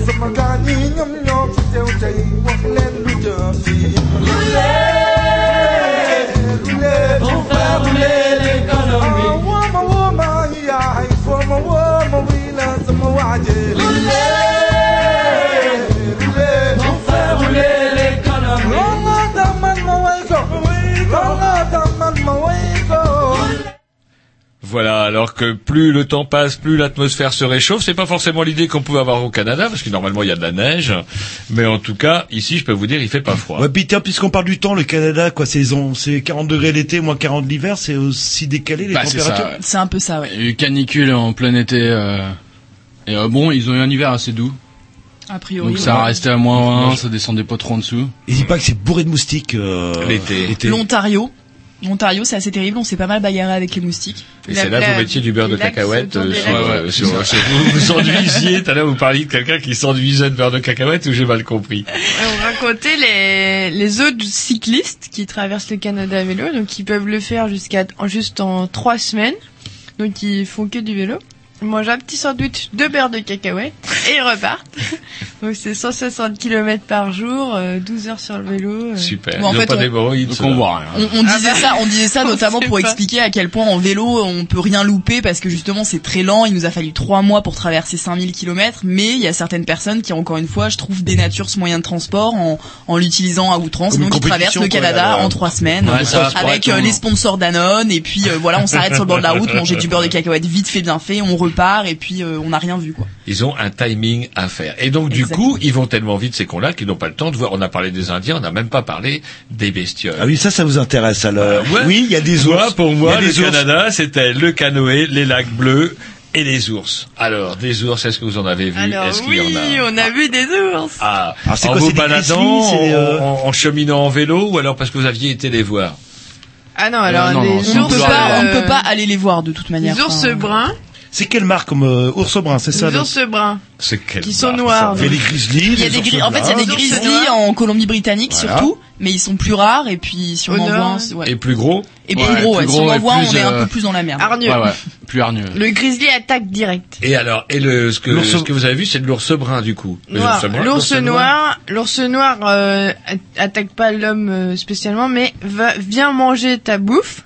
Voilà, alors que plus le temps passe, plus l'atmosphère se réchauffe. C'est pas forcément l'idée qu'on pouvait avoir au Canada, parce que normalement il y a de la neige. Mais en tout cas, ici, je peux vous dire, il fait pas froid. Ouais, puis tiens, puisqu'on parle du temps, le Canada, quoi, c'est c'est 40 degrés l'été, moins 40 l'hiver, c'est aussi décalé les Bah, températures. ça. C'est un peu ça, ouais. Il y a eu canicule en plein été. euh, et euh, bon, ils ont eu un hiver assez doux. A priori. Donc ça a ouais. resté à moins 1, ça descendait pas trop en dessous. Et dis pas que c'est bourré de moustiques euh, L'été. L'Ontario, L'Ontario, c'est assez terrible. On s'est pas mal bagarré avec les moustiques. Et c'est là que vous mettiez du beurre de cacahuète euh, sur, euh, sur, sur- vous vous enduisiez. Tout à l'heure, vous parliez de quelqu'un qui s'enduisait de beurre de cacahuète ou j'ai mal compris? On racontait les, les autres cyclistes qui traversent le Canada à vélo, donc ils peuvent le faire jusqu'à en juste en trois semaines. Donc ils font que du vélo. Ils mangent un petit sandwich de beurre de cacahuète et ils repartent. donc c'est 160 km par jour, euh, 12 heures sur le vélo. euh. Super. Bon, en Ils ont fait, pas on-. Donc on voit rien. On, on disait Ah bah. ça, on disait ça On notamment pour pas. expliquer à quel point en vélo on peut rien louper parce que justement c'est très lent. Il nous a fallu trois mois pour traverser 5000 km, mais il y a certaines personnes qui encore une fois, je trouve, dénaturent ce moyen de transport en, en l'utilisant à outrance. Comme Donc ils traversent le quoi, Canada en trois semaines Ouais, ça, c'est avec euh, les sponsors Danone et puis euh, voilà, on s'arrête sur le bord de la route, manger du beurre de cacahuète vite fait bien fait, on repart et puis euh, on n'a rien vu quoi. Ils ont un timing à faire. Et donc, du coup, ils vont tellement vite, ces cons-là, qu'ils n'ont pas le temps de voir. On a parlé des Indiens, on n'a même pas parlé des bestioles. Ah oui, ça, ça vous intéresse. Alors, Ouais. oui, il y a des Moi, ours. pour moi, le ours. Canada, c'était le canoë, les lacs bleus et les ours. Alors, des ours, est-ce que vous en avez vu? Alors Est-ce qu'il y oui, en a? on a vu des ours. Ah, Ah, en quoi, vous des baladant, euh, en, en cheminant en vélo, ou alors parce que vous aviez été les voir? Ah non, alors non, les non, On sans ours, ne peut vouloir pas, on ne euh, peut pas aller les voir de toute manière. les ours Enfin, bruns, C'est quelle marque comme euh, ours brun, c'est ça les le- ours bruns C'est quel qui sont noirs. Il y a les grizzlies. Il y a les des ours gris- en fait, il y a des grizzlies en Colombie-Britannique Voilà. surtout, mais ils sont plus rares et puis si on Au en nord. voit, un, c'est- ouais. Et plus gros et plus Ouais, gros. plus ouais. Si gros on en et voit, plus, on est un euh, peu plus dans la merde. Hargneux. Ouais, ouais. Plus hargneux. Le grizzly attaque direct. Et alors, et le, ce que, L'ours- ce que vous avez vu, c'est de l'ours brun, du coup. Les Noir. ours bruns, L'ours noir, l'ours noir euh, a- attaque pas l'homme euh, spécialement, mais va, vient manger ta bouffe.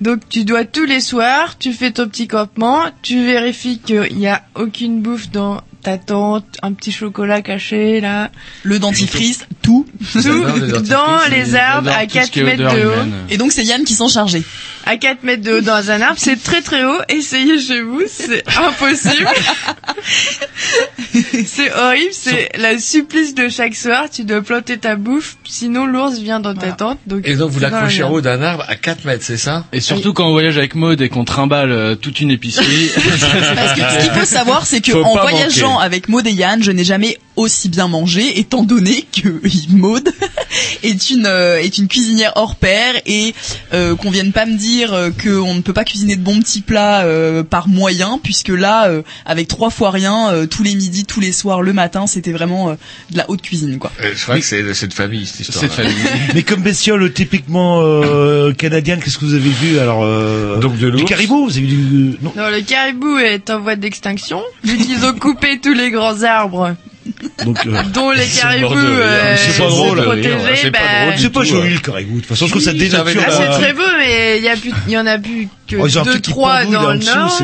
Donc tu dois tous les soirs, tu fais ton petit campement, tu vérifies qu'il y a aucune bouffe dans ta tente, un petit chocolat caché là, Le dentifrice, tout. tout dans les arbres à tout ce 4 qui est mètres de haut. humaine. Et donc c'est Yann qui s'en chargeait. À 4 mètres de haut dans un arbre, c'est très très haut. Essayez chez vous, c'est impossible. c'est horrible, c'est le supplice de chaque soir. Tu dois planter ta bouffe, sinon l'ours vient dans ta tente. Donc Et donc, vous la l'accrochez en haut d'un arbre à 4 mètres, c'est ça? Et surtout quand on voyage avec Maud et qu'on trimballe euh, toute une épicerie. Parce que ce qu'il faut savoir, c'est que Faut en pas voyageant manquer. avec Maud et Yann, je n'ai jamais aussi bien mangé, étant donné que Maud est une euh, est une cuisinière hors pair et euh, qu'on vienne pas me dire euh, qu'on ne peut pas cuisiner de bons petits plats euh, par moyen, puisque là, euh, avec trois fois rien, euh, tous les midis, tous les soirs, le matin, c'était vraiment euh, de la haute cuisine, quoi. Euh, Je crois que c'est de famille, cette histoire. Cette famille. Mais comme bestiole typiquement euh, canadienne, qu'est-ce que vous avez vu Alors, euh, Donc de du caribou, vous avez vu du... Non. Non, le caribou est en voie d'extinction, vu qu'ils ont coupé tous les grands arbres Donc, euh, dont les caribous euh, C'est pas sont drôle, c'est pas bah, drôle du c'est pas tout, joli euh. le caribou. De toute façon, je trouve que ça dénature. Ah, c'est très beau, mais il y a plus, il y en a plus que Oh, deux, trois dans le nord.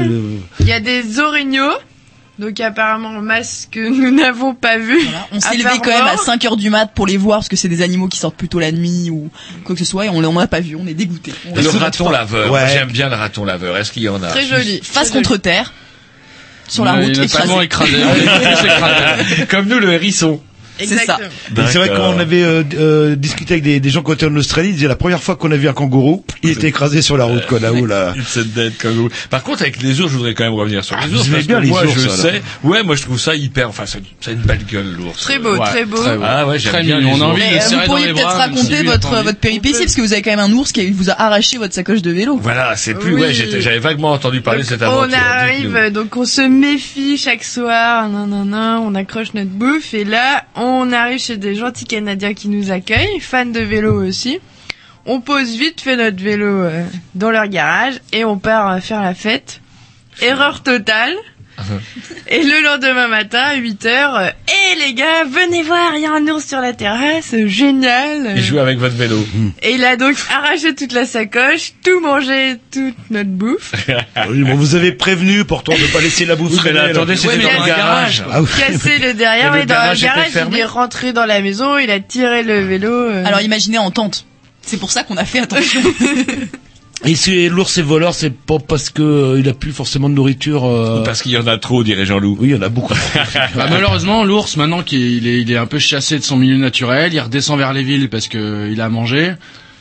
Il y a des orignaux, donc apparemment en masse que nous n'avons pas vu. Voilà. On s'est levé quand même à mort. 5 heures du mat pour les voir parce que c'est des animaux qui sortent plutôt la nuit ou quoi que ce soit et on l'en a pas vu, on est dégoûté. Le raton pas. laveur. Ouais. J'aime bien le raton laveur. Est-ce qu'il y en a? Très joli. Face très contre terre sur la route il est écrasé. écrasé. Comme nous, le hérisson. C'est ça. C'est vrai que quand on avait euh, euh, discuté avec des, des gens qui étaient en Australie, ils disaient la première fois qu'on a vu un kangourou, il était écrasé sur la route, quoi, là-haut, là. A. Par contre, avec les ours, je voudrais quand même revenir sur les Ah, vous ours. aimez Parce bien que les moi, ours, je alors. sais. Ouais, moi, je trouve ça hyper, enfin, c'est c'est une belle gueule, l'ours. Très beau, Ouais, très beau. Ah ouais, j'aime Très bien mignon. les On a ours. envie de le euh, serrer vous dans pourriez les peut-être bras, même si raconter lui, a votre votre péripétie parce que vous avez quand même un ours qui vous a arraché votre sacoche de vélo. Voilà, c'est plus, Oui. ouais, j'étais- j'avais vaguement entendu parler de cette aventure. on arrive, donc on se méfie chaque soir, nan, nan, nan, on accroche notre bouffe et là on arrive chez des gentils Canadiens qui nous accueillent, fans de vélo aussi. On pose vite fait notre vélo euh, dans leur garage et on part euh, faire la fête. Erreur totale. Et le lendemain matin, à 8 heures, euh, Eh les gars, venez voir, il y a un ours sur la terrasse, génial. Il joue avec votre vélo. Et il a donc arraché toute la sacoche, tout mangé, toute notre bouffe. Oui, bon, vous avez prévenu, pourtant, de pas laisser la bouffe. Traîner, attendez, c'était dans le le garage. Ah oui. cassé le derrière, mais dans le garage, il est rentré dans la maison, il a tiré le vélo. euh. Alors imaginez en tente. C'est pour ça qu'on a fait attention. Et si l'ours est voleur, c'est pas parce que euh, il a plus forcément de nourriture. euh, Parce qu'il y en a trop, dirait Jean-Loup. Oui, il y en a beaucoup. Bah, malheureusement, l'ours, maintenant qu'il est, il est un peu chassé de son milieu naturel, il redescend vers les villes parce que il a à manger.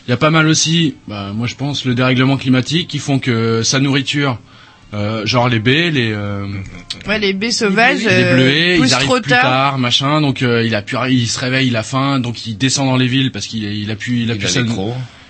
Il y a pas mal aussi, bah, moi je pense, le dérèglement climatique qui font que sa nourriture, euh, genre les baies, les, euh, ouais, les baies sauvages les euh, bleuets, poussent ils arrivent trop plus tard. tard, machin. Donc euh, il a pu, il se réveille, il a faim, donc il descend dans les villes parce qu'il est- il a pu, il a Il pu a.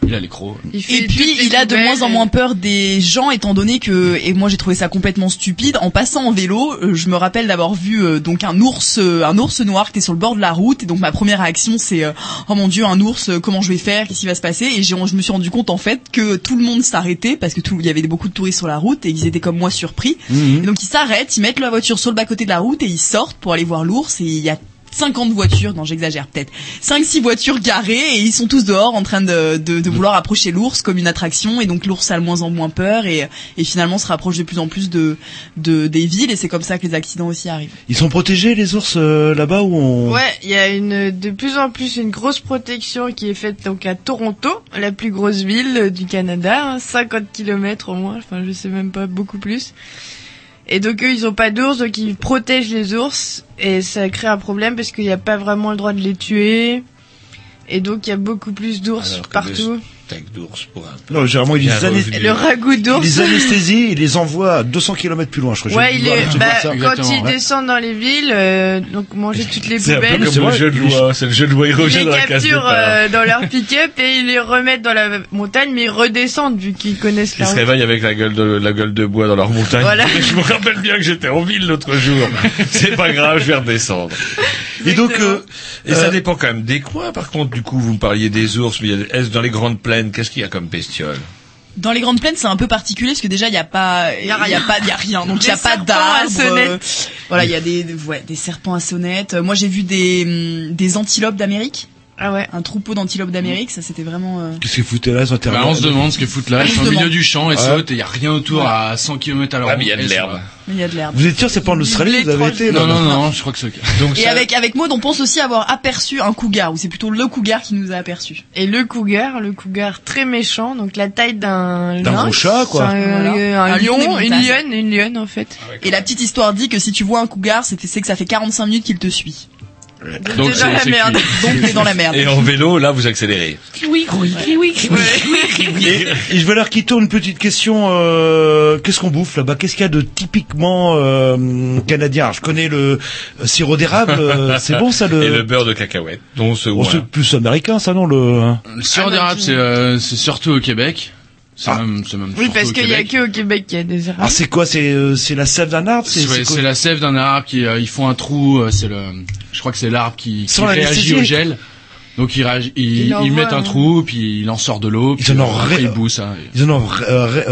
Il a les crocs. Il fait Et puis il a de moins en moins peur des gens étant donné que et moi j'ai trouvé ça complètement stupide en passant en vélo euh, je me rappelle d'avoir vu euh, donc un ours euh, un ours noir qui était sur le bord de la route. Et donc ma première réaction c'est euh, oh mon dieu un ours comment je vais faire? Qu'est-ce qui va se passer? Et j'ai je me suis rendu compte en fait que tout le monde s'arrêtait parce que tout il y avait beaucoup de touristes sur la route et ils étaient comme moi surpris. Mhm. et donc ils s'arrêtent ils mettent la voiture sur le bas côté de la route et ils sortent pour aller voir l'ours. Et il y a 50 voitures, non j'exagère peut-être, 5-6 voitures garées et ils sont tous dehors en train de, de, de vouloir approcher l'ours comme une attraction et donc l'ours a de moins en moins peur et, et finalement se rapproche de plus en plus de, de des villes et c'est comme ça que les accidents aussi arrivent. Ils sont protégés les ours euh, là-bas où on. Ouais, il y a une de plus en plus une grosse protection qui est faite donc à Toronto, la plus grosse ville du Canada, hein, 50 km au moins, enfin je sais même pas beaucoup plus. Et donc eux ils ont pas d'ours donc ils protègent les ours et ça crée un problème parce qu'il n'y a pas vraiment le droit de les tuer. Et donc il y a beaucoup plus d'ours partout. Steak d'ours pour un. Non, généralement ils les. Le ragoût ils d'ours. les aneस्थésient, ils les envoient à 200 km plus loin, je crois. Ouais, il est, bah, quand Exactement, ils ouais. descendent dans les villes, euh, donc manger toutes les poubelles, comme c'est le jeu de loi, c'est le jeu de loi, ils ils les capturent euh, dans leur pick-up et ils les remettent dans la montagne, mais ils redescendent vu qu'ils connaissent Ils la se route. réveillent avec la gueule de, la gueule de bois dans leur montagne. Voilà. Je me rappelle bien que j'étais en ville l'autre jour. C'est pas grave, je vais redescendre. Et donc, euh, Et ça euh, dépend quand même des coins. Par contre, du coup, vous me parliez des ours, mais est-ce dans les grandes plaines, qu'est-ce qu'il y a comme bestiole Dans les grandes plaines c'est un peu particulier parce que déjà il y a pas il y a pas il y a rien donc il y a Des pas serpents à d'arbres. sonnettes. voilà, il y a des ouais, des serpents à sonnettes. Euh, Moi j'ai vu des hum, des antilopes d'Amérique, Ah ouais. un troupeau d'antilopes d'Amérique, ça c'était vraiment euh, Qu'est-ce qu'ils foutaient là, été Bah, on se demande ce que foutent là. Ils sont au milieu du champ et Ouais. sautent et y a rien autour à 100 km à l'heure. Ah, mais il y a de l'herbe. il y a de l'herbe. Vous êtes sûr c'est pas en Australie Les vous avez été Non, là non, non, je crois que c'est ok. Donc Et ça- avec avec Maud, on pense aussi avoir aperçu un cougar, ou c'est plutôt le cougar qui nous a aperçu. Et le cougar, le cougar très méchant, donc la taille d'un D'un gros chat, quoi. Un, Voilà. un Un lion une lionne, une lionne en fait. Et la petite histoire dit que si tu vois un cougar, c'est c'est que ça fait 45 minutes qu'il te suit. Donc T'es dans la c'est merde. Donc dans la merde. Et en vélo, là, vous accélérez. Et, et je vais leur qui tourne une petite question. Euh, Qu'est-ce qu'on bouffe là-bas? Qu'est-ce qu'il y a de typiquement euh, canadien? Alors, Je connais le euh, sirop d'érable. euh, c'est bon ça le. Et le beurre de cacahuète, dont ce Oh, c'est plus américain ça non le. hein? Le sirop d'érable, c'est euh, c'est surtout au Québec. C'est même, c'est même Oui, parce qu'il y a que au Québec qu'il y a des Alors érables. c'est quoi C'est euh, c'est la sève d'un arbre C'est c'est la sève d'un arbre qui euh, ils font un trou. euh, C'est le, je crois que c'est l'arbre qui, qui Sans réagit au gel. Donc ils, ils, Il ils envoie, mettent un hein. trou, puis il en sort de l'eau, puis Ils en ont après, ré- ils bouent ça. Ils en ont ré-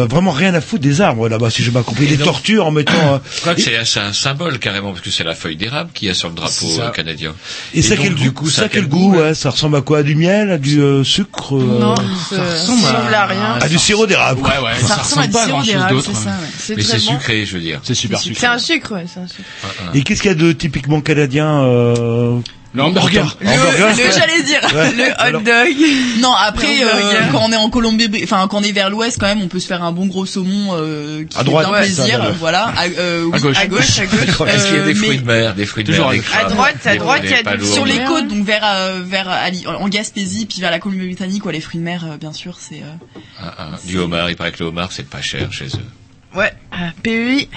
vraiment rien à foutre des arbres là-bas si j'ai pas compris. Donc- tortures en mettant. euh, Je crois que c'est c'est un symbole carrément, parce que c'est la feuille d'érable qu'il y a sur le drapeau euh, canadien. Et, ça donc, quel du goût coup, Ça quel goût ouais, Ça ressemble à quoi À du miel À du euh, sucre euh, Non, ça ressemble à rien. À du sirop d'érable. Ouais, ouais, Ça ressemble à du pas à sirop grand chose d'érable, d'autre. c'est ça. ouais. C'est Mais c'est sucré, je veux dire. C'est super sucré. C'est un sucre, ouais, c'est un sucre. Et qu'est-ce qu'il y a de typiquement canadien euh... Le hamburger. Le, Hamburger le- j'allais dire. Ouais. Le hot dog. Non, après, Le euh, quand on est en Colombie, enfin quand on est vers l'ouest, quand même, on peut se faire un bon gros saumon euh, qui À droite, ouais, plaisir, ça, voilà. À, euh, oui, À gauche. à gauche, à gauche. Est-ce qu'il y a Euh, des mais fruits de mer, des fruits de Toujours mer, des crabes, À droite, à droite, il y a sur les côtes, donc vers euh, vers Ali- en Gaspésie, puis vers la Colombie-Britannique, où les fruits de mer, bien sûr, c'est. Ah, ah, du homard, il paraît que le homard, c'est pas cher chez eux. Ouais, à PEI,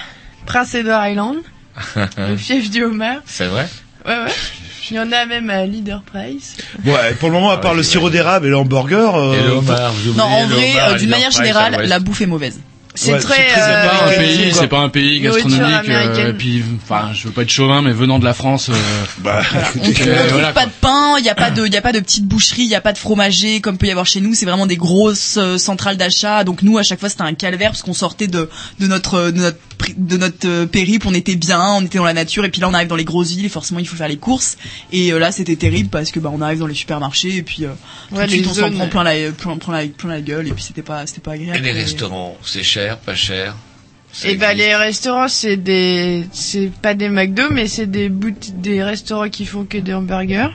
Prince Edward Island, le fief du homard. C'est vrai? Ouais, ouais. Il y en a même à Leader Price. Ouais, pour le moment, à part le sirop d'érable et le hamburger. euh, Et le homard, vous Non, en vrai, euh, d'une manière générale, la bouffe est mauvaise. C'est Ouais, très, c'est euh, C'est pas un pays, quoi. c'est pas un pays gastronomique. euh, et puis, enfin, je veux pas être chauvin, mais venant de la France, euh, Bah, On, écoutez, on Euh, trouve voilà, pas quoi. de pain, il y a pas de, il y a pas de petites boucheries, il y a pas de fromager comme peut y avoir chez nous. C'est vraiment des grosses euh, centrales d'achat. Donc nous, à chaque fois, c'était un calvaire parce qu'on sortait de, de notre, de notre, de notre euh, périple. On était bien, on était dans la nature. Et puis là, on arrive dans les grosses villes et forcément, il faut faire les courses. Et euh, là, c'était terrible parce que bah, on arrive dans les supermarchés et puis euh, tout de suite, on s'en prend plein la, plein, plein la, plein la gueule. Et puis c'était pas, c'était pas agréable. Et les restaurants, c'est cher, pas cher Et bah existe les restaurants c'est des c'est pas des McDo mais c'est des boutiques des restaurants qui font que des hamburgers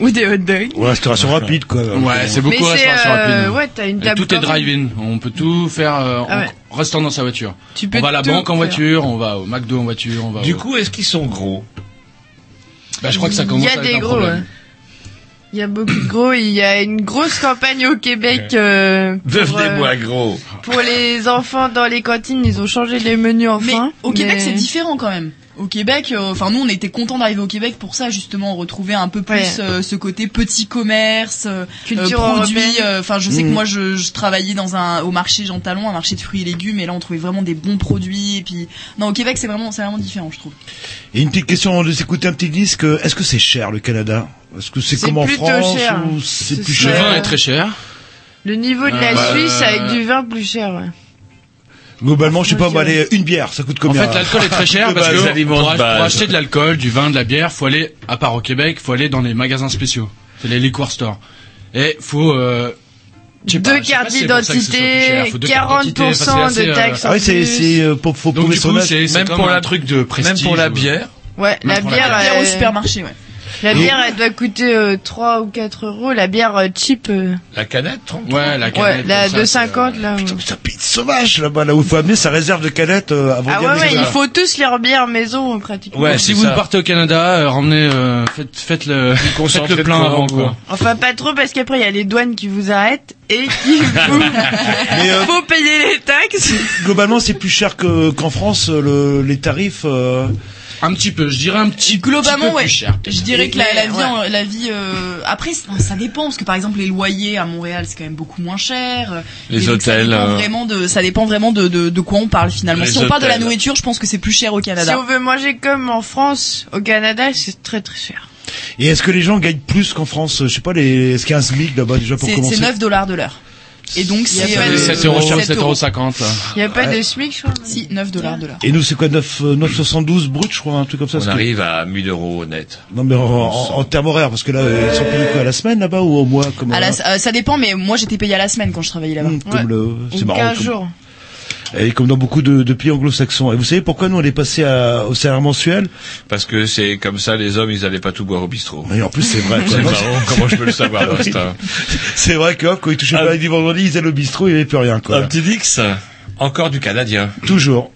ou des hot dogs. Ouais, restauration rapide, quoi. ouais, c'est beaucoup mais c'est euh, rapide. ouais, t'as une Et table tout est drive-in. On peut tout faire euh, Ah en ouais. restant dans sa voiture. Tu peux On va à la banque en faire. voiture, on va au McDo en voiture, on va. Du au- coup, est-ce qu'ils sont gros? Bah, je crois que ça commence à être des un gros. problème. ouais. Il y a beaucoup de gros. Il y a une grosse campagne au Québec euh, pour, euh, Devenez-moi gros pour les enfants dans les cantines. Ils ont changé les menus Mais enfin. au Québec, mais- c'est différent quand même. Au Québec, euh, enfin nous on était contents d'arriver au Québec pour ça justement retrouver un peu plus Ouais. euh, ce côté petit commerce, euh, Culture euh, produits. euh, Enfin je sais que moi je, je travaillais dans un au marché Jean Talon, un marché de fruits et légumes et là on trouvait vraiment des bons produits et puis non au Québec c'est vraiment c'est vraiment différent je trouve. Et une petite question avant de s'écouter un petit disque. Est-ce que c'est cher le Canada? Est-ce que c'est comme en France cher. ou c'est plus cher. Le vin est très cher. Le niveau de la Euh, Suisse avec du vin plus cher, ouais. Globalement, je sais pas, je- allez, une bière, ça coûte En combien fait, l'alcool est très cher parce que aliments pour, pour acheter de l'alcool, du vin, de la bière, faut aller, à part au Québec, faut aller dans les magasins spéciaux. C'est les liquor stores. Et faut, euh, je sais pas, Deux cartes c'est d'identité, Faut deux cartes d'identité, 40% enfin, c'est assez, de euh, taxes Ah en oui, c'est, plus. c'est, euh, pour, pour c'est c'est Même pour un la- truc de prestige. Même pour la bière. Ouais, la Même pour la bière, Bière au euh, supermarché ouais. La bière, elle doit coûter euh, 3 ou 4 euros. La bière euh, cheap, euh, La canette, 30 Ouais, la ouais, canette. la comme ça, 2,50 là. ouais. Ça pique sauvage là-bas, là où il faut amener sa réserve de canettes euh, avant Ah d'y ouais, ouais, il faut tous leur bière maison pratiquement. Ouais, Ouais, si c'est vous ça. partez au Canada, euh, ramenez, euh, faites, faites le, faites concentré le de plein avant, quoi. Enfin, pas trop parce qu'après il y a les douanes qui vous arrêtent et qui vous Mais, euh, faut payer les taxes. globalement, c'est plus cher que, qu'en France, euh, le, les tarifs, euh, Un petit peu, je dirais un petit, Globalement, petit peu ouais. plus cher. Je dirais que la, vie, ouais. en- la vie. euh, après, ça dépend parce que par exemple les loyers à Montréal c'est quand même beaucoup moins cher. Les et donc, Ça hôtels, dépend euh, vraiment de, ça dépend vraiment de, de, de quoi on parle finalement. Les si on parle de la hôtels. nourriture, je pense que c'est plus cher au Si Canada. on veut manger comme en France, au Canada, c'est très très cher. Et est-ce que les gens gagnent plus qu'en France? Je sais pas, les, est-ce qu'il y a un SMIC là-bas déjà pour commencer c'est 9 dollars de l'heure. Et donc Il y a c'est euh, 7 euros, 7 7 euros 50. là. Il y a pas Ouais. de SMIC, je crois. Si, 9 dollars de l'heure. Et nous, c'est quoi 9, euh, 9,72 brut, je crois, un truc comme ça On parce que- arrive à 1000 euros net. Non, mais en, en, en termes horaires, parce que là, ils sont payés quoi, à la semaine là-bas ou au mois comme À la- euh, euh, ça dépend, mais moi j'étais payé à la semaine quand je travaillais là-bas. hum, comme le, c'est marrant. 15 comme- jours. Et comme dans beaucoup de, de pays anglo-saxons. Et vous savez pourquoi nous on est passé à, au salaire mensuel? Parce que c'est comme ça, les hommes, ils allaient pas tout boire au bistrot. Et en plus c'est vrai. C'est marrant, comment je peux le savoir. Basta C'est vrai que quand ils touchaient Ah. pas du vendredi, ils allaient au bistrot, il n'y avait plus rien. Quoi. Un petit Dix Encore du Canadien. Toujours.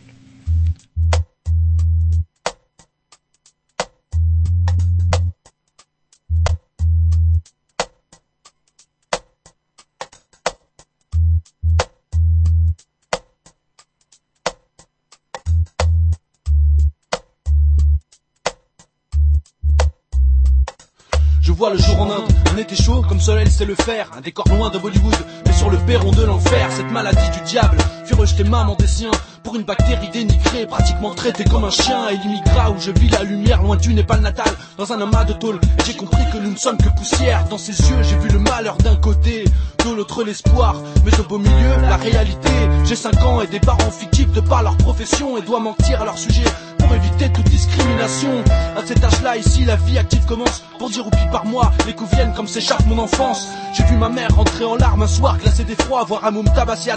Vois le jour en Inde, un été chaud comme soleil sait le faire, un décor loin de Bollywood, mais sur le perron de l'enfer, cette maladie du diable fit rejeter maman des siens pour une bactérie dénigrée, pratiquement traitée comme un chien. Et l'immigra où je vis la lumière loin du Népal natal, dans un amas de tôle. J'ai compris que nous ne sommes que poussière. Dans ses yeux, j'ai vu le malheur d'un côté, de l'autre l'espoir, mais au beau milieu, la réalité. J'ai 5 ans et des parents fictifs de par leur profession et dois mentir à leur sujet pour éviter toute discrimination. À cet âge-là, ici, la vie active commence. Pour dire oublie par moi, les coups viennent comme s'échappe mon enfance. J'ai vu ma mère rentrer en larmes un soir, glacé d'effroi, voir un môme tabassé à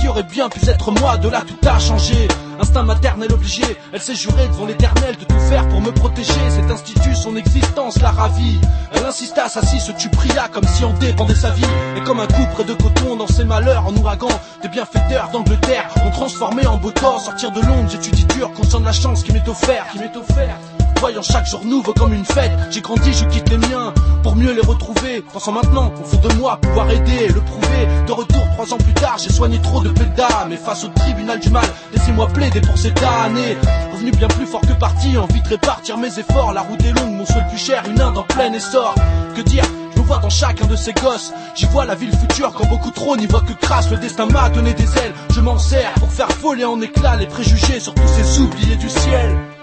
qui aurait bien pu être moi. De là, tout a changé. Instinct maternel obligé, elle s'est jurée devant l'éternel de tout faire pour me protéger. Cet institut, son existence la ravit. Elle insista, s'assit, se tu pria comme si en dépendait sa vie. Et comme un coup près de coton dans ses malheurs en ouragan, des bienfaiteurs d'Angleterre ont transformé en beau temps. Sortir de Londres, j'étudie dur, conscient de la chance qui m'est offerte, qui m'est offerte. Voyant chaque jour nouveau comme une fête, j'ai grandi, je quitte les miens pour mieux les retrouver. Pensant maintenant au fond de moi pouvoir aider et le prouver. De retour trois ans plus tard, j'ai soigné trop de pédas, mais face au tribunal du mal, laissez-moi plaider pour ces damnés. Revenu bien plus fort que parti, envie de répartir mes efforts. La route est longue, mon le plus cher, une Inde en plein essor. Que dire vois dans chacun de ces gosses, j'y vois la ville future quand beaucoup trop n'y voient que crasse. Le destin m'a donné des ailes, je m'en sers pour faire voler en éclats les préjugés sur tous ces oubliés du ciel.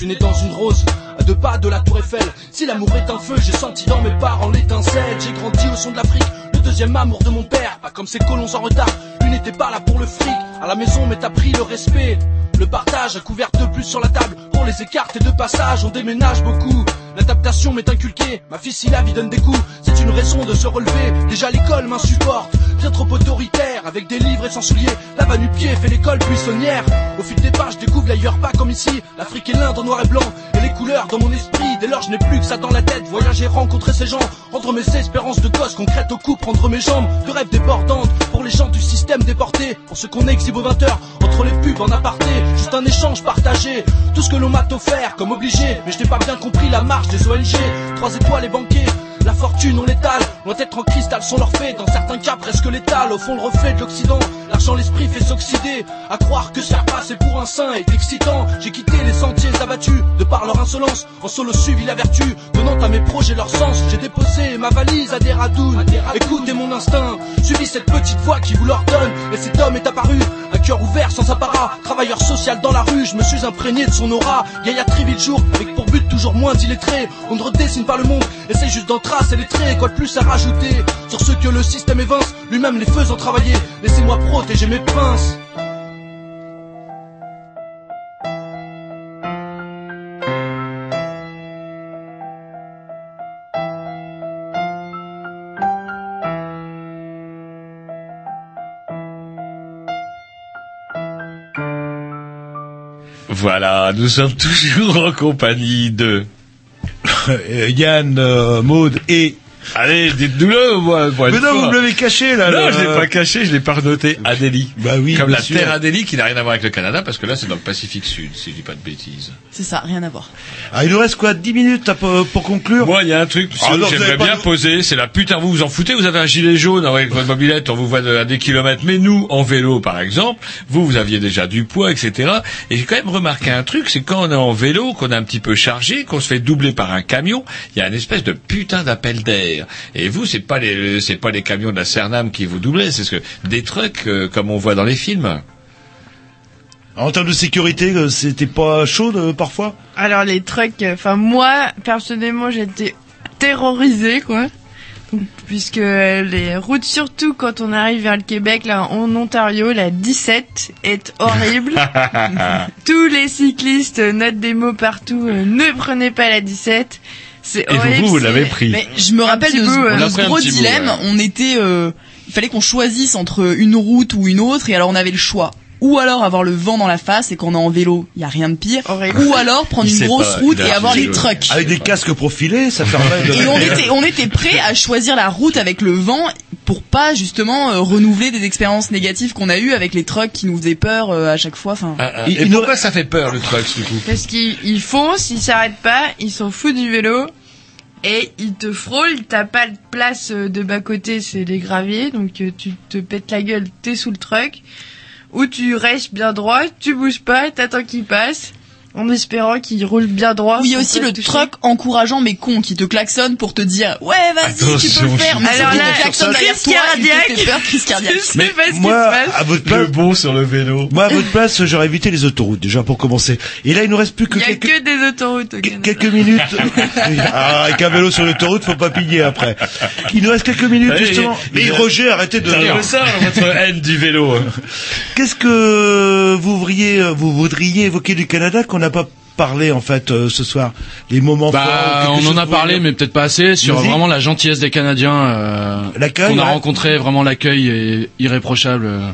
Suis né dans une rose, à deux pas de la tour Eiffel. Si l'amour est un feu, j'ai senti dans mes parents l'étincelle. J'ai grandi au son de l'Afrique, le deuxième amour de mon père. Pas comme ces colons en retard, lui n'était pas là pour le fric. À la maison, mais t'as pris le respect. le partage, un couvert de plus sur la table pour les écarter de passage. On déménage beaucoup. L'adaptation m'est inculquée, ma fille si la vie donne des coups, c'est une raison de se relever. Déjà l'école m'insupporte, bien trop autoritaire, avec des livres et sans souliers. La va nu-pied fait l'école buissonnière. Au fil des pages, je découvre l'ailleurs pas comme ici. L'Afrique est l'Inde en noir et blanc, et les couleurs dans mon esprit. Dès lors, je n'ai plus que ça dans la tête. Voyager, rencontrer ces gens, rendre mes espérances de gosse concrètes au coup, prendre mes jambes de rêves débordantes. Pour les gens du système déporté, pour ceux qu'on exhibe aux 20 heures, entre les pubs en aparté, juste un échange partagé. Tout ce que l'on m'a offert comme obligé, mais je n'ai pas bien compris la des ONG. Trois étoiles et banquiers, la fortune on l'étale, loin d'être en cristal sont leurs faits, dans certains cas presque létal, au fond le reflet de l'Occident, l'argent l'esprit fait s'oxyder, à croire que se faire passer pour un saint est excitant, j'ai quitté les sentiers abattus, de par leur insolence, en solo suivi la vertu, donnant à mes projets leur sens, j'ai déposé ma valise à des radounes, écoutez mon instinct, suivi cette petite voix qui vous l'ordonne, et cet homme est apparu, un cœur ouvert sans apparat, travailleur social dans la rue, je me suis imprégné de son aura, triville jour, avec pour but toujours moins illettré, on ne redessine pas le monde, essaye juste d'en tracer les traits, quoi de plus à rajouter, sur ceux que le système évince, lui-même les faisant travailler, laissez-moi protéger mes pinces. Voilà, nous sommes toujours en compagnie de Yann, euh, Maud et Allez, dites-nous-le, moi. pour Mais non, fois. vous me l'avez caché, là, Non, le- je l'ai pas caché, je l'ai pas renoté. Adélie. Bah oui, Comme la sûr. terre Adélie qui n'a rien à voir avec le Canada, parce que là, c'est dans le Pacifique Sud, si je dis pas de bêtises. C'est ça, rien à voir. Ah, il nous reste quoi 10 minutes là, pour, pour conclure Moi, il y a un truc Ah, que j'aimerais bien de- poser, c'est la putain, vous vous en foutez, vous avez un gilet jaune avec votre mobilette, on vous voit de- à des kilomètres, mais nous, en vélo, par exemple, vous, vous aviez déjà du poids, etc. Et j'ai quand même remarqué un truc, c'est quand on est en vélo, qu'on est un petit peu chargé, qu'on se fait doubler par un camion, il y a une espèce de putain d'appel d'air. Et vous, c'est pas les, c'est pas les camions de la Cernam qui vous doublaient, c'est ce que des trucks, euh, comme on voit dans les films. En termes de sécurité, euh, c'était pas chaud euh, parfois? Alors les trucks, euh, enfin moi personnellement j'étais terrorisée quoi. Puisque les routes, surtout quand on arrive vers le Québec, là en Ontario, la 17 est horrible. Tous les cyclistes notent des mots partout. euh, ne prenez pas la 17. C'est vous, horrible. vous l'avez pris. Mais je me rappelle de, ce- euh, de gros bout, dilemme. ouais. On était, euh, il fallait qu'on choisisse entre une route ou une autre, et alors on avait le choix. Ou alors avoir le vent dans la face et qu'on est en vélo, il y a rien de pire. Ou alors prendre Il une grosse pas, route et avoir les trucks. Avec des casques profilés, ça permet de... Et on était, on était prêt à choisir la route avec le vent pour pas justement euh, renouveler des expériences négatives qu'on a eues avec les trucks qui nous faisaient peur euh, à chaque fois. Enfin, Et, pourquoi ça fait peur, le truck, du coup? Parce qu'ils ils foncent, ils s'arrêtent pas, ils s'en foutent du vélo et ils te frôlent. T'as pas de place euh, de bas côté, c'est les graviers, donc euh, tu te pètes la gueule, t'es sous le truck. Ou tu restes bien droit, tu bouges pas, t'attends qu'il passe, en espérant qu'il roule bien droit. Oui, il y a aussi pas le truck encourageant mais con qui te klaxonne pour te dire ouais vas-y tu peux le faire. Mais Alors c'est là, klaxonne crise derrière toi, fait peur, crise cardiaque. Je sais pas ce qui moi, à votre place, bon sur le vélo. moi, à votre place, j'aurais évité les autoroutes, déjà, pour commencer. Et là, il nous reste plus que Il y a quelques... que des autoroutes au Canada. quelques minutes. ah, avec un vélo sur l'autoroute, faut pas piller après. Il nous reste quelques minutes Allez, justement. Mais il- Roger, arrêtez de. C'est ça, votre haine du vélo. Qu'est-ce que vous voudriez, vous voudriez évoquer du Canada qu'on n'a pas parlé en fait euh, ce soir Les moments forts. Bah, quelque on en a parlé, mais peut-être pas assez, sur Vas-y. vraiment la gentillesse des Canadiens. Euh, L'accueil, qu'on a ouais. rencontré, vraiment l'accueil est irréprochable. euh.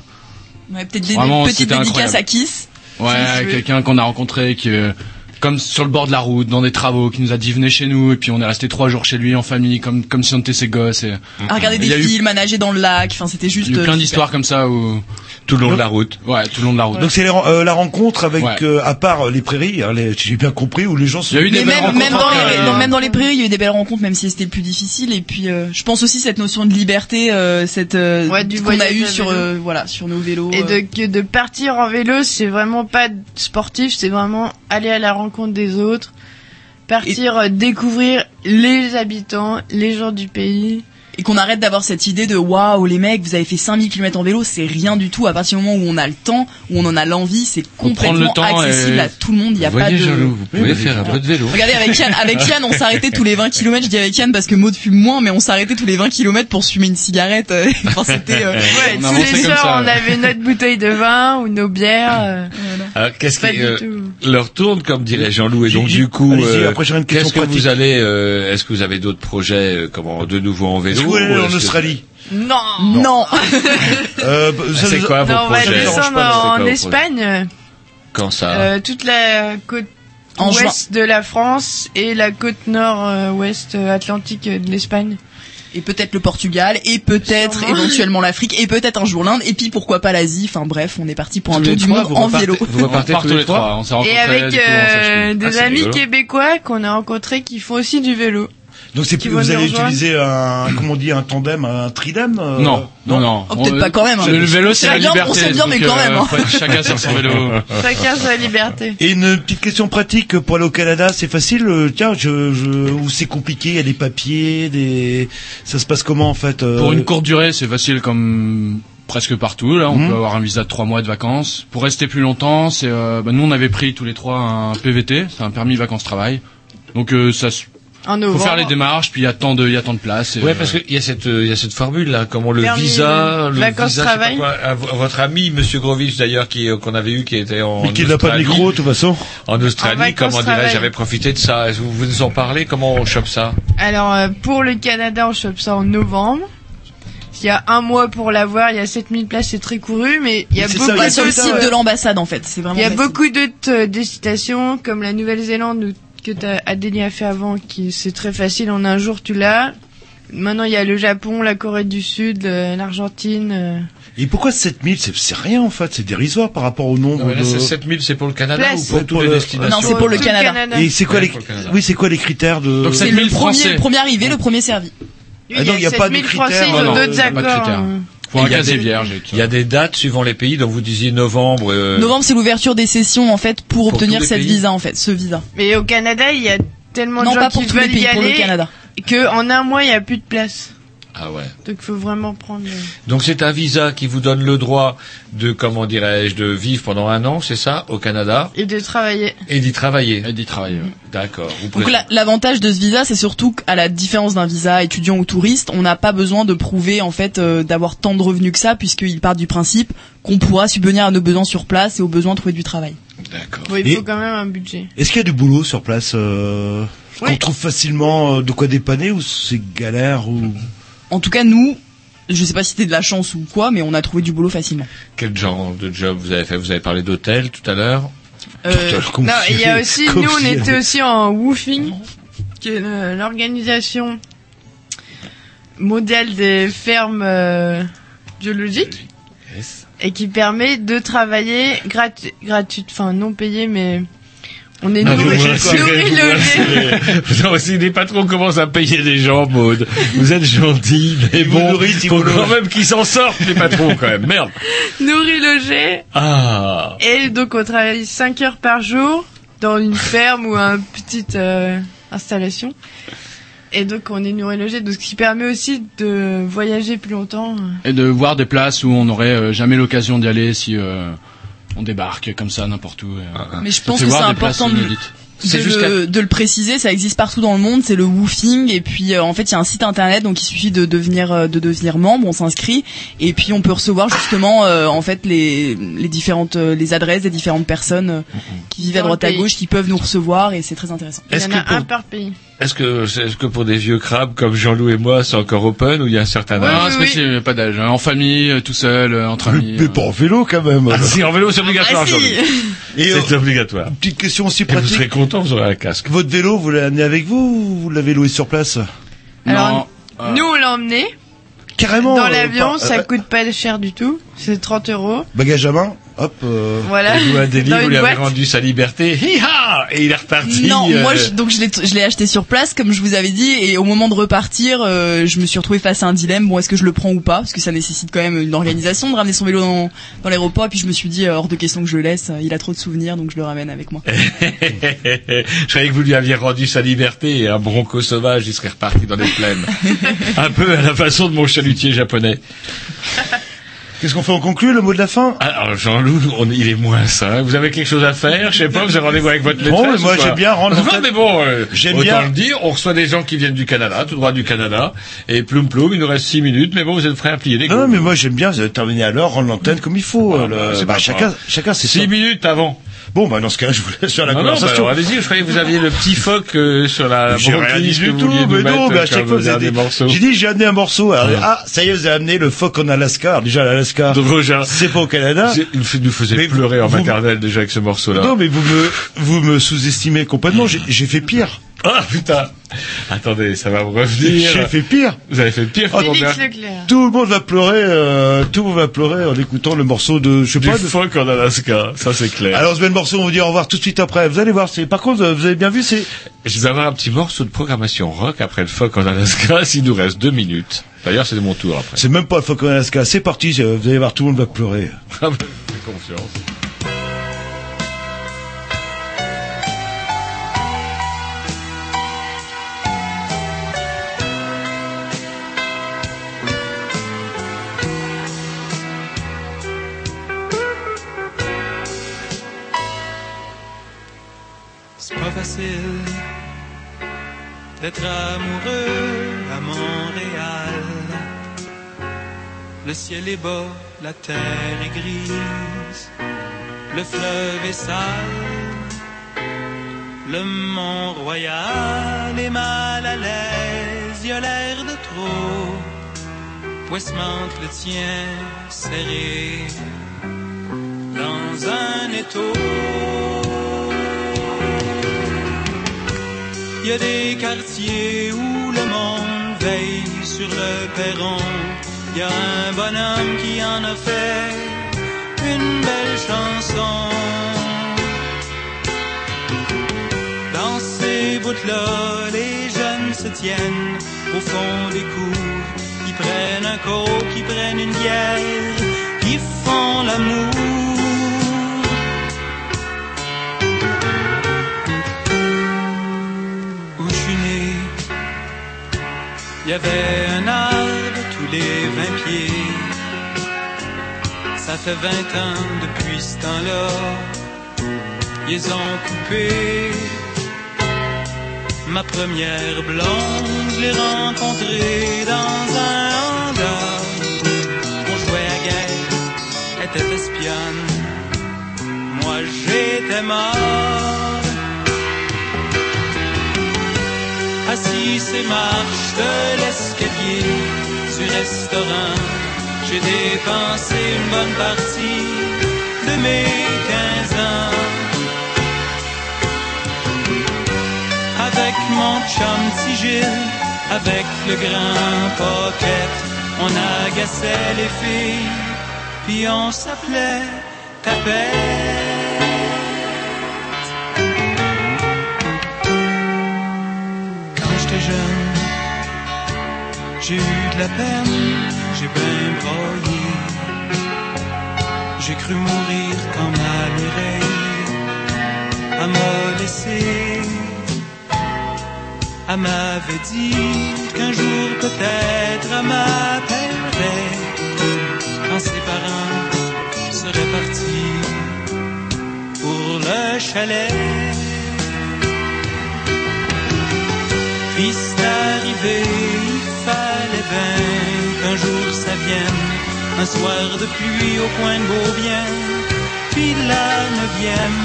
Ouais, peut-être des, petites dédicaces incroyable. à Kiss. Ouais, quelqu'un qu'on a rencontré qui, euh, comme sur le bord de la route, dans des travaux, qui nous a dit venez chez nous, et puis on est resté trois jours chez lui en famille, comme comme si on était ses gosses. Et... À regarder des a eu- films, à nager dans le lac. Enfin, c'était juste. Il y a eu plein d'histoires comme ça où tout le long de la route. Ouais, tout le long de la route. Donc c'est les euh, la rencontre avec, Ouais. euh, à part euh, les prairies, hein, les- j'ai bien compris, où les gens sont. Il y a eu des Mais belles même, rencontres même, dans les, euh, dans- même dans les prairies, il y a eu des belles rencontres, même si c'était le plus difficile. Et puis, euh, je pense aussi cette notion de liberté, euh, cette euh, Ouais, du qu'on a eu sur, euh, voilà, sur nos vélos. Et euh. de, partir en vélo, c'est vraiment pas sportif, c'est vraiment aller à la rencontre des autres, partir découvrir les habitants, les gens du pays. Et qu'on arrête d'avoir cette idée de waouh les mecs vous avez fait 5000 km en vélo c'est rien du tout à partir du moment où on a le temps où on en a l'envie c'est complètement le temps accessible et- à tout le monde il y a Vous pas de Jaloux, vous pouvez faire un peu de vélo. Regardez avec Yann, avec Yann on s'arrêtait tous les 20 km, je dis avec Yann parce que Maud fume moins mais on s'arrêtait tous les 20 km pour fumer une cigarette. euh, Enfin c'était euh, Ouais, tous les soirs, ça, on ouais. avait notre bouteille de vin ou nos bières. euh. Alors, qu'est-ce Pas qui du euh, tout. leur tourne, comme dirait Jean-Loup, et donc du coup, euh, qu'est-ce que vous allez, euh, est-ce que vous avez d'autres projets, euh, comment, de nouveau en vélo? Allez ou en Australie Non. Non. euh, bah, C'est quoi vos Non, on va projets en Espagne, Quand ça euh, toute la côte En ouest de la France et la côte nord-ouest atlantique de l'Espagne. Et peut-être le Portugal, et peut-être éventuellement l'Afrique, et peut-être un jour l'Inde, et puis pourquoi pas l'Asie. Enfin bref, on est parti pour un tour du monde en vélo. vous repartez tous les trois. On s'est Et avec euh, des Ah, c'est amis rigolo. québécois qu'on a rencontrés qui font aussi du vélo. Donc c'est Qui vous allez utiliser un comment on dit un tandem, un tridem euh, Non, non, non. Oh, peut-être pas quand même, hein. Le, le vélo, c'est la liberté. on sait bien, mais quand euh, même, hein. chacun sur son vélo. Chacun sa liberté. Et une petite question pratique pour aller au Canada, c'est facile. euh, Tiens, je, je, ou c'est compliqué. Il y a des papiers, des. Ça se passe comment en fait euh, Pour une courte durée, c'est facile comme presque partout. Là, on Mhm. peut avoir un visa de trois mois de vacances. Pour rester plus longtemps, c'est euh, bah, nous on avait pris tous les trois un PVT, c'est un permis vacances-travail. Donc euh, ça, se- En faut novembre. faire les démarches, puis il y a tant de, il y a tant de places. Ouais, euh, parce qu'il y a cette, il y a cette formule là, comment le visa, le vacances, visa, travail. quoi, à vo- votre ami Monsieur Grovich d'ailleurs, qui euh, qu'on avait eu, qui était en Mais qui n'a pas de Australie. micro de toute façon. En Australie, comment dirais-je, j'avais profité de ça. Vous vous nous en parlez Comment on chope ça? Alors euh, pour le Canada, on chope ça en novembre. Il y a un mois pour l'avoir, il y a 7000 places, c'est très couru, mais il y a beaucoup ça, sur le site ouais. de l'ambassade en fait, c'est vraiment Il y a facile. beaucoup d'autres euh, destinations, comme la Nouvelle-Zélande où- que t'as- Adélie a fait avant, qui c'est très facile, en un jour tu l'as. Maintenant il y a le Japon, la Corée du Sud, euh, l'Argentine. euh. Et pourquoi 7000 C'est c'est rien en fait? C'est dérisoire par rapport au nombre Non, là, de. c'est 7000, c'est pour le Canada Place. ou pour toutes les le- destinations? Non, c'est pour le Canada. Et c'est quoi Ouais, les. Oui, c'est quoi les critères de Donc, C'est 7000 le premier, le premier arrivé, le premier servi. Ah, il y a pas de 7000 critères, Français, ils ont d'autres a accords. Il y a casier des- vierge. et tout Il y a des dates suivant les pays, donc vous disiez novembre. euh, Novembre, c'est l'ouverture des sessions en fait pour, Pour obtenir cette pays visa en fait, ce visa. Mais au Canada, il y a tellement Non, de gens pas pour qui tous les veulent pays, y pour le aller Canada. que en un mois il y a plus de place. Ah ouais. Donc il faut vraiment prendre. Donc c'est un visa qui vous donne le droit de, comment dirais-je, de vivre pendant un an, c'est ça, au Canada, Et de travailler. et d'y travailler. Et d'y travailler. D'accord. Donc l'avantage de ce visa, c'est surtout qu'à la différence d'un visa étudiant ou touriste, on n'a pas besoin de prouver en fait euh, d'avoir tant de revenus que ça, puisqu'il part du principe qu'on pourra subvenir à nos besoins sur place et aux besoins de trouver du travail. D'accord. Bon, il Et- faut quand même un budget. Est-ce qu'il y a du boulot sur place euh, Oui. Qu'on trouve facilement euh, de quoi dépanner ou c'est galère ou En tout cas, nous, je sais pas si c'était de la chance ou quoi, mais on a trouvé du boulot facilement. Quel genre de job vous avez fait? Vous avez parlé d'hôtel tout à l'heure? Euh, non, il y a aussi, nous on était aussi en woofing, qui est le- l'organisation mondiale des fermes euh, biologiques Yes. et qui permet de travailler gratu gratuit, enfin non payé, mais on est nourri, vous m'inspirez, nourri, vous logé. m'inspirez. Non, si les patrons commencent à payer des gens, Maud, vous êtes gentils, mais vous bon, ils faut quand même qu'ils s'en sortent, les patrons, quand même. Merde. nourri, logé. Ah. Et donc on travaille 5 heures par jour dans une ferme ou une petite euh, installation. Et donc on est nourri logé, donc ce qui permet aussi de voyager plus longtemps. Et de voir des places où on n'aurait euh, jamais l'occasion d'y aller si euh, on débarque comme ça n'importe où. euh. Mais je pense que c'est important de, le, de le préciser, ça existe partout dans le monde, c'est le woofing et puis euh, en fait il y a un site internet donc il suffit de devenir euh, de devenir membre, on s'inscrit et puis on peut recevoir justement euh, en fait les les différentes les adresses des différentes personnes euh, qui vivent à droite à gauche qui peuvent nous recevoir et c'est très intéressant. Il y en a un par pays. Est-ce que, est-ce que pour des vieux crabes comme Jean-Loup et moi, c'est encore open ou il y a un certain Ouais, âge? Non, oui, c'est oui. pas d'âge. hein. En famille, euh, tout seul, euh, entre mais, amis. mais euh. pas en vélo quand même. Ah, si, en vélo, c'est obligatoire, Ah, si. Euh, C'est obligatoire. petite question aussi Et vous pratique. serez content, vous aurez un casque. Votre vélo, vous l'avez amené avec vous ou vous l'avez loué sur place? Alors, Non, euh, Nous on l'a emmené Carrément. dans euh, l'avion, par- ça euh, coûte pas cher du tout, c'est 30 euros. Bagage à main, hop. euh, Voilà. Adélie, Dans vous lui avez rendu sa liberté. Hi-ha Et il est reparti. Non, euh, moi je, donc je l'ai je l'ai acheté sur place comme je vous avais dit et au moment de repartir, euh, je me suis retrouvée face à un dilemme. Bon, est-ce que je le prends ou pas? Parce que ça nécessite quand même une organisation de ramener son vélo dans, dans l'aéroport. Et puis je me suis dit euh, hors de question que je le laisse. Il a trop de souvenirs, donc je le ramène avec moi. Je croyais que vous lui aviez rendu sa liberté et un bronco sauvage, il serait reparti dans les plaines. un peu à la façon de mon chalutier japonais. Qu'est-ce qu'on fait On conclut le mot de la fin? Alors Jean-Loup, il est moins ça. Vous avez quelque chose à faire? Je sais pas, vous avez rendez-vous avec votre maîtresse Bon, mais moi, j'aime bien rendre Non, mais bon, euh, J'aime bien- le dire, on reçoit des gens qui viennent du Canada, tout droit du Canada, et ploum ploum, il nous reste six minutes, mais bon, vous êtes prêts à plier les Non, coups. mais moi j'aime bien terminer à l'heure, rendre l'antenne comme il faut. Ah, euh, le- bah, c'est bah, chacun, chacun c'est Six ça. minutes avant. Bon, bah dans ce cas, je vous laisse faire la non, non, bah, conversation. allez-y, je croyais que vous aviez le petit phoque euh, sur la J'ai rien dit du vous tout, mais non, mais à comme chaque fois, vous avez dit- morceau. j'ai dit, j'ai amené un morceau. Alors, Ah. ah, ça y est, vous avez amené le phoque en Alaska. Alors, déjà, l'Alaska, c'est pas au Canada. il nous faisait Mais pleurer en vous- maternelle déjà avec ce morceau-là. Non, mais vous me, vous me sous-estimez complètement. J'ai fait pire. Ah putain Attendez, ça va me revenir. J'ai fait pire. Vous avez fait pire Leclerc. Tout le monde va pleurer, euh, tout le monde va pleurer en écoutant le morceau de, je sais Du pas, de... phoque en Alaska, ça c'est clair. Alors, je mets le morceau, on vous dit au revoir tout de suite après. Vous allez voir, c'est, par contre, vous avez bien vu, c'est, Je vais avoir un petit morceau de programmation rock après le phoque en Alaska, s'il nous reste deux minutes. D'ailleurs, c'est de mon tour après. c'est même pas le phoque en Alaska. C'est parti, c'est- vous allez voir, tout le monde va pleurer. Ah, bah, confiance. D'être amoureux à Montréal. Le ciel est bas, la terre est grise, le fleuve est sale, le Mont Royal est mal à l'aise, y a l'air de trop. Westmount le tient serré dans un étau. Il y a des quartiers où le monde veille sur le perron. Il y a un bonhomme qui en a fait une belle chanson. Dans ces bouts-là, les jeunes se tiennent au fond des cours. Ils prennent un coke, ils prennent une bière, ils font l'amour. Il y avait un arbre tous les vingt pieds. Ça fait vingt ans depuis ce temps-là, ils ont coupé. Ma première blonde, je l'ai rencontrée dans un hangar. On jouait à guerre, elle était espionne. Moi j'étais mort. Assis ces marches de l'escalier du restaurant, j'ai dépensé une bonne partie de mes 15 ans. Avec mon chum Gilles, avec le grand pocket, on agaçait les filles, puis on s'appelait tapette. J'ai eu de la peine, j'ai bien broyé. J'ai cru mourir quand ma Mireille elle m'a laissé. Elle m'avait dit qu'un jour peut-être elle m'appellerait quand ses parents seraient partis pour le chalet. Puis qu'un jour ça vienne, un soir de pluie au coin de Beaubien, puis la neuvième.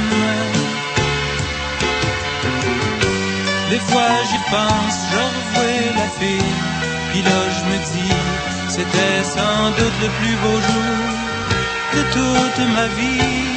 Des fois j'y pense, je revois la fille, puis là je me dis, c'était sans doute le plus beau jour de toute ma vie.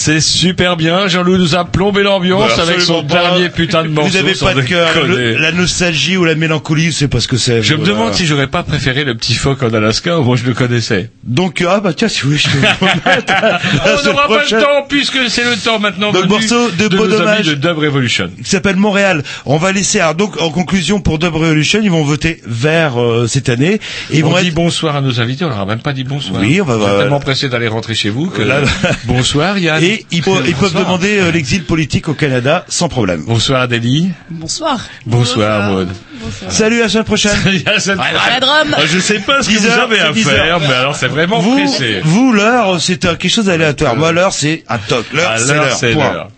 C'est super bien. Jean-Loup nous a plombé l'ambiance Bah, avec son pas. dernier putain de morceau. Vous avez sans pas de cœur. Le- La nostalgie ou la mélancolie, c'est pas ce que c'est. Je me demande si j'aurais pas préféré le petit phoque en Alaska, au moins je le connaissais. Donc, ah bah tiens, si vous voulez, je peux vous remettre On n'aura pas le temps puisque c'est le temps maintenant Donc, morceau de de Beau nos amis de Dub Revolution. qui s'appelle Montréal. On va laisser, alors donc en conclusion pour Dub Revolution, ils vont voter vert euh, cette année. Et on vont dit être... bonsoir à nos invités, on leur a même pas dit bonsoir. Oui, on va- va- tellement pressé d'aller rentrer chez vous que Là- bonsoir Yann. Et ils, peuvent- ils peuvent Bonsoir. demander euh, l'exil politique au Canada sans problème. Bonsoir Adélie. Bonsoir. Bonsoir Maud. Salut, à la semaine prochaine. À la semaine prochaine. drum. Ah, Je sais pas ce que 10 vous avez à c'est 10 faire, mais alors c'est vraiment Vous, pressé. vous l'heure, c'est quelque chose d'aléatoire. Moi, l'heure, c'est un toc. L'heure, À c'est l'heure.